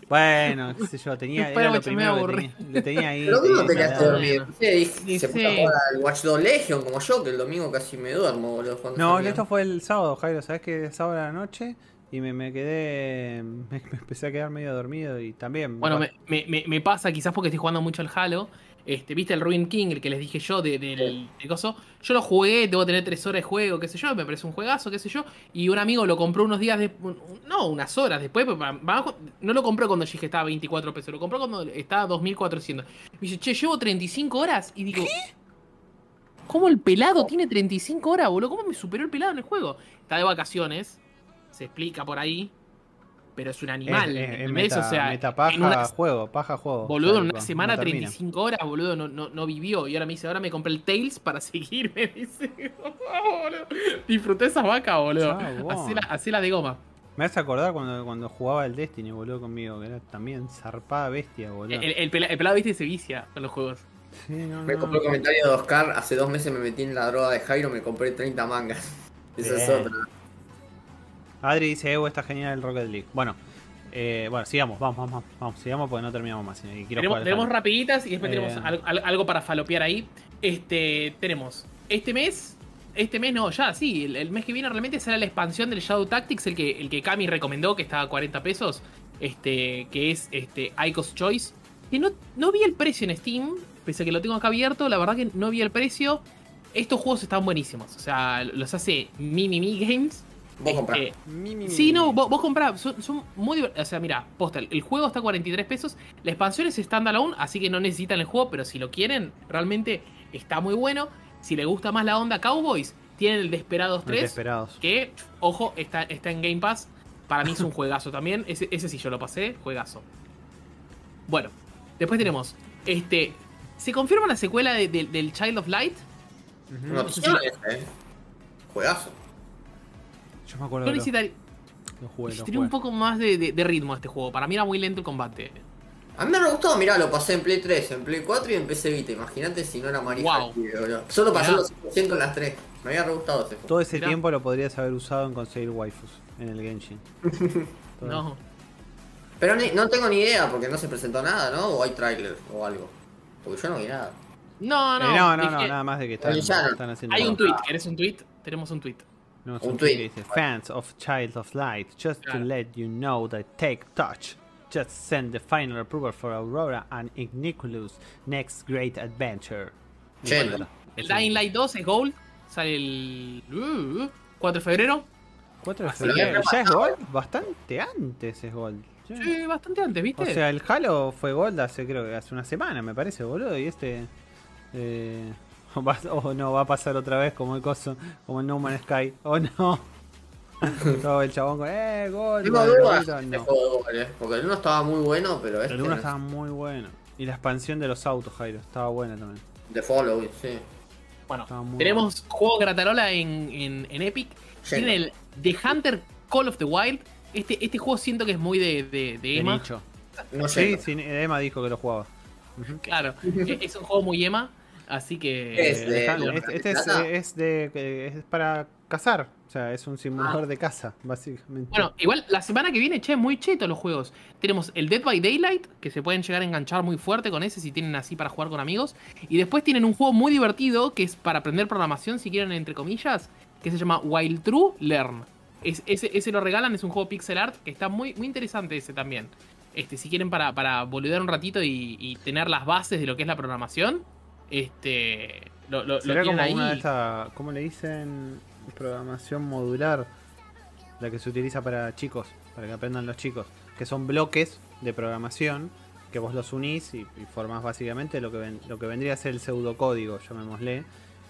Bueno, qué sé yo, tenía... Era lo primero que aburrí. tenía, ahí. Pero ¿cómo te quedaste dormido? Se puso a jugar al Watch Dogs Legion como yo, que el domingo casi me duermo, boludo. No, salía. esto fue el sábado, Jairo. Sabes que es sábado a la noche y me, me quedé. Me, me empecé a quedar medio dormido y también. Bueno, me, me- me- me pasa quizás porque estoy jugando mucho al Halo. Este, ¿Viste el Ruin King, el que les dije yo de- del del coso? Yo lo jugué, debo tener tres horas de juego, qué sé yo, me parece un juegazo, qué sé yo. Y un amigo lo compró unos días después, no, unas horas después, pero va- no lo compró cuando dije que estaba a 24 pesos, lo compró cuando estaba a 2400. Me dice, che, llevo 35 horas y digo, ¿cómo el pelado tiene 35 horas, boludo? ¿Cómo me superó el pelado en el juego? Está de vacaciones, se explica por ahí, pero es un Es, animal. es- es meta, o sea, meta en paja una- juego, paja juego. Boludo, O sea, en una semana, no termina. 35 horas, boludo, no, no, no vivió. Y ahora me dice, ahora me compré el Tails para seguirme. Dice, boludo. Disfruté esa vaca, boludo. Chabón. Hacela, hacela de goma. Me hace acordar cuando, cuando jugaba el Destiny, boludo, conmigo, que era también zarpada bestia, boludo. El, el pela- el pelado, viste, se vicia con los juegos. Sí, no, Me no. compré el comentario de Oscar, hace dos meses me metí en la droga de Jairo, me compré 30 mangas. Esa es otra. Adri dice, Evo está genial el Rocket League. Bueno, eh, bueno, sigamos, vamos, vamos, vamos, sigamos porque no terminamos más. Y quiero Tenemos, rapiditas y después Eh. tenemos al- al- algo para falopear ahí. Este, tenemos este mes. Este mes no, ya, sí. El, el mes que viene realmente será la expansión del Shadow Tactics, el que, el que Kami recomendó, que está a 40 pesos. Este, que es este Icos Choice. Que no, no vi el precio en Steam, pese a que lo tengo acá abierto, la verdad que no vi el precio. Estos juegos están buenísimos. O sea, los hace Mimi Games. Vos comprás. Este, Sí, no, vos, vos comprá, son, son muy diver- O sea, mira, posta, el juego está a 43 pesos, la expansión es standalone, así que no necesitan el juego, pero si lo quieren, realmente está muy bueno. Si les gusta más la onda Cowboys, tienen el Desperados 3, Desesperados. que, ojo, está, está en Game Pass. Para mí es un juegazo también, ese, ese sí yo lo pasé, juegazo. Bueno, después tenemos, este, ¿se confirma la secuela de- de- del Child of Light? Ujú. Notición ese, eh. Juegazo. Yo me acuerdo Yo lo, necesitaría lo jugué, necesitaría un poco más de, de- de ritmo a este juego, para mí era muy lento el combate. A mí me re gustó, mirá, lo pasé en Play 3, en Play 4 y en PC Vita. Imagínate si no era marija. Wow. boludo. Solo pasé los 100% en las 3. Me había re gustado ese juego. Todo ese Mirá. tiempo lo podrías haber usado en conseguir waifus en el Genshin. No. Pero ni- no tengo ni idea porque no se presentó nada, ¿no? O hay trailer o algo. Porque yo no vi nada. No, Eh, no. no, no, no, nada más de que están, no. están haciendo. Hay un tweet. ¿Querés un tweet? Tenemos un tweet. No, Un un tweet. tweet que dice Fans of Child of Light, just Claro. to let you know that Take Touch just sent the final approval for Aurora and Igniculus next great adventure. El. Dying Light 2 es Gold. Sale el uh, 4 de febrero. 4 de febrero. Ya es Gold, bastante antes es Gold. Sí. Sí, bastante antes, ¿viste? O sea, el Halo fue Gold hace creo que hace una semana, me parece, boludo. Y este. Eh, oh no, va a pasar otra vez como el coso, como el No Man's Sky. Oh no. Todo el chabón con. ¡Eh, Gold! Tengo dudas Gold", de no. juego de gol, eh, Porque el uno estaba muy bueno, pero este. El 1 no- estaba muy bueno. Y la expansión de los autos, Jairo, estaba buena también. De Follow, sí. Bueno, tenemos juego gratarola en, en, en Epic. Tiene el The Hunter Call of the Wild. Este, este juego siento que es muy de, de, de De Emma. nicho. No Sí, sé. sí, Emma dijo que lo jugaba. Claro, e- es un juego muy Emma. Así que. Es de- este es, de es para cazar. O sea, es un simulador de caza, básicamente. Bueno, igual la semana que viene, che, muy cheto los juegos. Tenemos el Dead by Daylight, que se pueden llegar a enganchar muy fuerte con ese si tienen así para jugar con amigos. Y después tienen un juego muy divertido, que es para aprender programación, si quieren, entre comillas, que se llama Wild True Learn. Es- ese, ese lo regalan, es un juego pixel art, que está muy, muy interesante ese también. Este, si quieren para, para boludear un ratito y, y tener las bases de lo que es la programación, este lo, Será como ahí. una de estas, ¿cómo le dicen? Programación modular. La que se utiliza para chicos, para que aprendan los chicos. Que son bloques de programación que vos los unís y, y formás básicamente lo que, ven- lo que vendría a ser el pseudocódigo, llamémosle.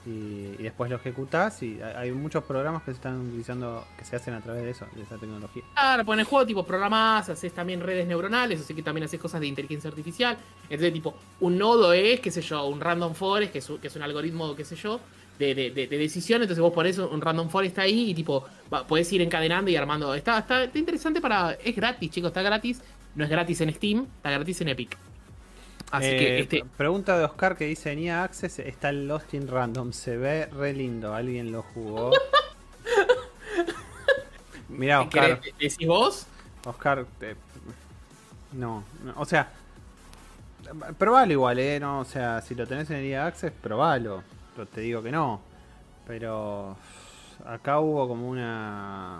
Y, después lo ejecutás y hay muchos programas que se están utilizando, que se hacen a través de eso, de esa tecnología. Claro, pues en el juego tipo programás, haces también redes neuronales, así que también haces cosas de inteligencia artificial. Entonces, tipo, un nodo es, qué sé yo, un random forest, que es que es un algoritmo, qué sé yo, de, de, de- de decisión. Entonces vos ponés un random forest ahí y tipo, va- podés ir encadenando y armando. Está, está, está interesante para. Es gratis, chicos, está gratis. No es gratis en Steam, está gratis en Epic. Así Eh, que este. Pregunta de Oscar que dice: En EA Access está el Lost in Random. Se ve re lindo. ¿Alguien lo jugó? Mira, Oscar. ¿querés- ¿Decís vos? Oscar. eh, no, no, o sea. Probalo igual, ¿eh? No, o sea, si lo tenés en el EA Access, probalo. Yo te digo que no. Pero. Acá hubo como una.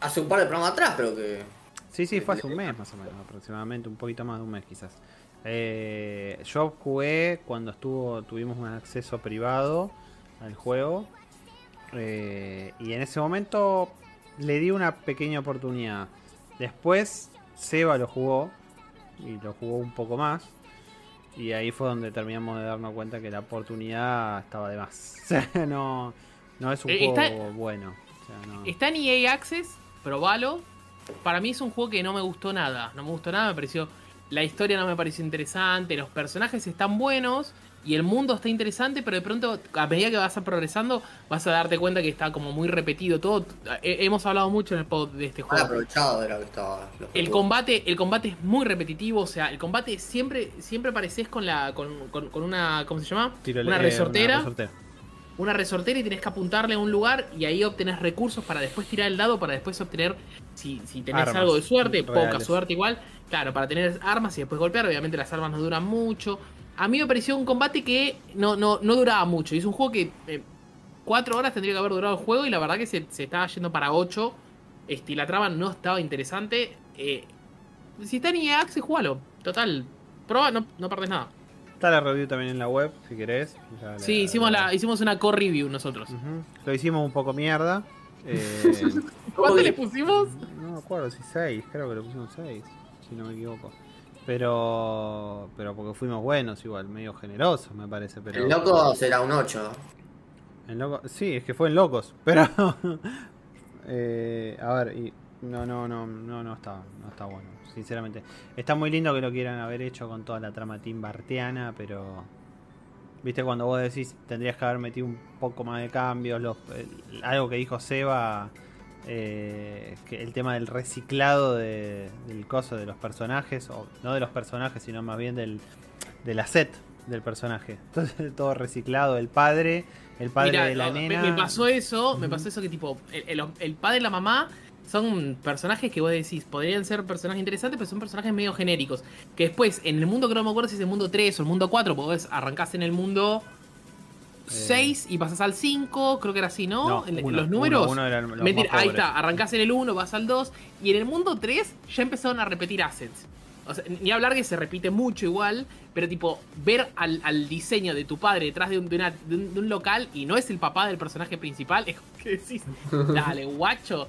Hace un par de programas atrás, pero que. Sí, sí, fue hace un mes más o menos, aproximadamente, un poquito más de un mes quizás. Eh, yo jugué cuando estuvo, tuvimos un acceso privado al juego. eh, y en ese momento le di una pequeña oportunidad. Después Seba lo jugó y lo jugó un poco más. Y ahí fue donde terminamos de darnos cuenta que la oportunidad estaba de más. No, no es un Eh, juego bueno. O sea, no. Está en EA Access, probalo. Para mí es un juego que no me gustó nada. No me gustó nada, me pareció. La historia no me pareció interesante, los personajes están buenos y el mundo está interesante, pero de pronto, a medida que vas progresando, vas a darte cuenta que está como muy repetido todo. Eh, Hemos hablado mucho en el pod de este juego. aprovechado que estaba. lo que El tuvo. combate, el combate es muy repetitivo, o sea, el combate siempre, siempre pareces con la, con, con- con una, ¿cómo se llama? Tiro- una eh, resortera resortera. Una resortera y tenés que apuntarle a un lugar y ahí obtenés recursos para después tirar el dado, para después obtener, si, si tenés Armas algo de suerte, poca suerte igual, claro, para tener armas y después golpear, obviamente las armas no duran mucho. A mí me pareció un combate que no, no, no duraba mucho, y es un juego que eh, cuatro horas tendría que haber durado el juego y la verdad que se, se estaba yendo para ocho, este, y la trama no estaba interesante. eh, si está en EA Access, jugalo, total, prueba, no, no perdés nada. Está la review también en la web, si querés. Ya la- Sí, hicimos, la, hicimos una core review nosotros. Lo hicimos un poco mierda. eh, ¿Cuánto le pusimos? no me acuerdo si 6, creo que lo pusimos 6, si no me equivoco. Pero pero porque fuimos buenos igual, medio generosos me parece. Pero, El loco será un 8. En loco- sí, es que fue en locos, pero eh, a ver, y no no no no no está no está bueno, sinceramente. Está muy lindo que lo quieran haber hecho con toda la trama Tim Bartiana, pero viste cuando vos decís tendrías que haber metido un poco más de cambios, los, el- algo que dijo Seba eh, que el tema del reciclado de- del coso de los personajes, o no de los personajes, sino más bien del, del asset del personaje. Entonces, todo reciclado, el padre, el padre Mirá, de la no, nena. Me, pasó eso, me pasó eso que tipo, el, el- el padre y la mamá son personajes que vos decís, podrían ser personajes interesantes, pero son personajes medio genéricos. Que después, en el mundo que no me acuerdo si es el mundo 3 o el mundo 4, vos arrancás en el mundo 6 y pasás al 5, creo que era así, ¿no? No, uno, los números. uno, uno eran los Mentira, más ahí está, arrancás en el 1, vas al 2, y en el mundo 3 ya empezaron a repetir assets. O sea, ni hablar que se repite mucho igual, pero tipo, ver al, al diseño de tu padre detrás de un, de una- de un- de un local y no es el papá del personaje principal, es como que decís, dale, guacho.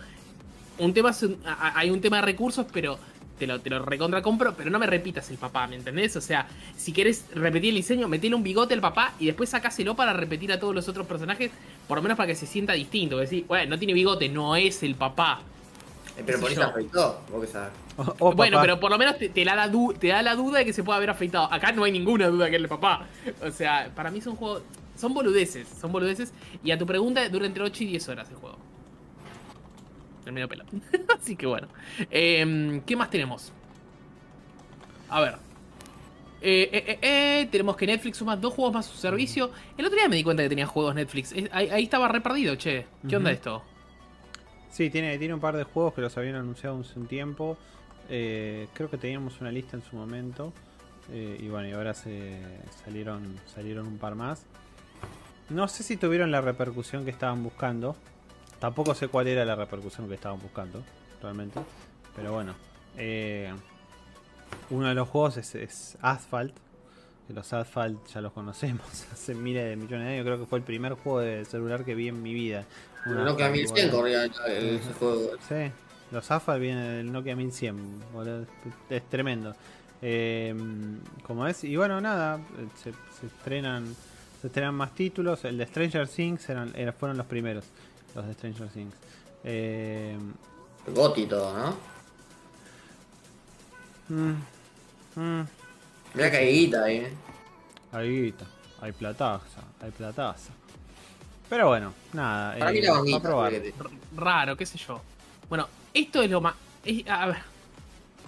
Un tema es un- a- a- hay un tema de recursos, pero te lo, te lo recontra compro, pero no me repitas el papá, ¿me entendés? O sea, si querés repetir el diseño, metele un bigote al papá y después sacáselo para repetir a todos los otros personajes, por lo menos para que se sienta distinto. Decir, bueno, no tiene bigote, no es el papá. Eh, pero por eso afeitó, vos que sabés. Oh, oh, bueno, papá. pero por lo menos te, te da la du- te da la duda de que se puede haber afeitado. Acá no hay ninguna duda que es el papá. O sea, para mí son juegos. Son boludeces, son boludeces. Y a tu pregunta, dura entre 8 y 10 horas el juego. El medio pelo. Así que bueno. Em, ¿Qué más tenemos? A ver. Eh, eh, eh, tenemos que Netflix suma dos juegos más a su servicio. El otro día me di cuenta que tenía juegos Netflix. Es- ahí, ahí estaba re perdido, che. ¿Qué onda esto? Sí, tiene, tiene un par de juegos que los habían anunciado hace un tiempo. Creo que teníamos una lista en su momento. Y bueno, y ahora se salieron, salieron un par más. No sé si tuvieron la repercusión que estaban buscando. Tampoco sé cuál era la repercusión que estaban buscando, realmente. Pero bueno. eh, uno de los juegos es, es Asphalt. Que los Asphalt ya los conocemos hace miles de millones de años. Creo que fue el primer juego de celular que vi en mi vida. El Nokia Asphalt, 1100 bueno. corría el, juego. Sí, los AFA vienen del Nokia 1100, boludo, es, tremendo. Eh, como es, y bueno, nada, se, se estrenan se estrenan más títulos. El de Stranger Things eran, fueron los primeros, los de Stranger Things. Eh, Goti y todo, ¿no? mm, mm, Mirá que hay guita ahí. ¿eh? hay guita, hay plataza, hay plataza. Pero bueno, nada, Para mí eh, la va a probar. raro, qué sé yo. Bueno, esto es lo más. es- a ver.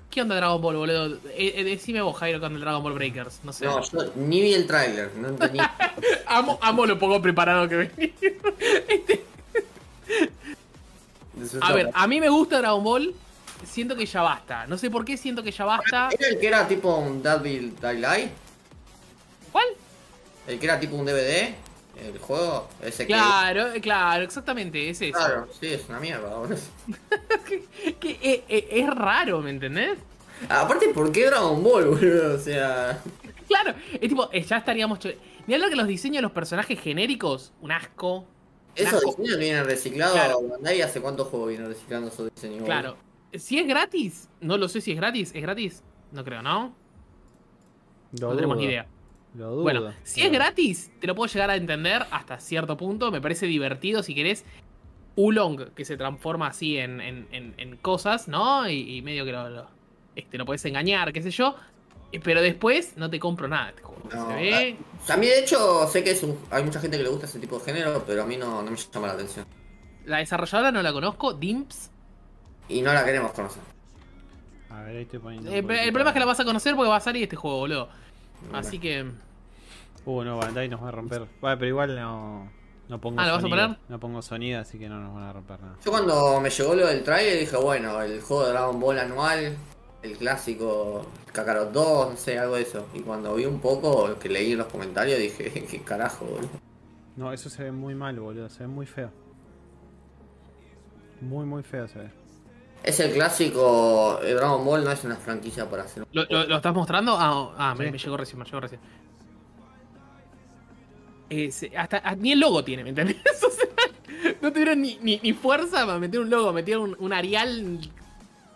¿Qué onda Dragon Ball, boludo? Eh, eh, decime vos, Jairo, con el Dragon Ball Breakers. No sé. No, yo ni vi el tráiler, no entendí. amo, amo lo poco preparado que venía. Este- a ver, a mí me gusta Dragon Ball. Siento que ya basta. No sé por qué siento que ya basta. ¿Era el que era tipo un Devil Daylight? ¿Cuál? ¿El que era tipo un DVD? ¿El juego? Ese que... Claro, eh, claro, exactamente, es eso. Claro, sí, es una mierda. Que, eh, eh, es raro, ¿me entendés? Aparte, ¿por qué Dragon Ball, boludo? O sea... Claro, es tipo, ya estaríamos. Ni hablar que los diseños de los personajes genéricos, un asco. Esos diseños vienen reciclados. Claro. Bandai hace cuántos juegos vienen reciclando esos diseños. Claro. Si es gratis, no lo sé si es gratis. ¿Es gratis? No creo, ¿no? Lo no tenemos ni idea. Lo dudo. Bueno, si es gratis, te lo puedo llegar a entender hasta cierto punto. Me parece divertido si querés. Ulong, que se transforma así en, en- en- en cosas, ¿no? Y, y medio que lo, lo- este, lo puedes engañar, qué sé yo. Pero después no te compro nada de este juego. No, se ve. A mí de hecho sé que es un- hay mucha gente que le gusta ese tipo de género, pero a mí no, no me llama la atención. La desarrolladora no la conozco, Dimps. Y no la queremos conocer. A ver, ahí estoy poniendo. Eh, el problema es que la vas a conocer porque va a salir este juego, boludo. Así que. Uh, no, Bandai nos va a romper. Bueno, pero igual no, no pongo Ah, ¿lo vas a sonido. poner? No pongo sonido, así que no nos van a romper nada. Yo cuando me llegó lo del trailer dije, bueno, el juego de Dragon Ball anual, el clásico Kakarot 2, no sé, algo de eso. Y cuando vi un poco, lo que leí en los comentarios, dije, qué carajo, boludo. No, eso se ve muy mal, boludo. Se ve muy feo. Muy, muy feo se ve. Es el clásico, el Dragon Ball no es una franquicia para hacer un ¿Lo, lo- lo estás mostrando? Ah, ah, me, Sí. me llegó recién, me llegó recién. Eh, se- hasta, a- ni el logo tiene, ¿me entendés? O sea, no tuvieron ni, ni, ni fuerza para meter un logo, metieron un, un Arial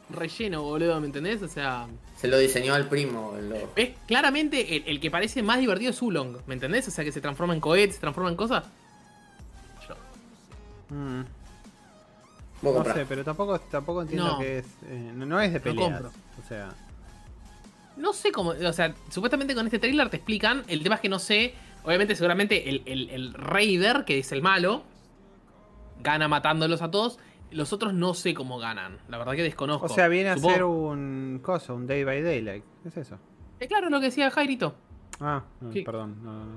relleno, boludo, ¿me entendés? O sea, Se lo diseñó al primo, el logo. ves claramente el, el que parece más divertido es Ulong, ¿me entendés? O sea, que se transforma en cohetes, se transforma en cosas. Yo- Mm, no sé, pero tampoco, tampoco entiendo No. que es. eh, no, no es de Lo peleas. compro. O sea, No sé cómo, o sea, supuestamente con este trailer te explican, el tema es que no sé, obviamente seguramente el, el, el Raider, que es el malo, gana matándolos a todos, Los otros no sé cómo ganan. La verdad que desconozco. O sea, viene a ser un coso, un day by daylight. ¿Qué es eso? Es claro lo que decía Jairito. Ah, no, Sí. perdón. No, no,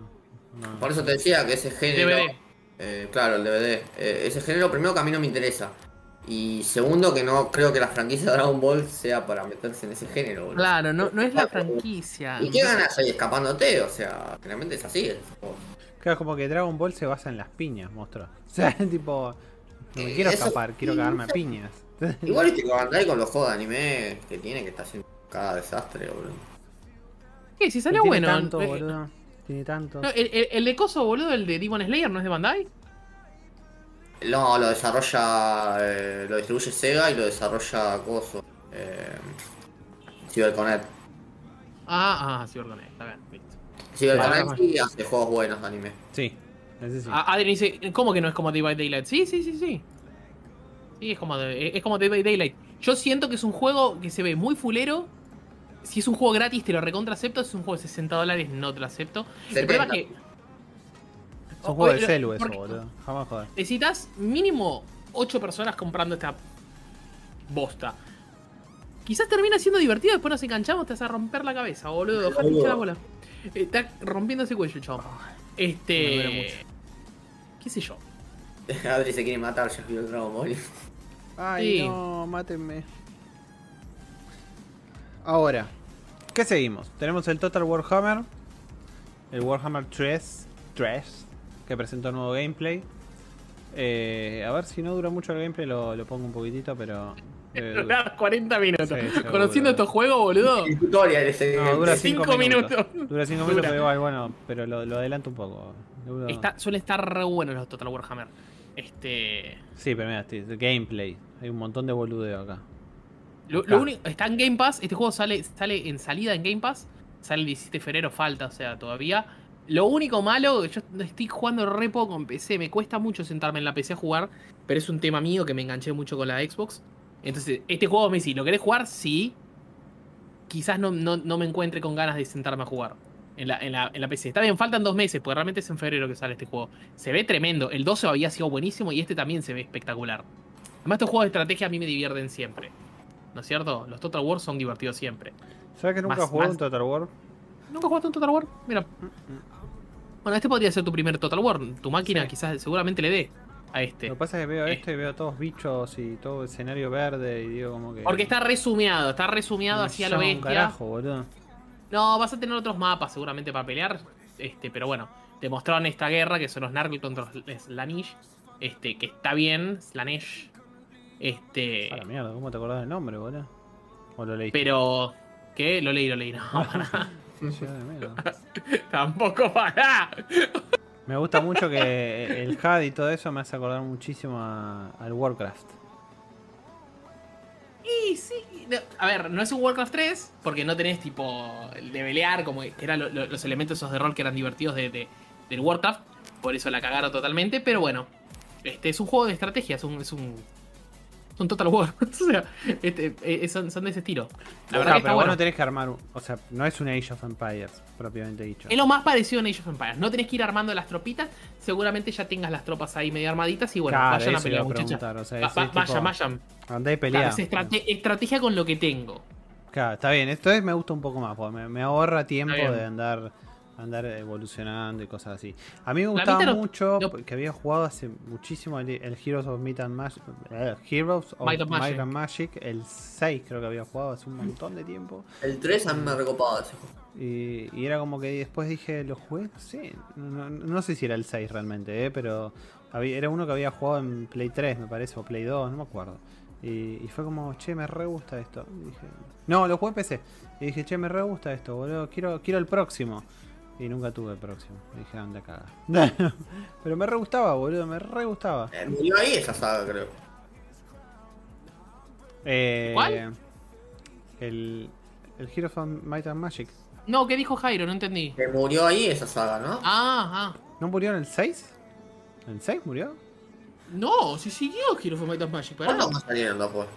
no. Por eso te decía que ese género. DVD. eh, claro, el DVD. eh, ese género, primero, que a mí no me interesa. Y segundo, que no creo que la franquicia de Dragon Ball sea para meterse en ese género. boludo. Claro, no, no es la franquicia. ¿Y qué ganas ahí escapándote? O sea, generalmente es así. es- Claro, es como que Dragon Ball se basa en las piñas, monstruo. O sea, tipo. No me Eh, quiero escapar, quiero cagarme a piñas. Igual que Bandai con los juegos de anime que tiene, que está haciendo cada desastre, boludo. ¿Qué? Si salió Tiene bueno. tanto, eh, boludo. Tiene tanto. no, el, el- el de Coso, boludo, el de Demon Slayer, ¿no es de Bandai? No, lo desarrolla, eh, lo distribuye Sega y lo desarrolla Coso. Eh, CyberConnect. Ah, ah, perdón, está bien, listo. CyberConnect sí hace juegos buenos de anime. Sí, ese sí. Ah, Adrien dice, ¿cómo que no es como Day by Daylight? Sí, sí, sí, sí. Sí, es como, es como Day by Daylight. Yo siento que es un juego que se ve muy fulero. Si es un juego gratis, te lo recontra acepto. Si es un juego de 60 dólares, no te lo acepto. El 70. problema es que. es un juego de celu eso, boludo. Jamás joder. Necesitas mínimo 8 personas comprando esta bosta. Quizás termina siendo divertido, después nos enganchamos, te vas a romper la cabeza, boludo. Hinchar la bola. Está rompiendo ese cuello, chavo. Me duele Este. mucho. ¿Qué sé yo? Adri se quiere matar, ya vio el Dragon Ball. Ay, Sí. no, mátenme. Ahora, ¿qué seguimos? Tenemos el Total Warhammer, el Warhammer 3, 3 que presentó nuevo gameplay. Eh, a ver si no dura mucho el gameplay, lo, lo pongo un poquitito, pero. Durar. Durar 40 minutos. Sí, seguro. Conociendo estos juegos, boludo. El tutorial ese. No, dura Cinco 5 minutos. minutos. Dura 5 minutos, pero igual, bueno, pero lo, lo adelanto un poco. Está, suelen estar re buenos los Total Warhammer. Este. Sí, pero mira, sí, gameplay. Hay un montón de boludeo acá. Lo, Acá. lo único, está en Game Pass. Este juego sale, sale en salida en Game Pass. Sale el 17 de febrero, falta, o sea, todavía. Lo único malo, yo estoy jugando re poco en PC. Me cuesta mucho sentarme en la PC a jugar. Pero es un tema mío que me enganché mucho con la Xbox. Entonces, este juego me dice, ¿lo querés jugar? Sí. Quizás no, no, no me encuentre con ganas de sentarme a jugar. En la, en, la, en la PC. Está bien, faltan dos meses, porque realmente es en febrero que sale este juego. Se ve tremendo. El 12 había sido buenísimo y este también se ve espectacular. Además, estos juegos de estrategia a mí me divierten siempre. ¿No es cierto? Los Total War son divertidos siempre. ¿Sabes que nunca Más- jugué más- un Total War? ¿Nunca jugaste un Total War? Mira. Bueno, este podría ser tu primer Total War. Tu máquina Sí. quizás seguramente le dé a este. Lo que pasa es que veo esto y veo todos bichos y todo escenario verde y digo como que. Porque está resumeado, está resumeado me así a lo bestia. carajo, boludo. No, vas a tener otros mapas seguramente para pelear. Este, pero bueno, te mostraron esta guerra que son los Nargles contra los Slanish. Este, que está bien, Slanesh. Este. A la mierda, ¿cómo te acordás del nombre, boludo? ¿O lo leíste? Pero. ¿Qué? Lo leí, lo leí. No. Tampoco para. Me gusta mucho que el HUD y todo eso me hace acordar muchísimo a- al Warcraft. Y sí. a ver, no es un Warcraft 3, porque no tenés tipo el de pelear, como que eran lo- lo- los elementos esos de rol que eran divertidos de, de- del Warcraft. Por eso la cagaron totalmente, pero bueno. Este es un juego de estrategia, es un. Un Total War. o sea, este, eh, son, son de ese estilo. La verdad que pero vos bueno. no tenés que armar. un- O sea, no es un Age of Empires, propiamente dicho. Es lo más parecido a Age of Empires. No tenés que ir armando las tropitas. Seguramente ya tengas las tropas ahí medio armaditas. Y bueno, Claro, vayan a pelear, muchachos. o sea, Va- ese va- tipo- vayan, vayan. Andá y Claro, pelea. es estrate- estrategia con lo que tengo. Claro, está bien. Esto es, me gusta un poco más, porque me, me ahorra tiempo de andar andar evolucionando y cosas así. A mí me gustaba mucho, no- que había jugado hace muchísimo el, el Heroes of Might and Magic, Heroes of Might and Might Magic. and Magic, el 6 creo que había jugado hace un montón de tiempo. El 3 a mí me recopaba ese juego. Y, y era como que después dije, lo jugué, sé, no, no- no sé si era el 6 realmente, eh, pero había- era uno que había jugado en Play 3, me parece, o Play 2, no me acuerdo. Y, y fue como, che, me re gusta esto. Y dije, no, lo jugué en PC. Y dije, che, me re gusta esto, boludo, quiero, quiero el próximo. Y nunca tuve el próximo. Y dije, anda caga. pero me re gustaba, boludo, me re gustaba. Eh, murió ahí esa saga, creo. Eh, ¿Cuál? El, el Heroes of Might and Magic. No, ¿qué dijo Jairo? No entendí. Que murió ahí esa saga, ¿no? Ah, ah. ¿No murió en el 6? ¿En el 6 murió? No, si siguió Hero of Might and Magic. pará. ¿Cuándo más salieron después?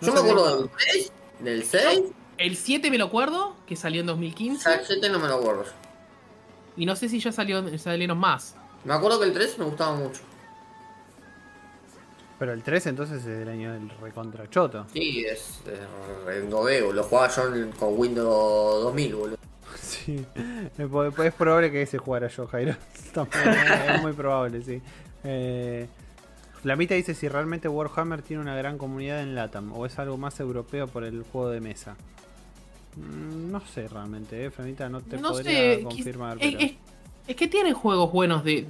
No Yo me acuerdo del 3, del 6, El 7 me lo acuerdo, que salió en 2015. el 7 no me lo acuerdo. Y no sé si ya salió, salieron más. Me acuerdo que el 3 me gustaba mucho. Pero el 3 entonces es del año del recontra choto. Sí, es, es endodeo. Lo jugaba yo con Windows 2000, boludo. Sí, es probable que ese jugara yo, Jairo. Es es muy probable, sí. Eh, Flamita dice si realmente Warhammer tiene una gran comunidad en LATAM o es algo más europeo por el juego de mesa. Mm, No sé realmente, eh, Flamita, no te no podría sé, confirmar. es, pero- es- es que tienen juegos buenos de.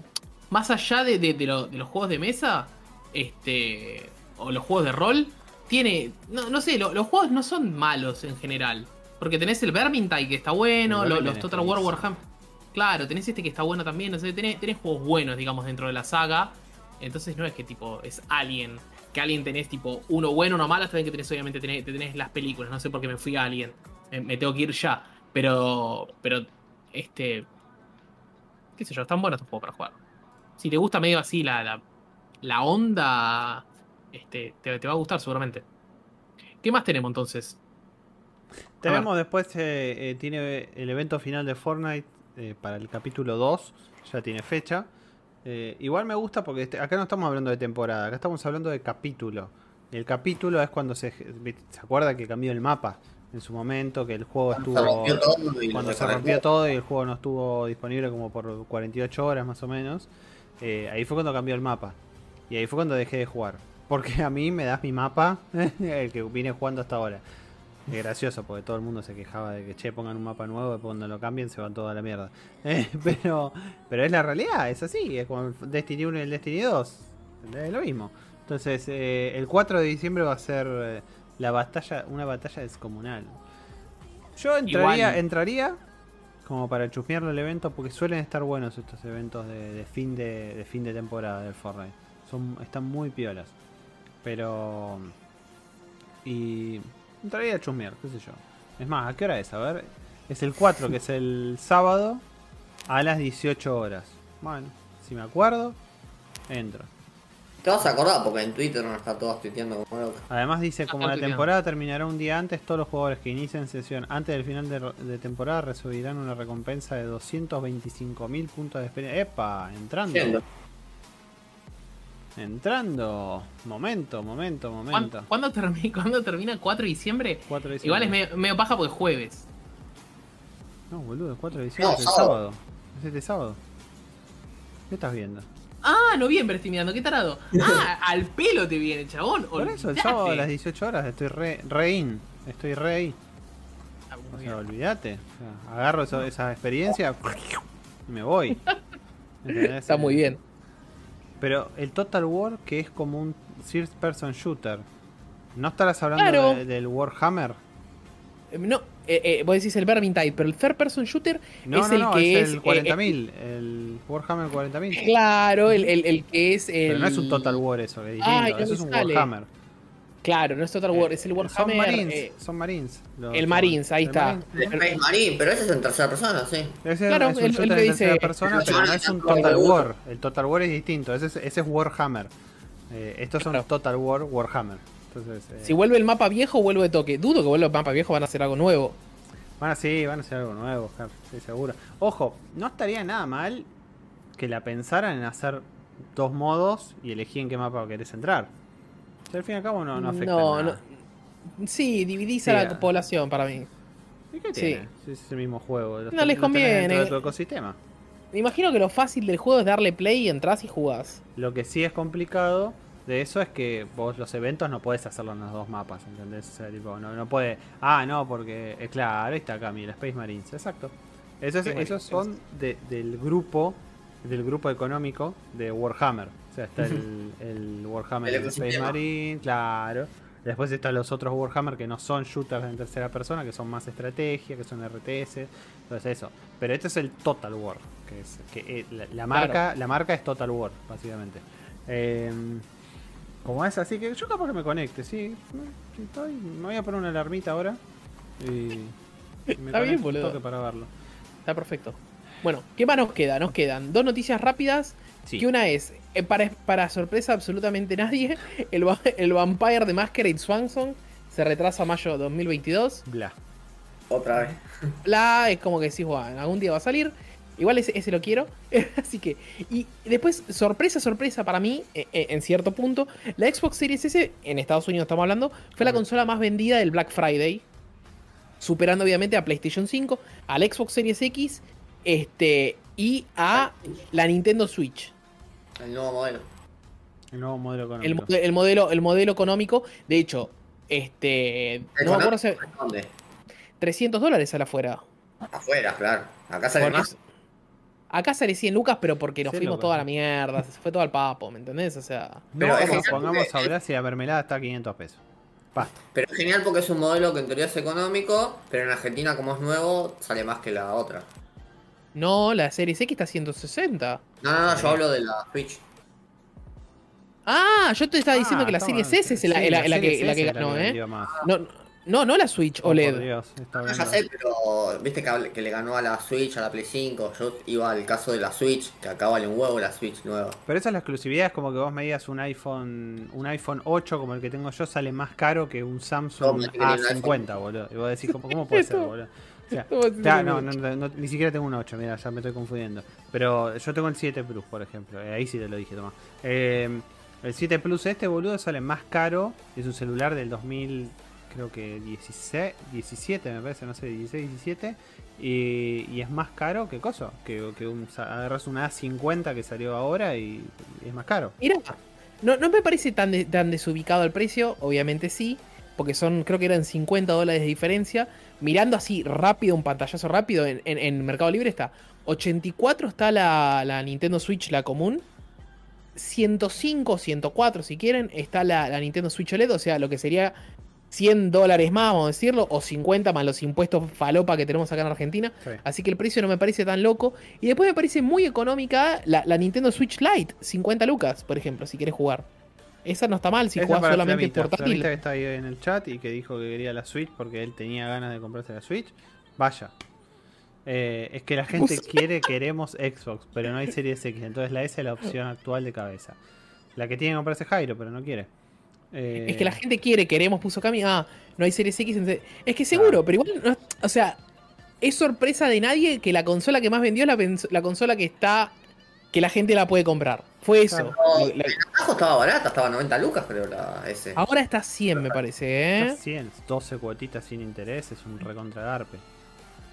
Más allá de, de- de lo- de los juegos de mesa, este. O los juegos de rol, tiene. No, no sé, lo- los juegos no son malos en general. Porque tenés el Vermintide que está bueno, lo- los Total War Warhammer. Claro, tenés este que está bueno también. No sé, tenés, tenés juegos buenos, digamos, dentro de la saga. Entonces no es que tipo, es Alien. Que Alien tenés tipo uno bueno, uno malo, bien que tenés, obviamente, tenés, tenés las películas. No sé por qué me fui a Alien. Me, me tengo que ir ya. Pero. Pero. Este. qué sé yo, están buenos estos juegos para jugar. Si te gusta medio así la, la, la onda, este, te, va a gustar seguramente. ¿Qué más tenemos entonces? Tenemos después, eh, eh, tiene el evento final de Fortnite eh, para el capítulo 2, ya tiene fecha. Eh, igual me gusta porque este- acá no estamos hablando de temporada, acá estamos hablando de capítulo. El capítulo es cuando se, se acuerda que cambió el mapa en su momento, que el juego Se estuvo... todo y Cuando se rompió todo y el juego no estuvo disponible como por 48 horas más o menos, eh, ahí fue cuando cambió el mapa. Y ahí fue cuando dejé de jugar. Porque a mí me das mi mapa, el que vine jugando hasta ahora. Es gracioso porque todo el mundo se quejaba de que che pongan un mapa nuevo y cuando lo cambien se van toda la mierda. Eh, pero, pero es la realidad, es así, es como el Destiny 1 y el Destiny 2. Es lo mismo. Entonces, eh, el 4 de diciembre va a ser la batalla, una batalla descomunal. Yo entraría, Igual. entraría como para chusmearlo el evento porque suelen estar buenos estos eventos de, de fin de, de fin de temporada del Fortnite. Son, están muy piolas. Pero y entraría a chusmear, qué sé yo. Es más, ¿a qué hora es? A ver, es el 4, que es el sábado a las 18 horas. Bueno, si me acuerdo, entro. Te vas a acordar porque en Twitter nos está todos tuiteando como loco. Además dice, como la temporada terminará un día antes, todos los jugadores que inicien sesión antes del final de, de temporada recibirán una recompensa de 225.000 puntos de experiencia. ¡Epa! Entrando. Entrando. Momento, momento, ¿Cuándo, momento. cuándo termina, cuándo termina 4 de diciembre? 4 de Igual es diciembre. medio, medio paja porque es jueves. No, boludo, el 4 de diciembre No, es el sábado. sábado. Es este sábado. ¿Qué estás viendo? Ah, noviembre estoy mirando, qué tarado. Ah, al pelo te viene, chabón. Por eso, el sábado a las 18 horas estoy re, re in. Estoy re ahí. Ah, O sea, olvídate. O sea, agarro eso- esa experiencia y me voy. ¿Entendés? Está muy bien. Pero el Total War, que es como un first person shooter, ¿no estarás hablando Claro. de- del Warhammer? Eh, No, eh, eh, vos decís el Vermintide, pero el Third Person Shooter No, es no, el no, que es es. el eh, 40.000, el Warhammer 40.000. eh, claro, el, el- el que es. El... Pero no es un Total War eso, que es distinto, Ay, no eso es un sale. Warhammer. Claro, no es Total War, es el Eh, Warhammer. Son Marines, eh, son Marines. los- el Marines, ahí el está. Marine, pero ese es en tercera persona, sí. Ese Claro, es un shooter en dice- tercera persona, pero no es un Total War. El Total War es distinto, ese es, ese es Warhammer. Eh, estos son Claro. Total War Warhammer. Entonces, eh, Si vuelve el mapa viejo, vuelve de toque. Dudo que vuelva el mapa viejo, van a hacer algo nuevo. van a sí, van a hacer algo nuevo, sí, seguro. Ojo, no estaría nada mal que la pensaran en hacer dos modos y elegir en qué mapa querés entrar. Sea, al fin y al cabo no, no afecta No, nada. no- Sí, dividís Sí, a la población para mí. ¿Y qué sí. Si es el mismo juego. los No ten- les conviene. de tu ecosistema. Me imagino que lo fácil del juego es darle play y entras y jugás. Lo que sí es complicado de eso es que vos los eventos no podés hacerlo en los dos mapas, ¿entendés? O sea, tipo, no, no puede. Ah, no, porque. eh, claro, ahí está acá, mira, Space Marines, exacto. Esos, esos son de- del grupo del grupo económico de Warhammer. O sea, está el, el Warhammer El de Space. Marine, claro. Después están los otros Warhammer que no son shooters en tercera persona, que son más estrategia, que son RTS. Entonces eso. Pero este es el Total War, que es que eh, la, la marca, la marca es Total War, básicamente. Eh, como es así que yo capaz que me conecte, sí. sí, estoy- me voy a poner una alarmita ahora. Y, y me Está bien, un boludo. toque para verlo. Está perfecto. Bueno, ¿qué más nos queda? Nos quedan dos noticias rápidas. Sí. Que una es, eh, para, para sorpresa de absolutamente nadie, el, el Vampire de Masquerade Swanson se retrasa a mayo de 2022. Bla. Otra vez. La es como que decís, bueno, algún día va a salir. Igual ese, ese lo quiero. Así que. Y después, sorpresa, sorpresa para mí, eh, eh, en cierto punto, la Xbox Series S, en Estados Unidos estamos hablando, fue la consola más vendida del Black Friday. Superando obviamente a PlayStation 5, al Xbox Series X, este. Y a la Nintendo Switch. El nuevo modelo. El nuevo modelo El, económico. el modelo, el modelo económico. De hecho, este. No me acuerdo si. ¿Dónde? 300 dólares sale afuera. Afuera, claro. Acá sale más. Acá sale 100 lucas, pero porque nos Sí, fuimos lucas. toda la mierda. Se fue todo al papo, ¿me entendés? O sea. No Pero genial pongamos a hablar si la mermelada está a 500 pesos. Basta. Pero es genial porque es un modelo que en teoría es económico, pero en Argentina como es nuevo, sale más que la otra. No, la Series X está a 160. No, no, no, yo hablo de la Switch. Ah, yo te estaba diciendo Ah, que la Series S es la, sí, la- la que, la que ganó, ¿eh? No, no, no la Switch Oh, por OLED. Dios, está No, ya sé, pero viste que, que le ganó a la Switch, a la Play 5. Yo iba al caso de la Switch, que acá vale un huevo la Switch nueva. Pero esa es la exclusividad, es como que vos me digas un iPhone, un iPhone 8 como el que tengo yo sale más caro que un Samsung Toma, que tiene un A50, boludo. Y vos decís, ¿cómo, cómo puede ser, boludo? O sea, esto va a ser ya, un no, 8. no, no, ni siquiera tengo un 8, mira, ya me estoy confundiendo. Pero yo tengo el 7 Plus, por ejemplo. eh, ahí sí te lo dije, toma. Eh, el 7 Plus este, boludo, sale más caro. Es un celular del 2000, creo que 16, 17, me parece, no sé, 16, 17. Y, es más caro que cosa. Que, agarras una A50 que salió ahora y, es más caro. Mira, no, no me parece tan, tan desubicado el precio, obviamente sí, porque son, creo que eran 50 dólares de diferencia. Mirando así rápido, un pantallazo rápido, en, Mercado Libre está 84 está la, la Nintendo Switch, la común. 105, 104 si quieren, está la, la Nintendo Switch OLED, o sea, lo que sería 100 dólares más, vamos a decirlo, o 50 más los impuestos falopa que tenemos acá en Argentina. Sí. Así que el precio no me parece tan loco. Y después me parece muy económica la, la Nintendo Switch Lite, 50 lucas, por ejemplo, si quieres jugar. Esa no está mal si Esa jugás solamente Flamita, portátil. Flamita que está ahí en el chat y que dijo que quería la Switch porque él tenía ganas de comprarse la Switch. Vaya. Eh, es que la gente quiere, queremos Xbox, pero no hay Series X. Entonces la S es la opción actual de cabeza. La que tiene que comprarse Jairo, pero no quiere. Eh, Es que la gente quiere, queremos, puso Cami. Ah, no hay Series X. entonces- Es que seguro, pero igual, no- o sea, es sorpresa de nadie que la consola que más vendió es la, consola que está, que la gente la puede comprar. Fue eso. Claro. No, la- en abajo estaba barata, estaba a 90 lucas creo la S. ahora está 100, me parece, Está ¿eh? 100, 12 cuotitas sin interés, es un recontra garpe.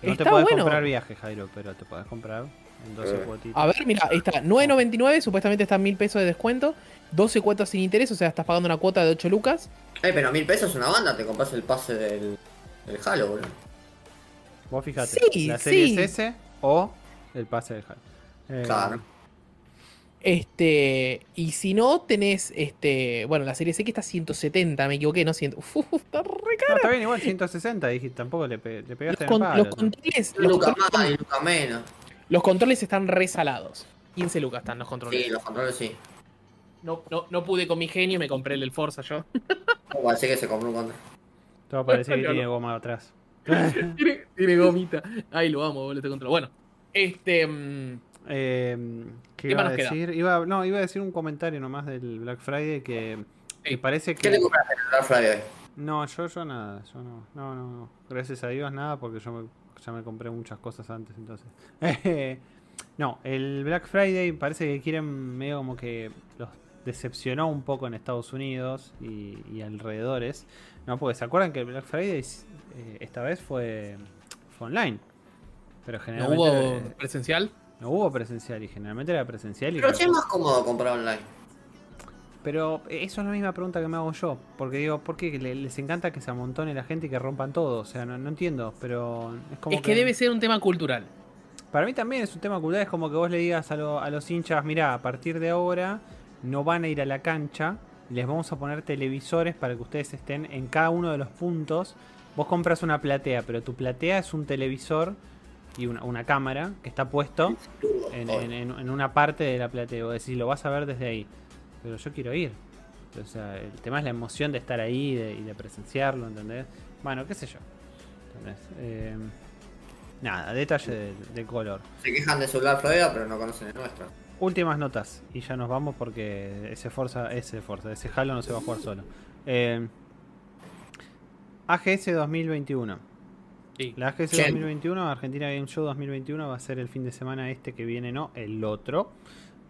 No Está te podés bueno. comprar viaje, Jairo, pero te podés comprar en 12 Eh. cuotitas. A ver, mira, está 9.99, supuestamente está mil pesos de descuento. 12 cuotas sin interés, o sea, estás pagando una cuota de 8 lucas. Eh, pero mil pesos es una banda, te compras el pase del, del Halo, boludo. Vos fijate, Sí, la serie sí. S o el pase de Halo. Eh, Claro. Este, y si no, tenés, este, bueno, la serie X está 170, me equivoqué, no 100. Uf, está re No, cara. está bien, igual 160, dijiste, tampoco le, pe- le Los, pegaste en con- el palo. los controles, los, lucas controles más y lucas menos. los controles están resalados. 15 lucas están los controles. Sí, los controles sí. No, no, no pude con mi genio y me compré el del Forza yo. Parece que se compró un control. Todo parece que tiene goma atrás. tiene, tiene gomita. Ay, lo amo, boludo, este control. Bueno, este. mm, Eh, ¿Qué ¿Qué iba a más nos queda? decir? Iba, no, iba a decir un comentario nomás del Black Friday que, que Sí. parece ¿Qué que... compraste en el Black Friday? No, yo, yo nada, yo no, no, no, no. Gracias a Dios nada, porque yo me- ya me compré muchas cosas antes, entonces. no, el Black Friday parece que quieren medio como que los decepcionó un poco en Estados Unidos y, y alrededores. No, porque se acuerdan que el Black Friday eh, esta vez fue, fue online. Pero ¿No generalmente hubo eh, presencial? no hubo presencial y generalmente era presencial. Y Pero sí es más cómodo comprar online. Pero eso es la misma pregunta que me hago yo. Porque digo, ¿por qué le- les encanta que se amontone la gente y que rompan todo? O sea, no, no entiendo, pero es como Es que debe ser un tema cultural. Para mí también es un tema cultural, es como que vos le digas a, lo- a los hinchas, mirá, a partir de ahora no van a ir a la cancha, les vamos a poner televisores para que ustedes estén en cada uno de los puntos. Vos compras una platea, pero tu platea es un televisor y una, cámara que está puesto en, en- en- una parte de la platea. Vos decís, lo vas a ver desde ahí. Pero yo quiero ir. O sea, el tema es la emoción de estar ahí y de presenciarlo, ¿entendés? Bueno, qué sé yo. Eh, nada, detalle de, de color. Se quejan de Black Friday, pero no conocen el nuestro. Últimas notas y ya nos vamos porque ese Forza, ese Forza, ese Halo no se va a jugar solo. Eh, AGS 2021. Sí. La AGS Sí. 2021, Argentina Game Show 2021 va a ser el fin de semana este que viene, no, el otro.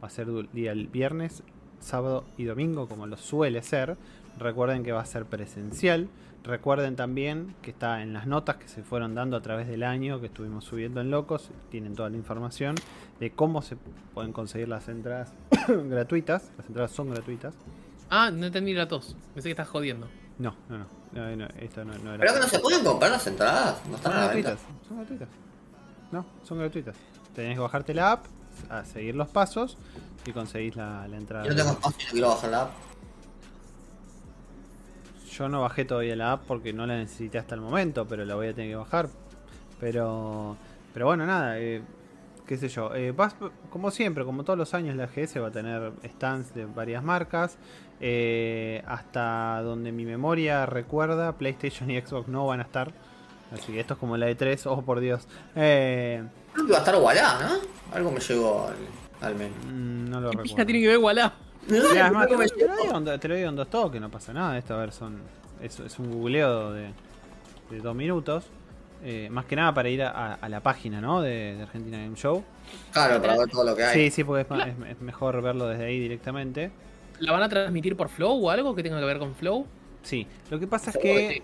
Va a ser día el viernes, sábado y domingo, como lo suele ser. Recuerden que va a ser presencial. Recuerden también que está en las notas que se fueron dando a través del año que estuvimos subiendo en Locos. Tienen toda la información de cómo se pueden conseguir las entradas gratuitas. Las entradas son gratuitas. Ah, no entendí la tos. Pensé que estás jodiendo. No, no, no. no, no, esto no, no era. Pero que no se pueden comprar las entradas. No están Son la venta. gratuitas, son gratuitas. No, son gratuitas. Tenés que bajarte la app, a seguir los pasos y conseguís la, la entrada. Yo no tengo espacio y no quiero bajar la app. Yo no bajé todavía la app porque no la necesité hasta el momento, pero la voy a tener que bajar. Pero, pero bueno, nada, eh, qué sé yo. eh, vas- como siempre, como todos los años, la GS va a tener stands de varias marcas. eh, hasta donde mi memoria recuerda, PlayStation y Xbox no van a estar. Así que esto es como la de 3, oh por Dios. Eh, Creo que va a estar Wallah, ¿no? Algo me llegó al, al menú. mm, no lo ¿Qué recuerdo. tiene que ver Wallah? Te, lo digo, en do- te lo digo en dos toques, no pasa nada. Esto, a ver, son, es, es un googleo de, de dos minutos. Eh, más que nada para ir a, a la página, ¿no? De, de Argentina Game Show. Claro, para ver todo lo que hay. Sí, sí, porque es, ma- es- es mejor verlo desde ahí directamente. ¿La van a transmitir por Flow o algo que tenga que ver con Flow? Sí, lo que pasa es que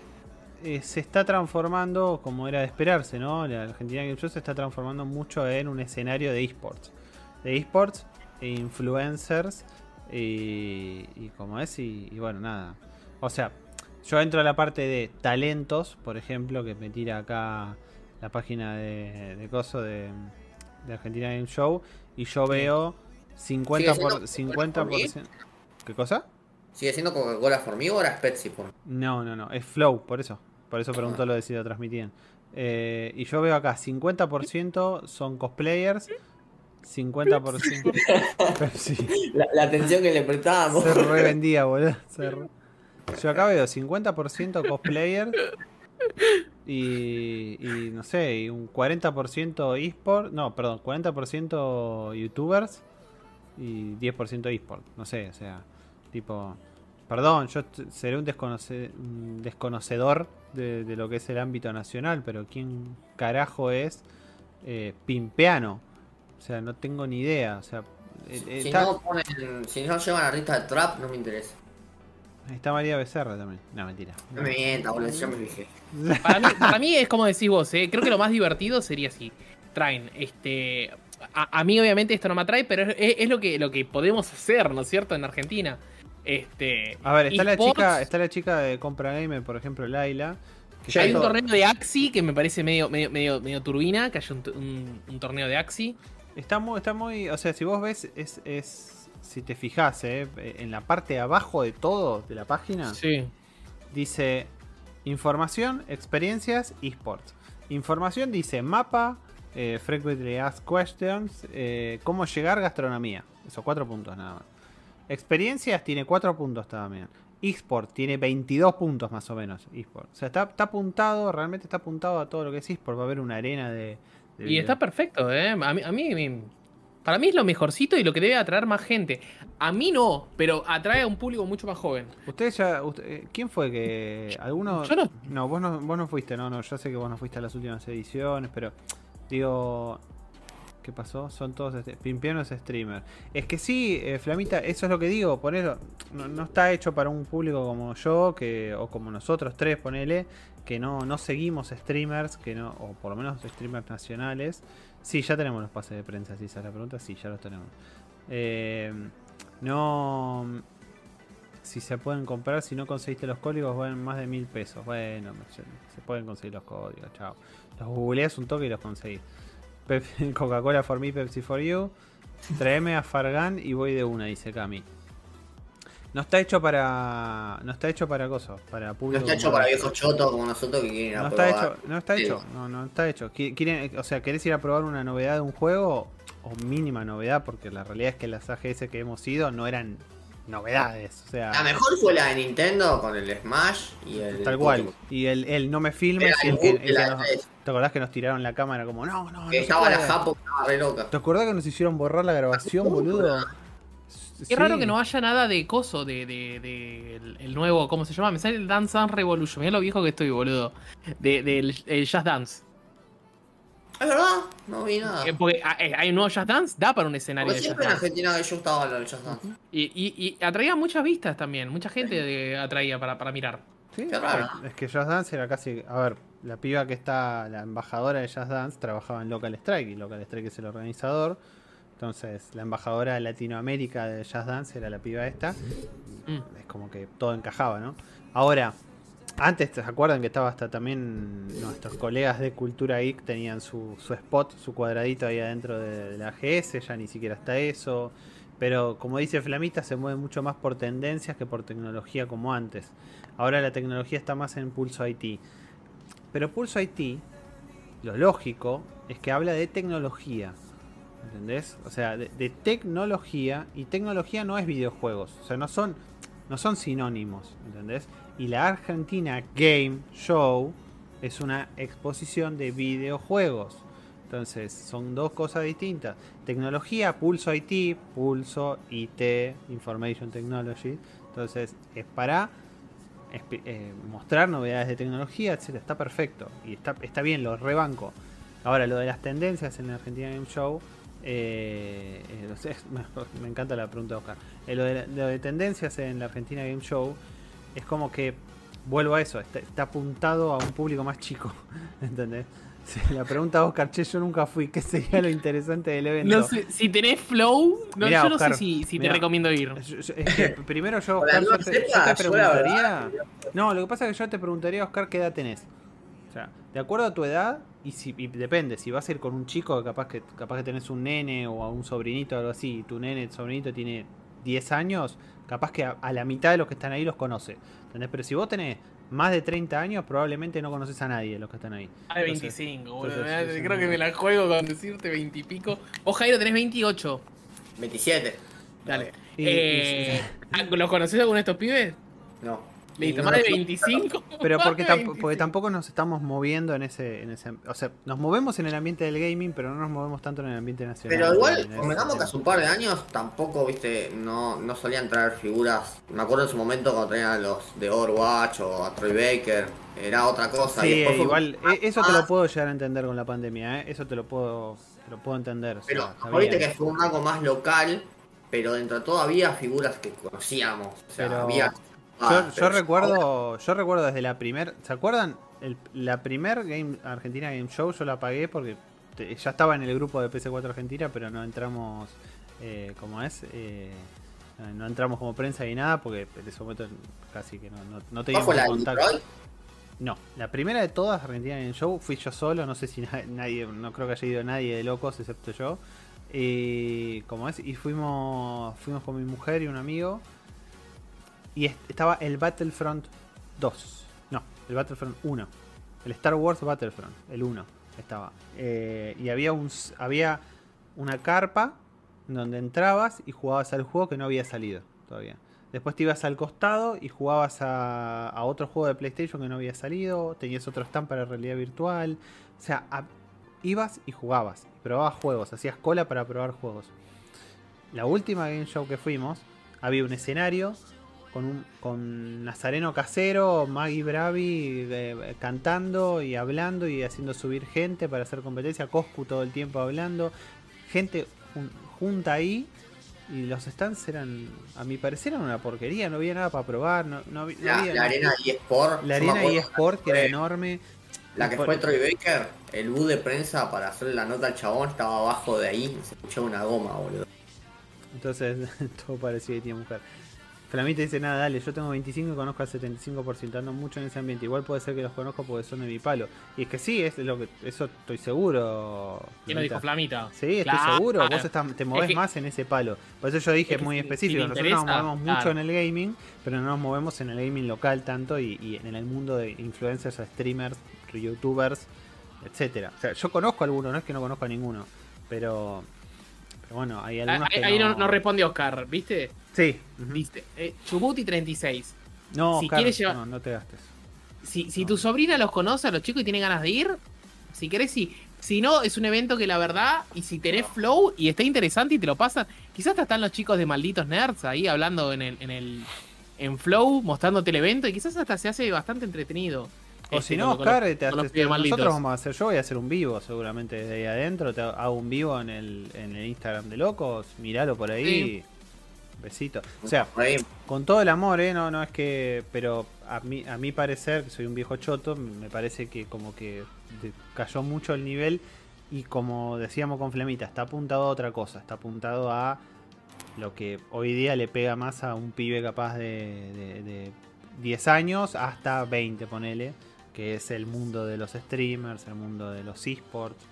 eh, se está transformando, como era de esperarse, ¿no? La Argentina Game Show se está transformando mucho en un escenario de esports. De esports, e influencers y, y como es, y, y bueno, nada. O sea, yo entro a la parte de talentos, por ejemplo, que me tira acá la página de, de coso de, de Argentina Game Show, y yo veo 50%. siendo Por, 50% ¿Qué cosa? ¿Sigue siendo Coca-Cola for me o ahora es Pepsi me? No, no, no, es Flow, por eso. Por eso preguntó lo de si lo transmitían. Eh, y yo veo acá, 50% son cosplayers, 50%... Pepsi. La, la atención que le prestábamos. Se revendía, boludo. se re- Yo acá veo 50% cosplayers y, y no sé, y un 40% eSport, no, perdón, 40% youtubers y 10% eSport, no sé, o sea, tipo, perdón, yo seré un, desconoce- un desconocedor de, de lo que es el ámbito nacional, pero ¿quién carajo es eh, Pimpeano? O sea, no tengo ni idea, o sea, eh, eh, Si está, no ponen, si no llevan a Rita de Trap, no me interesa. está María Becerra también, no, mentira. No me mientas, boludo, yo me fijé. Para mí, para mí es como decís vos, ¿eh? creo que lo más divertido sería si traen este. A, a mí, obviamente, esto no me atrae, pero es, es lo, que, lo que podemos hacer, ¿no es cierto? En Argentina. Este. A ver, está la chica, está la chica de compra gamer, por ejemplo, Laila. que Hay un todo- torneo de Axi que me parece medio, medio, medio, medio turbina, que haya un, un- un torneo de Axi. Está muy, está muy, o sea, si vos ves, es, es si te fijas, eh, en la parte de abajo de todo de la página, Sí. dice información, experiencias, esports. Información dice mapa, eh, frequently asked questions, eh, cómo llegar, gastronomía. Esos cuatro puntos nada más. Experiencias tiene cuatro puntos también. eSport tiene 22 puntos más o menos. eSport. O sea, está, está apuntado, realmente está apuntado a todo lo que es eSport. Va a haber una arena de. Y está perfecto, ¿eh? A mí, a mí para mí es lo mejorcito y lo que debe atraer más gente. A mí no, pero atrae a un público mucho más joven. Ustedes ya. usted- eh, ¿Quién fue que.? ¿Alguno.? Yo no. No, vos no, vos no fuiste, no, no. Yo sé que vos no fuiste a las últimas ediciones, pero. Digo. ¿Qué pasó? Son todos. Este, Pimpiano es streamer. Es que sí, eh, Flamita, eso es lo que digo. Ponelo. No, no está hecho para un público como yo, que o como nosotros tres, ponele. Que no, no seguimos streamers, que no, o por lo menos streamers nacionales. Sí, ya tenemos los pases de prensa, si esa es la pregunta. Sí, ya los tenemos. Eh, no. Si se pueden comprar, si no conseguiste los códigos, valen más de mil pesos. Bueno, se, pueden conseguir los códigos, chao. Los googleas un toque y los conseguís. Coca-Cola for me, Pepsi for you. Tráeme a Fargan y voy de una, dice Cami. No está hecho para. No está hecho para cosas, para No público. está hecho para viejos chotos como nosotros que quieren ir a no está hecho, no está Sí. hecho, no, no está hecho. Qui- Quieren, o sea, querés ir a probar una novedad de un juego o mínima novedad, porque la realidad es que las AGS que hemos ido no eran novedades, o sea, La mejor fue la de Nintendo con el Smash y el. tal cual. Pokémon. Y el, el no me filmes, el el que, que nos-. ¿te acordás que nos tiraron la cámara como no, no, no Que se estaba la puede"? Japo estaba re loca. ¿Te acordás que nos hicieron borrar la grabación, boludo? Qué raro que no haya nada de coso, de, de, de el, el nuevo, ¿cómo se llama? Me sale el Dance Dance Revolution. Mirá lo viejo que estoy, boludo. De, del el Just Dance. Es verdad, no vi nada. Eh, porque ah, eh, hay un nuevo Just Dance, da para un escenario Porque de Just siempre en Dance. Argentina que yo estaba lo del Just Dance. Y, y, y atraía muchas vistas también. Mucha gente de- atraía para, para mirar. Sí, Qué raro. Es que Just Dance era casi. A ver, la piba que está, la embajadora de Just Dance, trabajaba en Local Strike. Y Local Strike es el organizador. Entonces, la embajadora de Latinoamérica de Just Dance era la piba esta. Mm. Es como que todo encajaba, ¿no? Ahora, antes, ¿se acuerdan que estaba hasta también nuestros colegas de Cultura Geek tenían su, su spot, su cuadradito ahí adentro de, de la AGS? Ya ni siquiera está eso. Pero como dice Flamita, se mueve mucho más por tendencias que por tecnología como antes. Ahora la tecnología está más en Pulso IT. Pero Pulso IT, lo lógico, es que habla de tecnología. ¿Entendés? O sea, de, tecnología. Y tecnología no es videojuegos. O sea, no son, no son sinónimos. ¿Entendés? Y la Argentina Game Show es una exposición de videojuegos. Entonces, son dos cosas distintas. Tecnología, Pulso IT, Pulso IT, Information Technology. Entonces, es para eh, mostrar novedades de tecnología, etcétera. Está perfecto. Y está, está bien, lo rebanco. Ahora, lo de las tendencias en la Argentina Game Show. Eh, eh, no sé, me, me encanta la pregunta de Oscar. Eh, lo, de, la- lo de tendencias en la Argentina Game Show es como que vuelvo a eso, está, está apuntado a un público más chico. ¿Entendés? La pregunta a Oscar, che, yo nunca fui, ¿qué sería lo interesante del evento? No sé, si tenés flow, no, Mirá, yo no Oscar, sé si, si te recomiendo ir. Yo- yo- es que primero yo, Oscar, yo te, yo te preguntaría. No, lo que pasa es que yo te preguntaría, Oscar, qué edad tenés. O sea, de acuerdo a tu edad, y si y depende, si vas a ir con un chico, capaz que capaz que tenés un nene o a un sobrinito o algo así, y tu nene, tu sobrinito tiene 10 años, capaz que a, a la mitad de los que están ahí los conoce. ¿Entendés? Pero si vos tenés más de 30 años, probablemente no conoces a nadie de los que están ahí. Ah, de Entonces- 25, boludo. Creo que me la juego con decirte 20 y pico. Vos, Jairo, tenés 28. 27. Dale. Y- eh, ah, ¿Los conocés alguno de estos pibes? No. Listo, más de lo- 25. Pero porque, 25. porque tampoco nos estamos moviendo en ese, en ese... O sea, nos movemos en el ambiente del gaming, pero no nos movemos tanto en el ambiente nacional. Pero igual, convengamos que hace un par de años tampoco, viste, no, no solían traer figuras. Me acuerdo en su momento cuando traían a los de Overwatch o a Troy Baker, era otra cosa. y Sí, después igual, como- eh, eso te lo Ah, puedo llegar a entender con la pandemia, ¿eh? Eso te lo puedo, te lo puedo entender. o sea, Pero ahorita que fue un algo más local, pero dentro de todo había figuras que conocíamos. O sea, Pero había. Yo, Ah, yo recuerdo, yo recuerdo desde la primer, ¿se acuerdan? El- la primer game Argentina Game Show yo la pagué porque te- ya estaba en el grupo de PC4 Argentina, pero no entramos, eh, como es, eh, no entramos como prensa ni nada porque en ese momento casi que no, no, no ¿Cuál teníamos la contacto. Detroit? No, la primera de todas, Argentina Game Show, fui yo solo, no sé si na- nadie, no creo que haya ido nadie de locos excepto yo. Y como es, y fuimos, fuimos con mi mujer y un amigo. Y est- estaba el Battlefront 2. No, el Battlefront 1. El Star Wars Battlefront, el 1 estaba. Eh, y había un había una carpa donde entrabas y jugabas al juego que no había salido todavía. Después te ibas al costado y jugabas a, a otro juego de PlayStation que no había salido. Tenías otro stand para realidad virtual. O sea, ibas y jugabas. Probabas juegos, hacías cola para probar juegos. La última game show que fuimos, había un escenario con, un, con Nazareno Casero, Maggie Bravi eh, cantando y hablando y haciendo subir gente para hacer competencia. Coscu todo el tiempo hablando. Gente jun- junta ahí. Y los stands eran, a mi parecer, eran una porquería. No había nada para probar. No, no había- no La, había- la arena eSport. la arena eSport, que era enorme. La que fue Troy Baker, el bus de prensa para hacer la nota al chabón estaba abajo de ahí se escuchaba una goma, boludo. Entonces, todo parecía que tenía mujer. Flamita dice, nada, dale, yo tengo 25 y conozco al 75%, ando mucho en ese ambiente. Igual puede ser que los conozco porque son de mi palo. Y es que sí, es lo que eso estoy seguro. ¿Quién lo dijo Flamita. Sí, estoy seguro, vos estás- te movés que- más en ese palo. Por eso yo dije es muy si- específico, nosotros nos movemos claro. mucho en el gaming, pero no nos movemos en el gaming local tanto y, y en el mundo de influencers, streamers, youtubers, etcétera. O sea, yo conozco a algunos, no es que no conozco a ninguno, pero bueno, hay algunos Ahí, que ahí no, no responde Oscar, ¿viste? Sí. Viste. Eh, Chumuti 36. No, Si Oscar, quieres llevar- no, no te gastes. Si, si tu sobrina los conoce a los chicos y tiene ganas de ir, si querés, sí. Si no, es un evento que la verdad, y si tenés flow y está interesante y te lo pasan, quizás hasta están los chicos de malditos nerds ahí hablando en el, en el en flow, mostrándote el evento, y quizás hasta se hace bastante entretenido. O Este, si no, Oscar, los- te- malditos. nosotros vamos a hacer, yo voy a hacer un vivo seguramente desde ahí adentro, te hago un vivo en el, en el Instagram de Locos, miralo por ahí, besito. O sea, ahí, con todo el amor, ¿eh? No, no es que, pero a mí, a mi parecer, que soy un viejo choto, me parece que como que cayó mucho el nivel y como decíamos con Flemita, está apuntado a otra cosa, está apuntado a lo que hoy día le pega más a un pibe capaz de, de- de 10 años hasta 20, ponele, que es el mundo de los streamers, el mundo de los esports.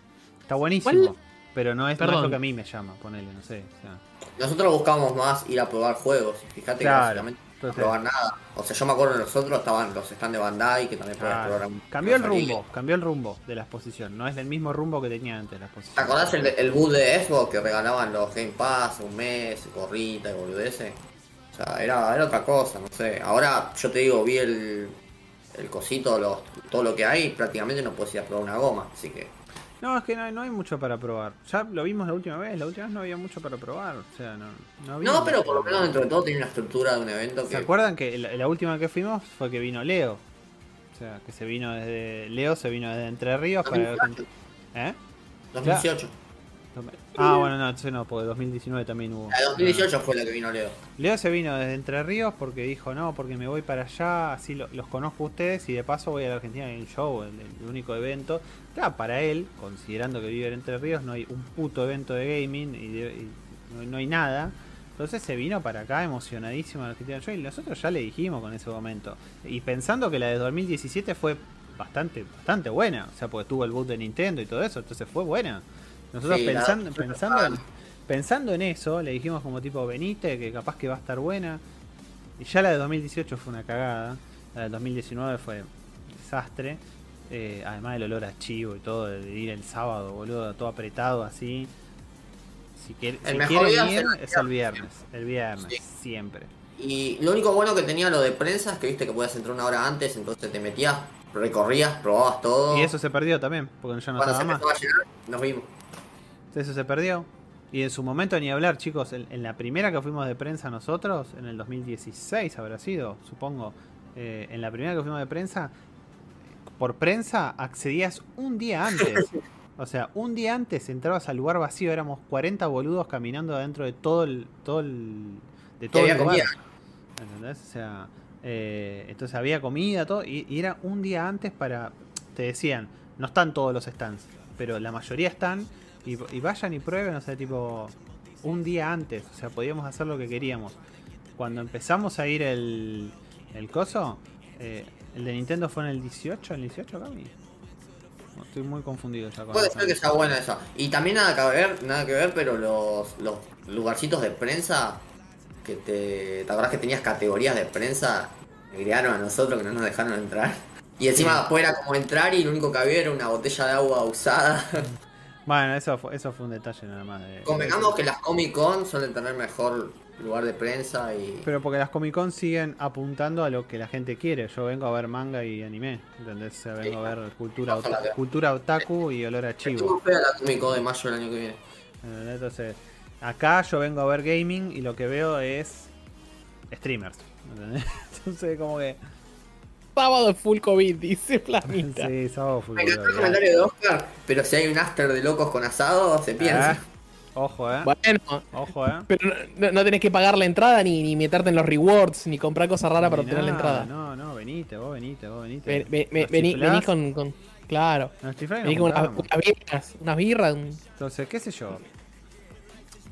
Está buenísimo, ¿Cuál? pero no es, no es lo que a mí me llama, ponele, no sé. o sea. Nosotros buscamos más ir a probar juegos. Fíjate Claro, que básicamente no entonces- probar nada. O sea, yo me acuerdo de nosotros estaban los stands de Bandai que también podías Claro. probar. un- Cambió el rumbo, cambió el rumbo de la exposición. No es el mismo rumbo que tenía antes la exposición. ¿Te acordás el, el boot de Xbox que regalaban los Game Pass un mes, gorrita y boludeces? O sea, era, era otra cosa, no sé. Ahora yo te digo, vi el, el cosito, los, todo lo que hay, prácticamente no puedes ir a probar una goma. Así que No, es que no hay, no hay mucho para probar. Ya lo vimos la última vez, la última vez no había mucho para probar. O sea, no, no había No, pero por lo para menos dentro de todo tiene una estructura de un evento ¿Se que. acuerdan que la, la última que fuimos fue que vino Leo? O sea, que se vino desde. Leo se vino desde Entre Ríos para. 2018. ¿Eh? 2018. Ah, bueno, no, entonces no, porque 2019 también hubo. La de 2018 fue la que vino Leo. Leo se vino desde Entre Ríos porque dijo, no, porque me voy para allá, así lo- los conozco a ustedes y de paso voy a la Argentina en un show, el, el único evento. Claro, para él, considerando que vive en Entre Ríos, no hay un puto evento de gaming y, de- y no, no hay nada. Entonces se vino para acá emocionadísimo a la Argentina Show y nosotros ya le dijimos con ese momento. Y pensando que la de 2017 fue bastante, bastante buena, o sea, porque tuvo el boot de Nintendo y todo eso, entonces fue buena. Nosotros Sí, la- pensando, pensando, en, pensando en eso, le dijimos como tipo, venite, que capaz que va a estar buena. Y ya la de 2018 fue una cagada. La de 2019 fue un desastre. Eh, además del olor a chivo y todo, de ir el sábado, boludo, todo apretado así. Si, quiere- El si mejor día ir, es el viernes. El viernes, Sí. siempre. Y lo único bueno que tenía lo de prensa es que viste que podías entrar una hora antes, entonces te metías, recorrías, probabas todo. Y eso se perdió también, porque ya no Cuando se más. a llenar, nos vimos. Eso se perdió. Y en su momento ni hablar, chicos. En, en la primera que fuimos de prensa nosotros, en el 2016 habrá sido, supongo. eh, en la primera que fuimos de prensa, por prensa accedías un día antes. O sea, un día antes entrabas al lugar vacío, éramos 40 boludos caminando adentro de todo el. Todo el de todo el lugar. comida. ¿Entendés? O sea, eh, entonces había comida, todo, y, y era un día antes para. Te decían, no están todos los stands, pero la mayoría están, y, y vayan y prueben, o sea, tipo, un día antes, o sea, podíamos hacer lo que queríamos. Cuando empezamos a ir el, el coso, eh, el de Nintendo fue en el 18, ¿en el 18, Cami? Estoy muy confundido ya con Puede ser que sea buena esa. Y también nada que ver, nada que ver, pero los, los lugarcitos de prensa que te. ¿Te acordás que tenías categorías de prensa? Negrearon a nosotros que no nos dejaron entrar. Y encima después era como entrar y lo único que había era una botella de agua usada. Bueno, eso fue, eso fue un detalle nada más. De, Convengamos que las Comic Con suelen tener mejor lugar de prensa y. Pero porque las Comic Con siguen apuntando a lo que la gente quiere. Yo vengo a ver manga y anime. ¿Entendés? O sea, vengo a ver cultura, Ojalá ota- que- cultura otaku y olor a chivo. Fea la Comic Con de mayo del año que viene. Entonces, acá yo vengo a ver gaming y lo que veo es streamers. ¿entendés? Entonces, como que. Sábado full COVID, dice Planita. Sí, sábado fue Me encantó el comentario de Oscar, pero si hay un after de locos con asado, se piensa. Ah, Ojo, eh. Bueno, Ojo, eh. pero no, no tenés que pagar la entrada ni, ni meterte en los rewards, ni comprar cosas raras para obtener la entrada. No, no, venite, vos venite, vos venite. Ven- ven- ven- Nos vení, chiflás, vení con, con- Claro. nos chiflás y nos Vení con unas, birras, unas birras. un- Entonces, qué sé yo.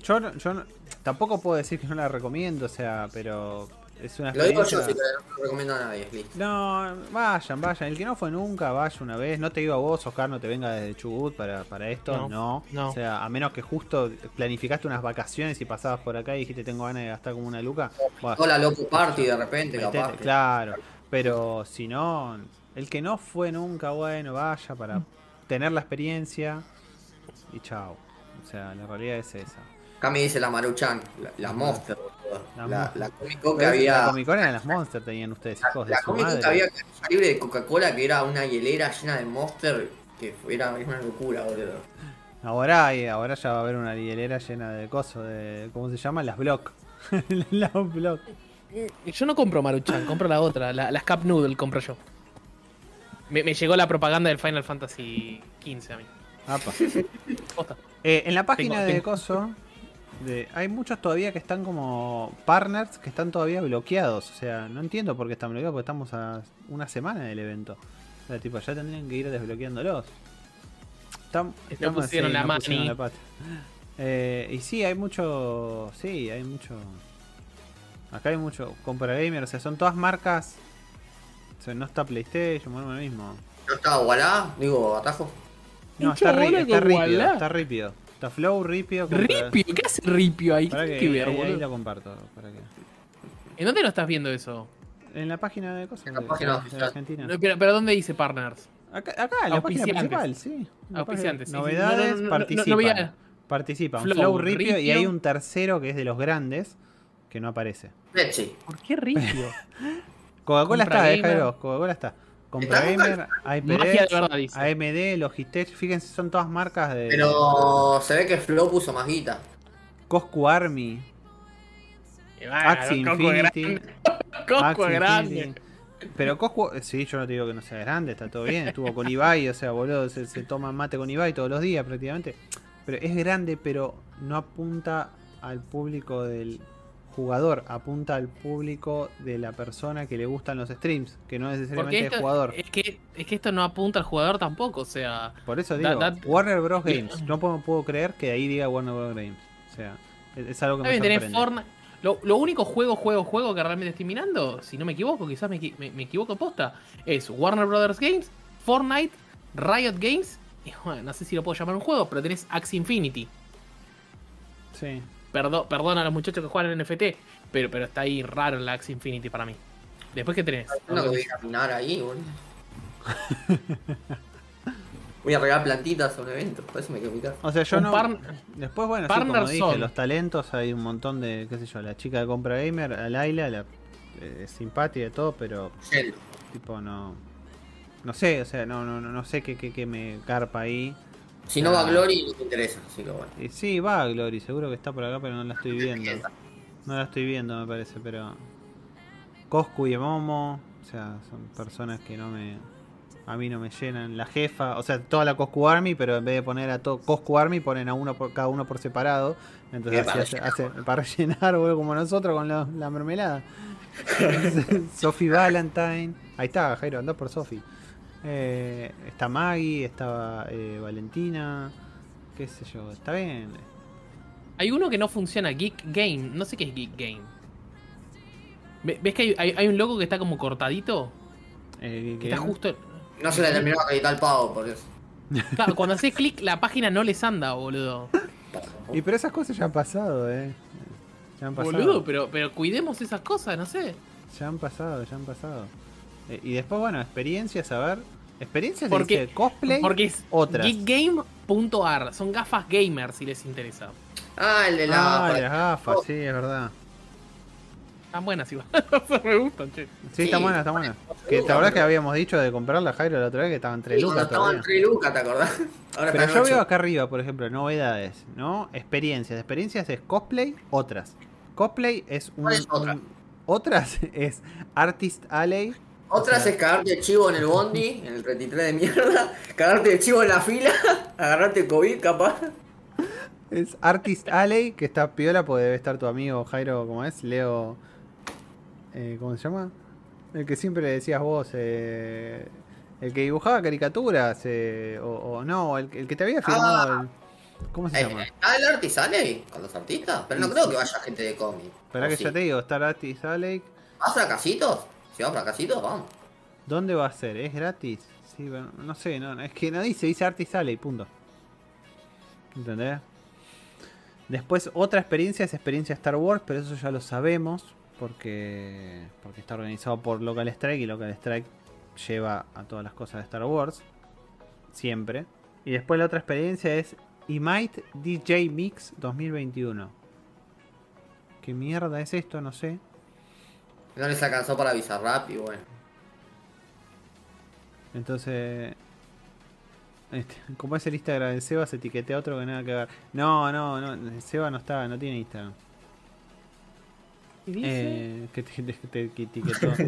Yo, no- yo no- tampoco puedo decir que no la recomiendo, o sea, pero es una Lo digo yo, sí que no lo recomiendo a nadie, listo. No, vayan, vayan. El que no fue nunca, vaya una vez. No te digo a vos, Oscar, no te venga desde Chubut para, para esto. No, No, no. O sea, a menos que justo planificaste unas vacaciones y pasabas por acá y dijiste tengo ganas de gastar como una luca. bueno, Hola, loco party de repente, metete, capaz. que- claro. Pero si no, el que no fue nunca, bueno, vaya para tener la experiencia y chao. O sea, la realidad es esa. Acá me dice la Maruchan, la, la Monster. La La, Monster. la Comic Con que Pero había. La Comic Con eran las Monsters tenían ustedes, hijos de La su Comic Con madre. que había libre de Coca-Cola, que era una hielera llena de Monster. Que es una locura, boludo. Ahora, hay- ahora ya va a haber una hielera llena de cosas, de. ¿Cómo se llama? Las block. Las block. Yo no compro Maruchan, compro la otra, la- las Cup Noodle compro yo. Me, me llegó la propaganda del Final Fantasy XV a mí. Apa. Eh, en la página Tengo- de tengo- Coso, de, hay muchos todavía que están como partners que están todavía bloqueados. O sea, no entiendo por qué están bloqueados, porque estamos a una semana del evento. O sea, tipo, ya tendrían que ir desbloqueándolos. Están, estamos- pusieron la mani. pata. Eh, y sí, hay mucho. Sí, hay mucho. Acá hay mucho. Compra Gamer, o sea, son todas marcas. O sea, no está PlayStation, bueno, lo mismo. ¿No estaba Wallah? Digo, atajo. No, está, ri- está Wallah. está Ripio. Está Flow, Ripio. Ripio, ¿qué hace Ripio ahí? ¿Qué que que ver, ahí, ahí lo comparto. para que- ¿En dónde lo estás viendo eso? En la página de cosas En la de, página de oficial. Argentina. No, Pero, pero ¿dónde dice partners? Acá, acá, en la página principal, sí. Auspiciantes, sí. Novedades, No, no, no, no, participan. no veía- Participan. Flow, Flow, Ripio, y Ripio. hay un tercero que es de los grandes que no aparece. Leche. ¿Por qué Ripio? Coca-Cola está, eh. Jairo. Coca-Cola está. Compra ¿Está Gamer, Magia de IPDX, verdad, dice. AMD, Logitech. Fíjense, son todas marcas de Pero se ve que Flow puso más guita. Coscu Army, Eh, bueno, Axie Coco Infinity. Axie grande. Infinity. Pero Coscu, sí, yo no te digo que no sea grande, está todo bien. Estuvo con Ibai, o sea, boludo, se, se toma mate con Ibai todos los días prácticamente. Pero es grande, pero no apunta al público del jugador, apunta al público de la persona que le gustan los streams, que no necesariamente esto, el jugador. es, que, es que esto no apunta al jugador tampoco, o sea... Por eso digo, Warner Bros. Games. No puedo, puedo creer que ahí diga Warner Bros. Games. O sea, es, es algo que Está me sorprende. Lo, lo único juego, juego, juego que realmente estoy mirando, si no me equivoco, quizás me, me- me equivoco posta, es Warner Brothers Games, Fortnite, Riot Games, y bueno, no sé si lo puedo llamar un juego, pero tenés Axie Infinity. Sí. Perdo- perdón a los muchachos que juegan en NFT, pero, pero está ahí raro la Axie Infinity para mí. Después, ¿qué tenés? No que voy a caminar ahí, boludo. Voy a regar plantitas a un evento, por eso me quedo casa. O sea, yo Un no. par- Después, bueno, sí, partner como dije, son- los talentos, hay un montón de, qué sé yo, la chica de compra gamer, a Laila, la eh, simpática y todo, pero Shell. tipo no. No sé, o sea, no, no, no, no sé qué, qué, qué me carpa ahí. Si no va. Glory, no te interesa, así que bueno. Y sí, va Glory, seguro que está por acá, pero no la estoy viendo. No la estoy viendo, me parece, pero. Coscu y Momo, o sea, son personas que no me. A mí no me llenan. La jefa, o sea, toda la Coscu Army, pero en vez de poner a todo Coscu Army, ponen a uno por cada uno por separado. Entonces, para hace, hace- para rellenar, boludo, como nosotros con la, la mermelada. Sophie Valentine. Ahí está, Jairo, andá por Sophie. Eh, está Maggie, está eh, Valentina. Qué sé yo, está bien. Hay uno que no funciona, Geek Game. No sé qué es Geek Game. Ve- ¿Ves que hay, hay- hay un logo que está como cortadito? Eh, Que está justo. No se le terminó de acreditar el pago por eso. Claro, cuando haces clic, la página no les anda, boludo. Y pero esas cosas ya han pasado, eh. Ya han pasado. Boludo, pero, pero cuidemos esas cosas, no sé. Ya han pasado, ya han pasado. Eh, y después, bueno, experiencias, a ver. Experiencias Porque- dice cosplay. Porque es otras. geekgame.ar. Son gafas gamer si les interesa. Ah, el de la. Ah, de las gafas, sí, es verdad. Están buenas igual. me gustan, che. Sí, está Sí. buena, está buena. Que la verdad que habíamos dicho de comprarla Jairo la otra vez que estaban 3 Sí, lucas estaban. 3 lucas, ¿te acordás? Ahora Pero están yo veo acá arriba, por ejemplo, novedades, ¿no? Experiencias. Experiencias es cosplay, otras. Cosplay es un. ¿Cuál es otra? un- otras es Artist Alley. Otras O sea- es cagarte el chivo en el bondi, en el 33 de mierda, cagarte el chivo en la fila, agarrarte COVID capaz. Es Artist Alley, que está piola, porque debe estar tu amigo Jairo, ¿cómo es? Leo. eh, ¿Cómo se llama? El que siempre le decías vos, eh, el que dibujaba caricaturas, eh, o, o no, el, el que te había firmado. Ah. el- ¿Cómo se llama? ¿Está el arte sale con los artistas? Pero no Sí, creo sí. que vaya gente de cómic. ¿O que sí? ya te digo, está Artist Alley. ¿Vas a casitos? Si vas a casitos, vamos. ¿Dónde va a ser? ¿Es gratis? No sé, no, es que no dice, dice Artist Alley, punto. ¿Entendés? Después, otra experiencia es experiencia Star Wars, pero eso ya lo sabemos, porque, porque está organizado por Local Strike y Local Strike lleva a todas las cosas de Star Wars, siempre. Y después la otra experiencia es Imite DJ Mix 2021. ¿Qué mierda es esto? No sé. No les alcanzó para Bizarrap y bueno. Entonces. Este, como es el Instagram de Seba, se etiqueté a otro que nada que ver. No, no, no. Seba no está, no tiene Instagram. ¿Qué dice? Eh, que te, te- te- que etiquetó.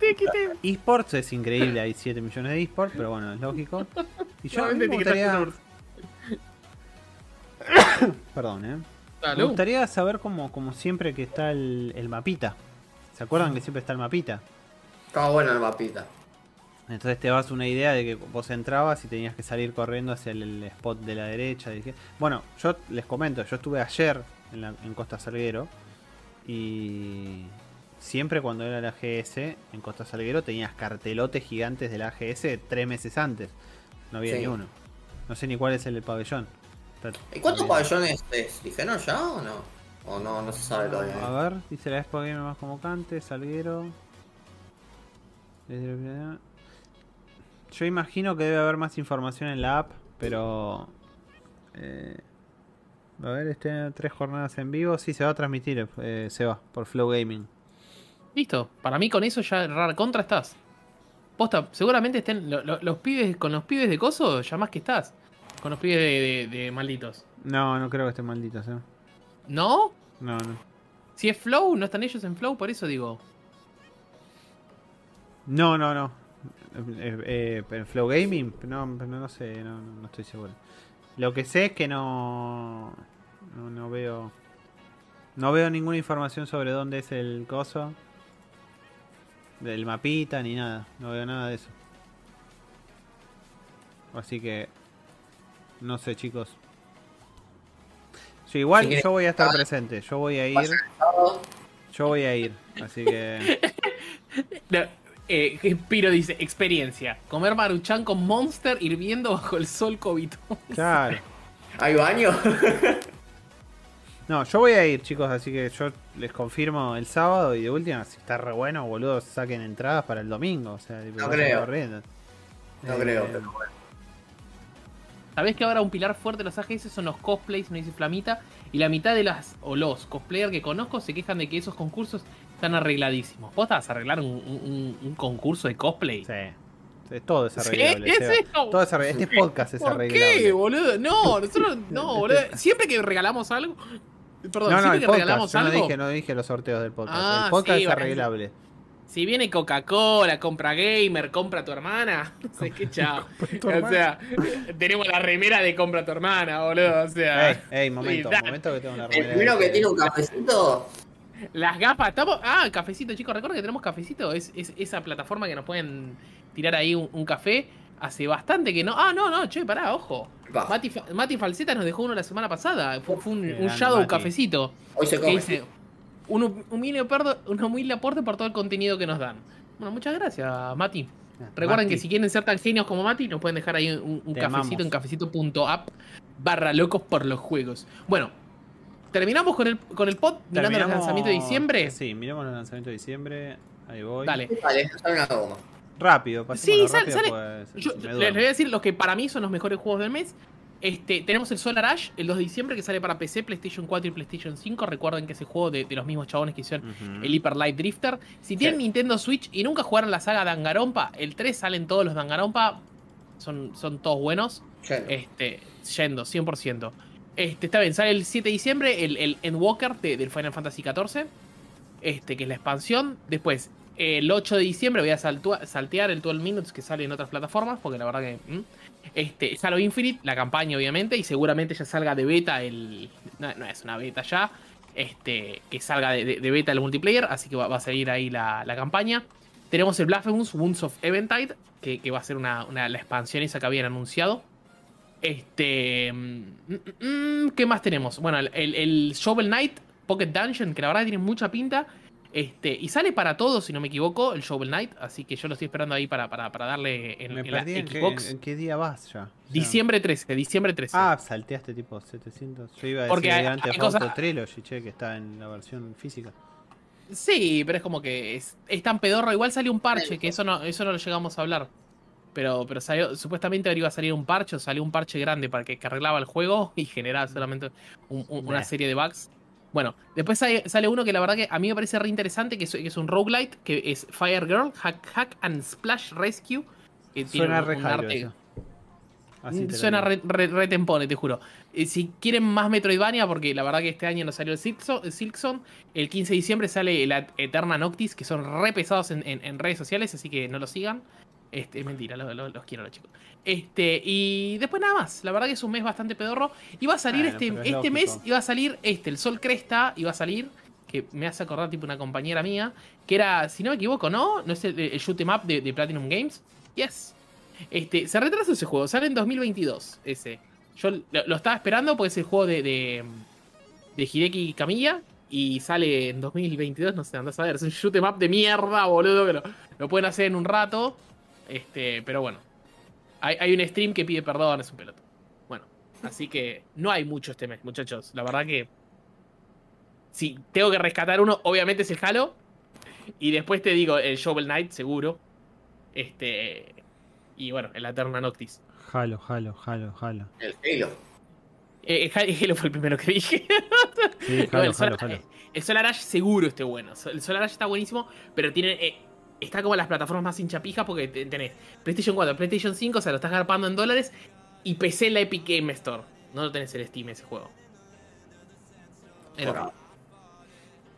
Te quité. eSports es increíble, hay 7 millones de eSports, pero bueno, es lógico. Y yo Solamente me gustaría. Perdón, eh. Me Salud. gustaría saber como, como siempre que está el, el mapita. ¿Se acuerdan que siempre está el mapita? Estaba bueno el mapita. Entonces te vas una idea de que vos entrabas y tenías que salir corriendo hacia el, spot de la derecha. Dije, bueno, yo les comento, yo estuve ayer en, la- en Costa Salguero y siempre cuando era la AGS en Costa Salguero tenías cartelotes gigantes de la AGS tres meses antes. No había Sí. ni uno. No sé ni cuál es el del pabellón. Está- ¿Y cuántos pabellones es? ¿Dijeron ya o no? O no, no se sabe todavía. A ver, dice la Expo Game más convocante, Salguero. Yo imagino que debe haber más información en la app, pero. eh, a ver, este tres jornadas en vivo. Sí, se va a transmitir, eh, se va, por Flow Gaming. Listo. Para mí con eso ya rara contra estás. Posta, seguramente estén lo- lo- los pibes con los pibes de coso, ya más que estás. Con los pibes de, de- de malditos. No, no creo que estén malditos, eh. ¿No? No, no. Si es Flow, no están ellos en Flow, por eso digo. No, no, no. Eh, eh, en Flow Gaming, no, no, no sé, no, no- no estoy seguro. Lo que sé es que no, no, no veo, no veo ninguna información sobre dónde es el coso, del mapita ni nada. No veo nada de eso. Así que, no sé, chicos. Yo igual yo voy a estar presente. Yo voy a ir, yo voy a ir. Así que. No, eh, Piro dice, experiencia. Comer maruchan con Monster hirviendo bajo el sol cobito. Claro. ¿Hay baño? No, yo voy a ir, chicos, así que yo les confirmo el sábado y de última, si está re bueno, boludo, saquen entradas para el domingo. O sea, No creo. No Eh, creo, pero bueno. Sabés que ahora un pilar fuerte de los AGS son los cosplays, no dice Flamita, y la mitad de las o los cosplayers que conozco se quejan de que esos concursos están arregladísimos. ¿Vos vas a arreglar un, un- un concurso de cosplay? Sí. Todo es ¿Sí? arreglable. ¿Es Seba. eso? Todo es arreglable. Este podcast es ¿Por arreglable. qué, boludo? No, nosotros no, boludo. Siempre que regalamos algo. Perdón, no, no, siempre que podcast. regalamos Yo no algo. dije, no dije los sorteos del podcast. Ah, el podcast sí, es bueno. Si viene Coca-Cola, compra gamer, compra a tu hermana. No sé qué chao. tu O sea, tenemos la remera de compra a tu hermana, boludo. O sea. Ey, ey, momento, momento que tengo una El remera primero de- que tiene un cafecito. Las gafas, estamos. Ah, cafecito, chicos. Recuerden que tenemos cafecito. Es, es esa plataforma que nos pueden tirar ahí un, un café. Hace bastante que no. Ah, no, no, che, pará, ojo. Va, Mati, Mati Falseta nos dejó uno la semana pasada. Fue, fue un, un Shadow Mati. cafecito. Hoy se come. Un, humilde aporte, un humilde aporte por todo el contenido que nos dan. Bueno, muchas gracias, Mati. Recuerden Mati. que si quieren ser tan genios como Mati, nos pueden dejar ahí un, un cafecito amamos. en cafecito.app barra locos por los juegos. Bueno, terminamos con el, con el pod mirando los Terminamos- lanzamientos de diciembre. Sí, miramos los lanzamientos de diciembre. Ahí voy. Dale. Vale, sale una goma. Rápido, Sí, sale- rápido, sale- pues, Yo les voy a decir los que para mí son los mejores juegos del mes. Este, tenemos el Solar Ash el 2 de diciembre que sale para PC, PlayStation 4 y PlayStation 5. Recuerden que ese juego de, de los mismos chabones que hicieron el Hyper Light Drifter. Si tienen Nintendo Switch y nunca jugaron la saga Danganronpa, el 3 salen todos los Danganronpa. Son, son todos buenos. Este, yendo, 100%. Este, está bien, sale el 7 de diciembre el, el Endwalker de- del Final Fantasy XIV. Este, que es la expansión. Después, el 8 de diciembre voy a saltua- saltear el 12 Minutes que sale en otras plataformas. Porque la verdad que. mm. Este, Halo Infinite, la campaña, obviamente. Y seguramente ya salga de beta el. No, no es una beta ya. Este, que salga de, de- beta el multiplayer. Así que va, a salir ahí la, la campaña. Tenemos el Blasphemous Wounds of Eventide. Que, que va a ser una, una- la expansión esa que habían anunciado. Este. mm, mm, mm, ¿Qué más tenemos? Bueno, el- el Shovel Knight Pocket Dungeon, que la verdad tiene mucha pinta. Este, y sale para todos, si no me equivoco, el Shovel Knight. Así que yo lo estoy esperando ahí para, para, para darle en, Me en perdí en qué, Xbox. en qué día vas ya. O sea, Diciembre 13, diciembre 13. Ah, salteaste tipo 700. Yo iba a decir Porque hay- delante de hay Auto cosas- Trilogy, che, que está en la versión física. Sí, pero es como que es, es tan pedorro. Igual salió un parche, que eso no, eso no lo llegamos a hablar. Pero, pero salió, supuestamente iba a salir un parche, o salió un parche grande para que, que arreglaba el juego y generaba solamente un- un- una serie de bugs. Bueno, después sale, uno que la verdad que a mí me parece re interesante, que es, que es un roguelite, que es Fire Girl, Hack, Hack and Splash Rescue. Que tiene Suena un- re un arte-. Así te Suena re, re- re tempone, te juro. Eh, si quieren más Metroidvania, porque la verdad que este año no salió el Silkson, el, Silksong, el 15 de diciembre sale la Eterna Noctis, que son re pesados en, en- en redes sociales, así que no lo sigan. Este, es mentira, lo- lo- los quiero los chicos. Este, y después nada más. La verdad que es un mes bastante pedorro. Iba a salir Bueno, este, es este mes, iba a salir este, el Sol Cresta, iba a salir, que me hace acordar tipo una compañera mía, que era, si no me equivoco, ¿no? ¿No es el, el shoot 'em up de, de Platinum Games? Yes. Este, se retrasó ese juego, sale en 2022 ese. Yo lo, lo estaba esperando porque es el juego de, de, de Hideki Kamiya y sale en 2022, no sé, andás a ver, es un shoot 'em up de mierda, boludo, que lo, lo pueden hacer en un rato. Este, pero bueno. Hay, hay un stream que pide perdón, es un peloto. Bueno, así que no hay mucho este mes, muchachos. La verdad que. Si tengo que rescatar uno, obviamente es el Halo. Y después te digo el Shovel Knight, seguro. Este. Y bueno, el Eterna Noctis. Jalo, jalo, jalo, jalo. El Halo. Eh, Halo fue el primero que dije. Sí, No, el, Solar, jalo. el Solar Ash seguro esté bueno. El Solar Ash está buenísimo, pero tiene. eh, está como en las plataformas más hinchapijas porque te- tenés PlayStation 4, PlayStation 5, o sea, lo estás garpando en dólares. Y PC en la Epic Game Store. No lo tenés en Steam ese juego. Por ahora.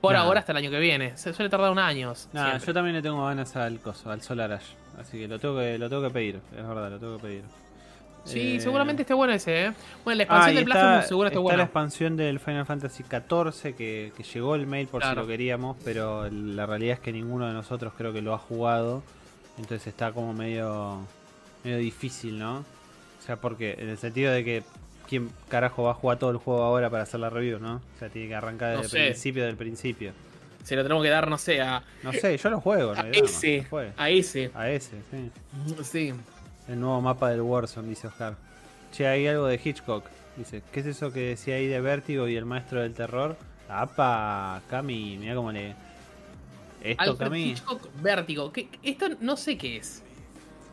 Por Nada. ahora hasta el año que viene. Se suele tardar un año. Nah, yo también le tengo ganas al coso, al Solar Ash. Así que lo tengo que, lo tengo que pedir, es verdad, lo tengo que pedir. Sí, Eh, seguramente esté bueno ese, ¿eh? Bueno, la Ah, expansión y del está, Blasphemous seguro está está buena. la expansión del Final Fantasy XIV que, que llegó el mail por Claro. si lo queríamos, pero la realidad es que ninguno de nosotros creo que lo ha jugado. Entonces está como medio, medio difícil, ¿no? O sea, porque en el sentido de que quién carajo va a jugar todo el juego ahora para hacer la review, ¿no? O sea, tiene que arrancar No desde el principio del principio. Se lo tenemos que dar, no sé, a, No sé, yo lo juego, no a ese. A ese. A ese, sí. Sí. El nuevo mapa del Warzone, dice Oscar. Che, hay algo de Hitchcock. Dice, ¿qué es eso que decía ahí de Vértigo y el maestro del terror? ¡Apa! Cami, mira cómo le. Esto, Alfred Cami. Hitchcock Vértigo. ¿Qué- esto no sé qué es.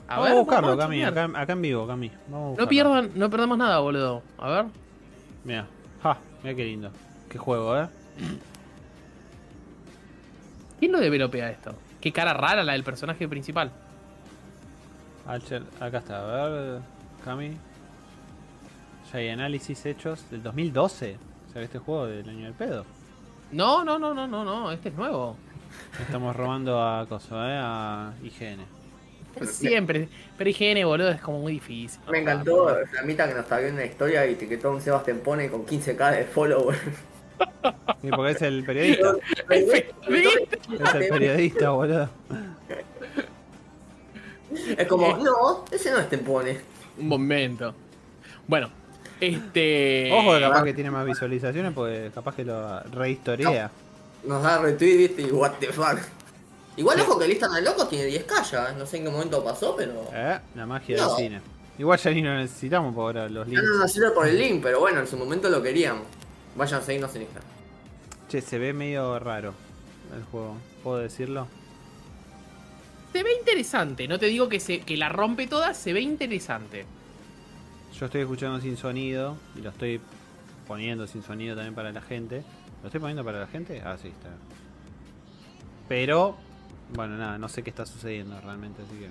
A Vamos ver, a buscarlo, vamos a Cami. Acá, acá en vivo, Cami. Vamos a No pierdan, no perdamos nada, boludo. A ver. Mira, ja, mira qué lindo. Qué juego, eh. ¿Quién lo developea esto? Qué cara rara la del personaje principal. Acá está, a ver. Cami. Ya hay análisis hechos del 2012. O sea, este juego del año del pedo. No, no, no, no, no, no. Este es nuevo. Estamos robando a Coso, eh. A IGN. Siempre. Pero IGN, boludo, es como muy difícil. Me encantó la mitad que nos está viendo una historia y etiquetó a un Sebastián Pone con 15k de followers. Sí, porque es el periodista. periodista. Es el periodista, boludo. Es como, no, ese no es Tempone. Un momento. Bueno, este. Ojo que capaz que tiene más visualizaciones porque capaz que lo rehistorea. Nos da retweet, viste, y what the fuck. Igual, ojo que Lista de Locos tiene 10k ya, no sé en qué momento pasó, pero. Eh, la magia No. del cine. Igual ya ni lo necesitamos por ahora los links. no nos sirve por el link, pero bueno, en su momento lo queríamos. Vayan a seguirnos en Instagram. Che, se ve medio raro el juego. ¿Puedo decirlo? Se ve interesante. No te digo que, se, que la rompe toda, se ve interesante. Yo estoy escuchando sin sonido y lo estoy poniendo sin sonido también para la gente. ¿Lo estoy poniendo para la gente? Ah, sí, está. Pero, bueno, nada, no sé qué está sucediendo realmente, así que.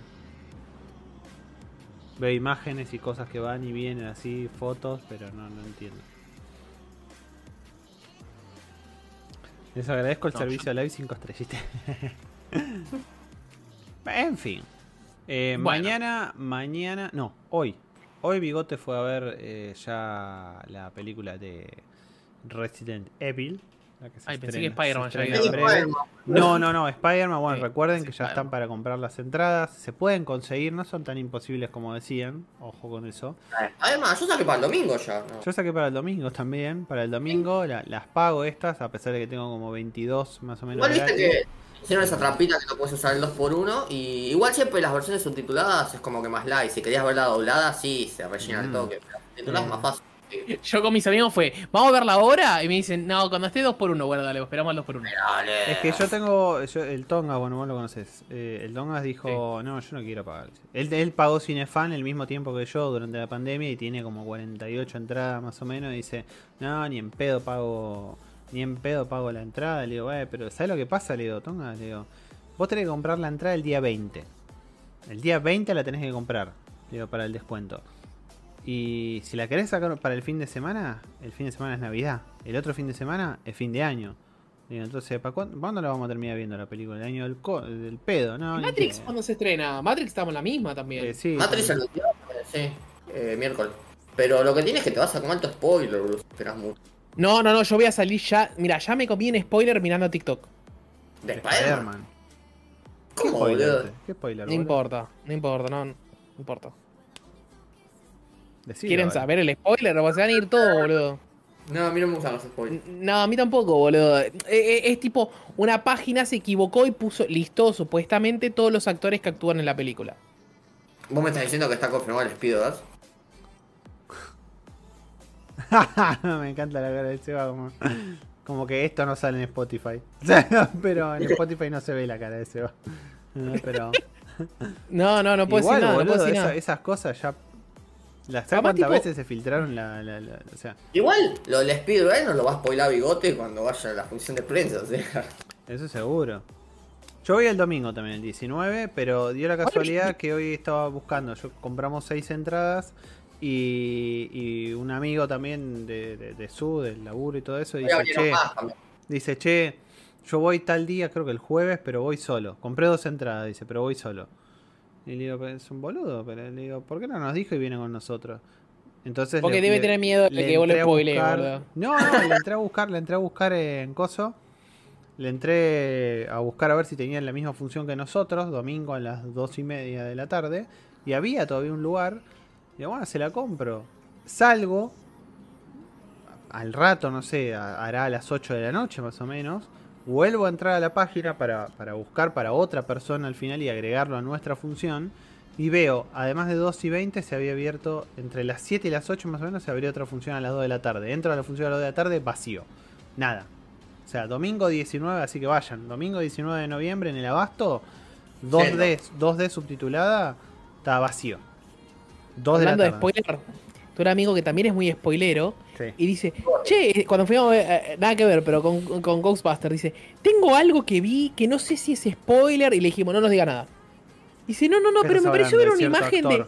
Veo imágenes y cosas que van y vienen así, fotos, pero no, no entiendo. Les agradezco el No, servicio live 5 estrellitas. en fin. Eh, Bueno. Mañana, mañana, no, hoy. Hoy Bigote fue a ver eh, ya la película de Resident Evil. la que se Ay, pensé que Spider-Man ya. No, no, no, Spider-Man, bueno, Sí, recuerden sí, que ya están para comprar las entradas. Se pueden conseguir, no son tan imposibles como decían. Ojo con eso. Además, yo saqué para el domingo ya. ¿no? Yo saqué para el domingo también. Para el domingo la- las pago estas, a pesar de que tengo como 22 más o menos. Igual viste gratis. que hicieron esa trampita que no puedes usar el 2x1 y igual siempre las versiones subtituladas es como que más light. Si querías verla doblada, sí, se rellena el Mm. toque. Pero subtitulada es más fácil. Yo con mis amigos fue, ¿vamos a verla ahora? Y me dicen, no, cuando esté 2 por 1 Bueno, dale, esperamos al 2 por 1 Dale. Es que yo tengo. yo- el Tonga, bueno, vos lo conoces. Eh, el Tonga dijo: No, yo no quiero pagar. Él, él pagó Cinefan el mismo tiempo que yo durante la pandemia y tiene como 48 entradas más o menos. Y dice: No, ni en pedo pago. Ni en pedo pago la entrada. Le digo, "Güey, pero ¿sabes lo que pasa? Le digo, Tonga, le digo, vos tenés que comprar la entrada el día 20. El día 20 la tenés que comprar. Le digo, para el descuento. Y si la querés sacar para el fin de semana, el fin de semana es Navidad. El otro fin de semana es fin de año. Digo, entonces, ¿para cuándo, cuándo la vamos a terminar viendo la película? El año del, co- del pedo, ¿no? Matrix, que- cuando se estrena? Matrix estamos en la misma también. eh, sí, Matrix sí. el sí, eh, miércoles. Pero lo que tienes es que te vas a comer tu spoiler, boludo. Esperas mucho. No, no, no, yo voy a salir ya. Mira, ya me comí un spoiler mirando TikTok. De Spider-Man. Spider-Man. ¿Qué ¿Cómo, spoiler? boludo? ¿Qué spoiler? No importa, no importa, no, no importa. Decilo, ¿Quieren vale. saber el spoiler? O se van a ir todos, boludo. No, a mí no me gustan los spoilers. No, a mí tampoco, boludo. Eh, eh, Es, tipo, una página se equivocó y puso, listó supuestamente todos los actores que actúan en la película. ¿Vos me estás diciendo que está confirmado el Speedverse? me encanta la cara de Seba como, como que esto no sale en Spotify. Pero en Spotify no se ve la cara de Seba. No, Pero No, no, no puedo igual, decir nada, no boludo, puedo decir esa- nada. esas cosas ya. ¿Las Además, ¿Sabes cuántas tipo- veces se filtraron la, la- la- o sea, Igual, lo del Speedverse no lo va a spoilar Bigote cuando vaya a la función de prensa, o sea. eso seguro. Yo voy el domingo también, el 19, pero dio la casualidad que hoy estaba buscando. Yo compramos seis entradas y, y un amigo también de, de, de su, del laburo y todo eso, dice, che. Dice, che, yo voy tal día, creo que el jueves, pero voy solo. Compré dos entradas, dice, pero voy solo. Y le digo, "Pero es un boludo, pero le digo, ¿por qué no nos dijo y viene con nosotros? Entonces Porque le- debe le- tener miedo de le que vos a spoilees. No, no, le entré a buscar, le entré a buscar en Coso. Le entré a buscar a ver si tenían la misma función que nosotros, domingo a las dos y media de la tarde. Y había todavía un lugar. Digo, bueno, se la compro. Salgo. Al rato, no sé, hará a las 8 de la noche más o menos. Vuelvo a entrar a la página para, para buscar para otra persona al final y agregarlo a nuestra función. Y veo, además de 2 y 20, se había abierto entre las 7 y las 8 más o menos, se abrió otra función a las 2 de la tarde. Entro a la función a las 2 de la tarde, vacío. Nada. O sea, domingo 19, así que vayan. Domingo 19 de noviembre en el Abasto, 2D, 2D subtitulada, está vacío. 2 de la Hablando de spoiler, tu amigo que también es muy spoilero Sí. y dice, che, cuando fuimos ver, eh, nada que ver, pero con, con Ghostbusters, dice, tengo algo que vi que no sé si es spoiler y le dijimos, no nos diga nada. Dice, no, no, no, ¿Qué pero me pareció ver una ¿De cierto imagen de...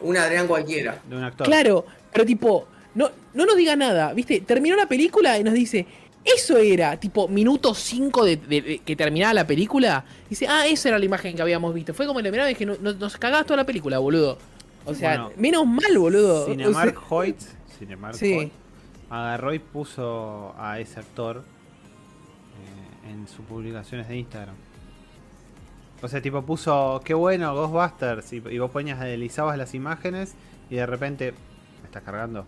Un Adrián cualquiera. De un actor. Claro, pero tipo, no, no nos diga nada, ¿viste? Terminó la película y nos dice, eso era, tipo, minuto 5 de, de- de que terminaba la película. Dice, ah, esa era la imagen que habíamos visto. Fue como la primera vez que no- no- nos cagabas toda la película, boludo. O sea, Bueno. menos mal, boludo. Cinemark O sea, Hoyt, Cinemark Sí. Hoyt, agarró y puso a ese actor eh, en sus publicaciones de Instagram. O sea, tipo puso, qué bueno, Ghostbusters, y, y vos ponías, deslizabas las imágenes y de repente, ¿me estás cargando?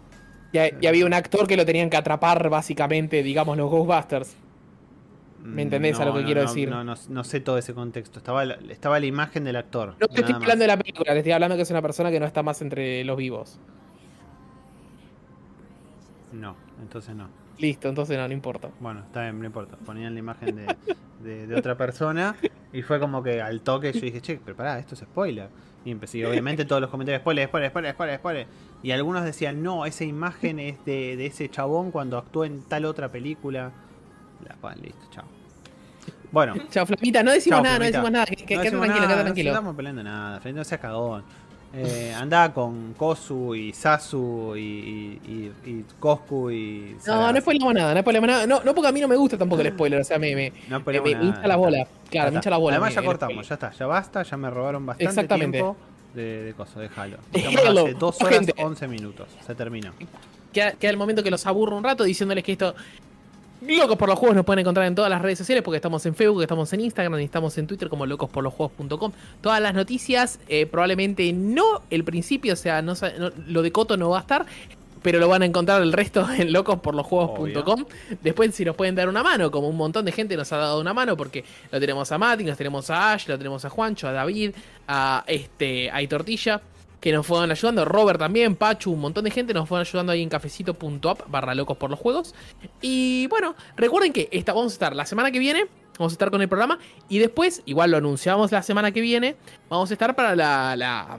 ya, ya había un actor que lo tenían que atrapar, básicamente, digamos, los Ghostbusters. ¿Me entendés a lo que quiero no, decir? No, no, no sé todo ese contexto. Estaba la, estaba la imagen del actor. No te estoy más. hablando de la película, te estoy hablando que es una persona que no está más entre los vivos. No, entonces no. Listo, entonces no, no importa. Bueno, está bien, no importa. Ponían la imagen de, de- de otra persona y fue como que al toque yo dije, che, pero pará, esto es spoiler. Y empecé, y obviamente todos los comentarios, spoiler, spoiler, spoiler, spoiler, spoiler. Y algunos decían, no, esa imagen es de, de ese chabón cuando actuó en tal otra película. La, listo, chao. Bueno, Chao, Flamita, no decimos Chao, nada, Flamita. no decimos nada. Que, que- no quédate decimos tranquilo, nada, quédate no tranquilo. estamos peleando nada, no seas cagón. Eh, andá con Kosu y Sasu y, y, y, y Coscu y. No, Sarasa. no spoilamos nada, no spoilamos nada. No, no porque a mí no me gusta tampoco el spoiler, o sea, me, me, No me, me hincha está. bolas. Claro, me hincha las bolas. Además me- ya cortamos, ya está, ya basta, ya me robaron bastante Exactamente. tiempo de, de coso, de Halo. Estamos hace 2 horas Gente. 11 minutos, se terminó. Queda, queda el momento que los aburro un rato diciéndoles que esto. Locos por los Juegos nos pueden encontrar en todas las redes sociales porque estamos en Facebook, estamos en Instagram y estamos en Twitter como locosporlosjuegos.com. Todas las noticias, eh, probablemente no el principio, o sea, no, lo de Coto no va a estar, pero lo van a encontrar el resto en locosporlosjuegos.com. Después si nos pueden dar una mano, como un montón de gente nos ha dado una mano porque lo tenemos a Mati, nos tenemos a Ash, lo tenemos a Juancho, a David, a este, a Tortilla que nos fueron ayudando, Robert también, Pachu, un montón de gente nos fueron ayudando ahí en cafecito.app barra locos por los juegos. Y bueno, recuerden que esta, vamos a estar la semana que viene, vamos a estar con el programa y después, igual lo anunciamos la semana que viene, vamos a estar para la, la,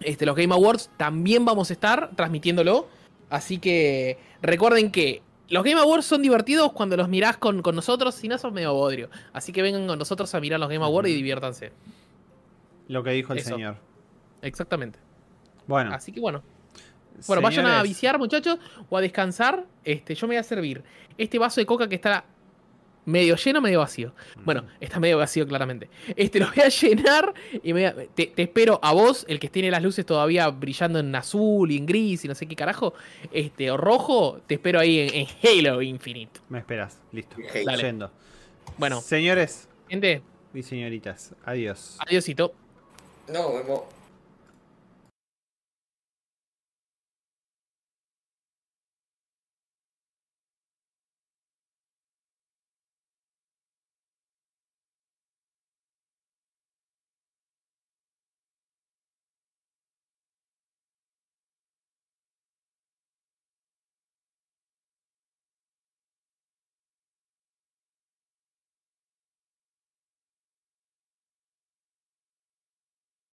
este, los Game Awards, también vamos a estar transmitiéndolo. Así que recuerden que los Game Awards son divertidos cuando los mirás con, con nosotros, si no son medio bodrio. Así que vengan con nosotros a mirar los Game Awards y diviértanse. Lo que dijo el Eso. señor. Exactamente. Bueno, Así que bueno. Bueno, vayan a viciar, muchachos, o a descansar. Este, yo me voy a servir este vaso de coca que está medio lleno, medio vacío. Bueno, está medio vacío claramente. Este lo voy a llenar y me voy a- te, te espero a vos, el que tiene las luces todavía brillando en azul y en gris y no sé qué carajo, este, o rojo, te espero ahí en, en Halo Infinite. Me esperas, listo. Dale. Yendo. Bueno, Señores gente, y señoritas, adiós. adiósito. No, vemos.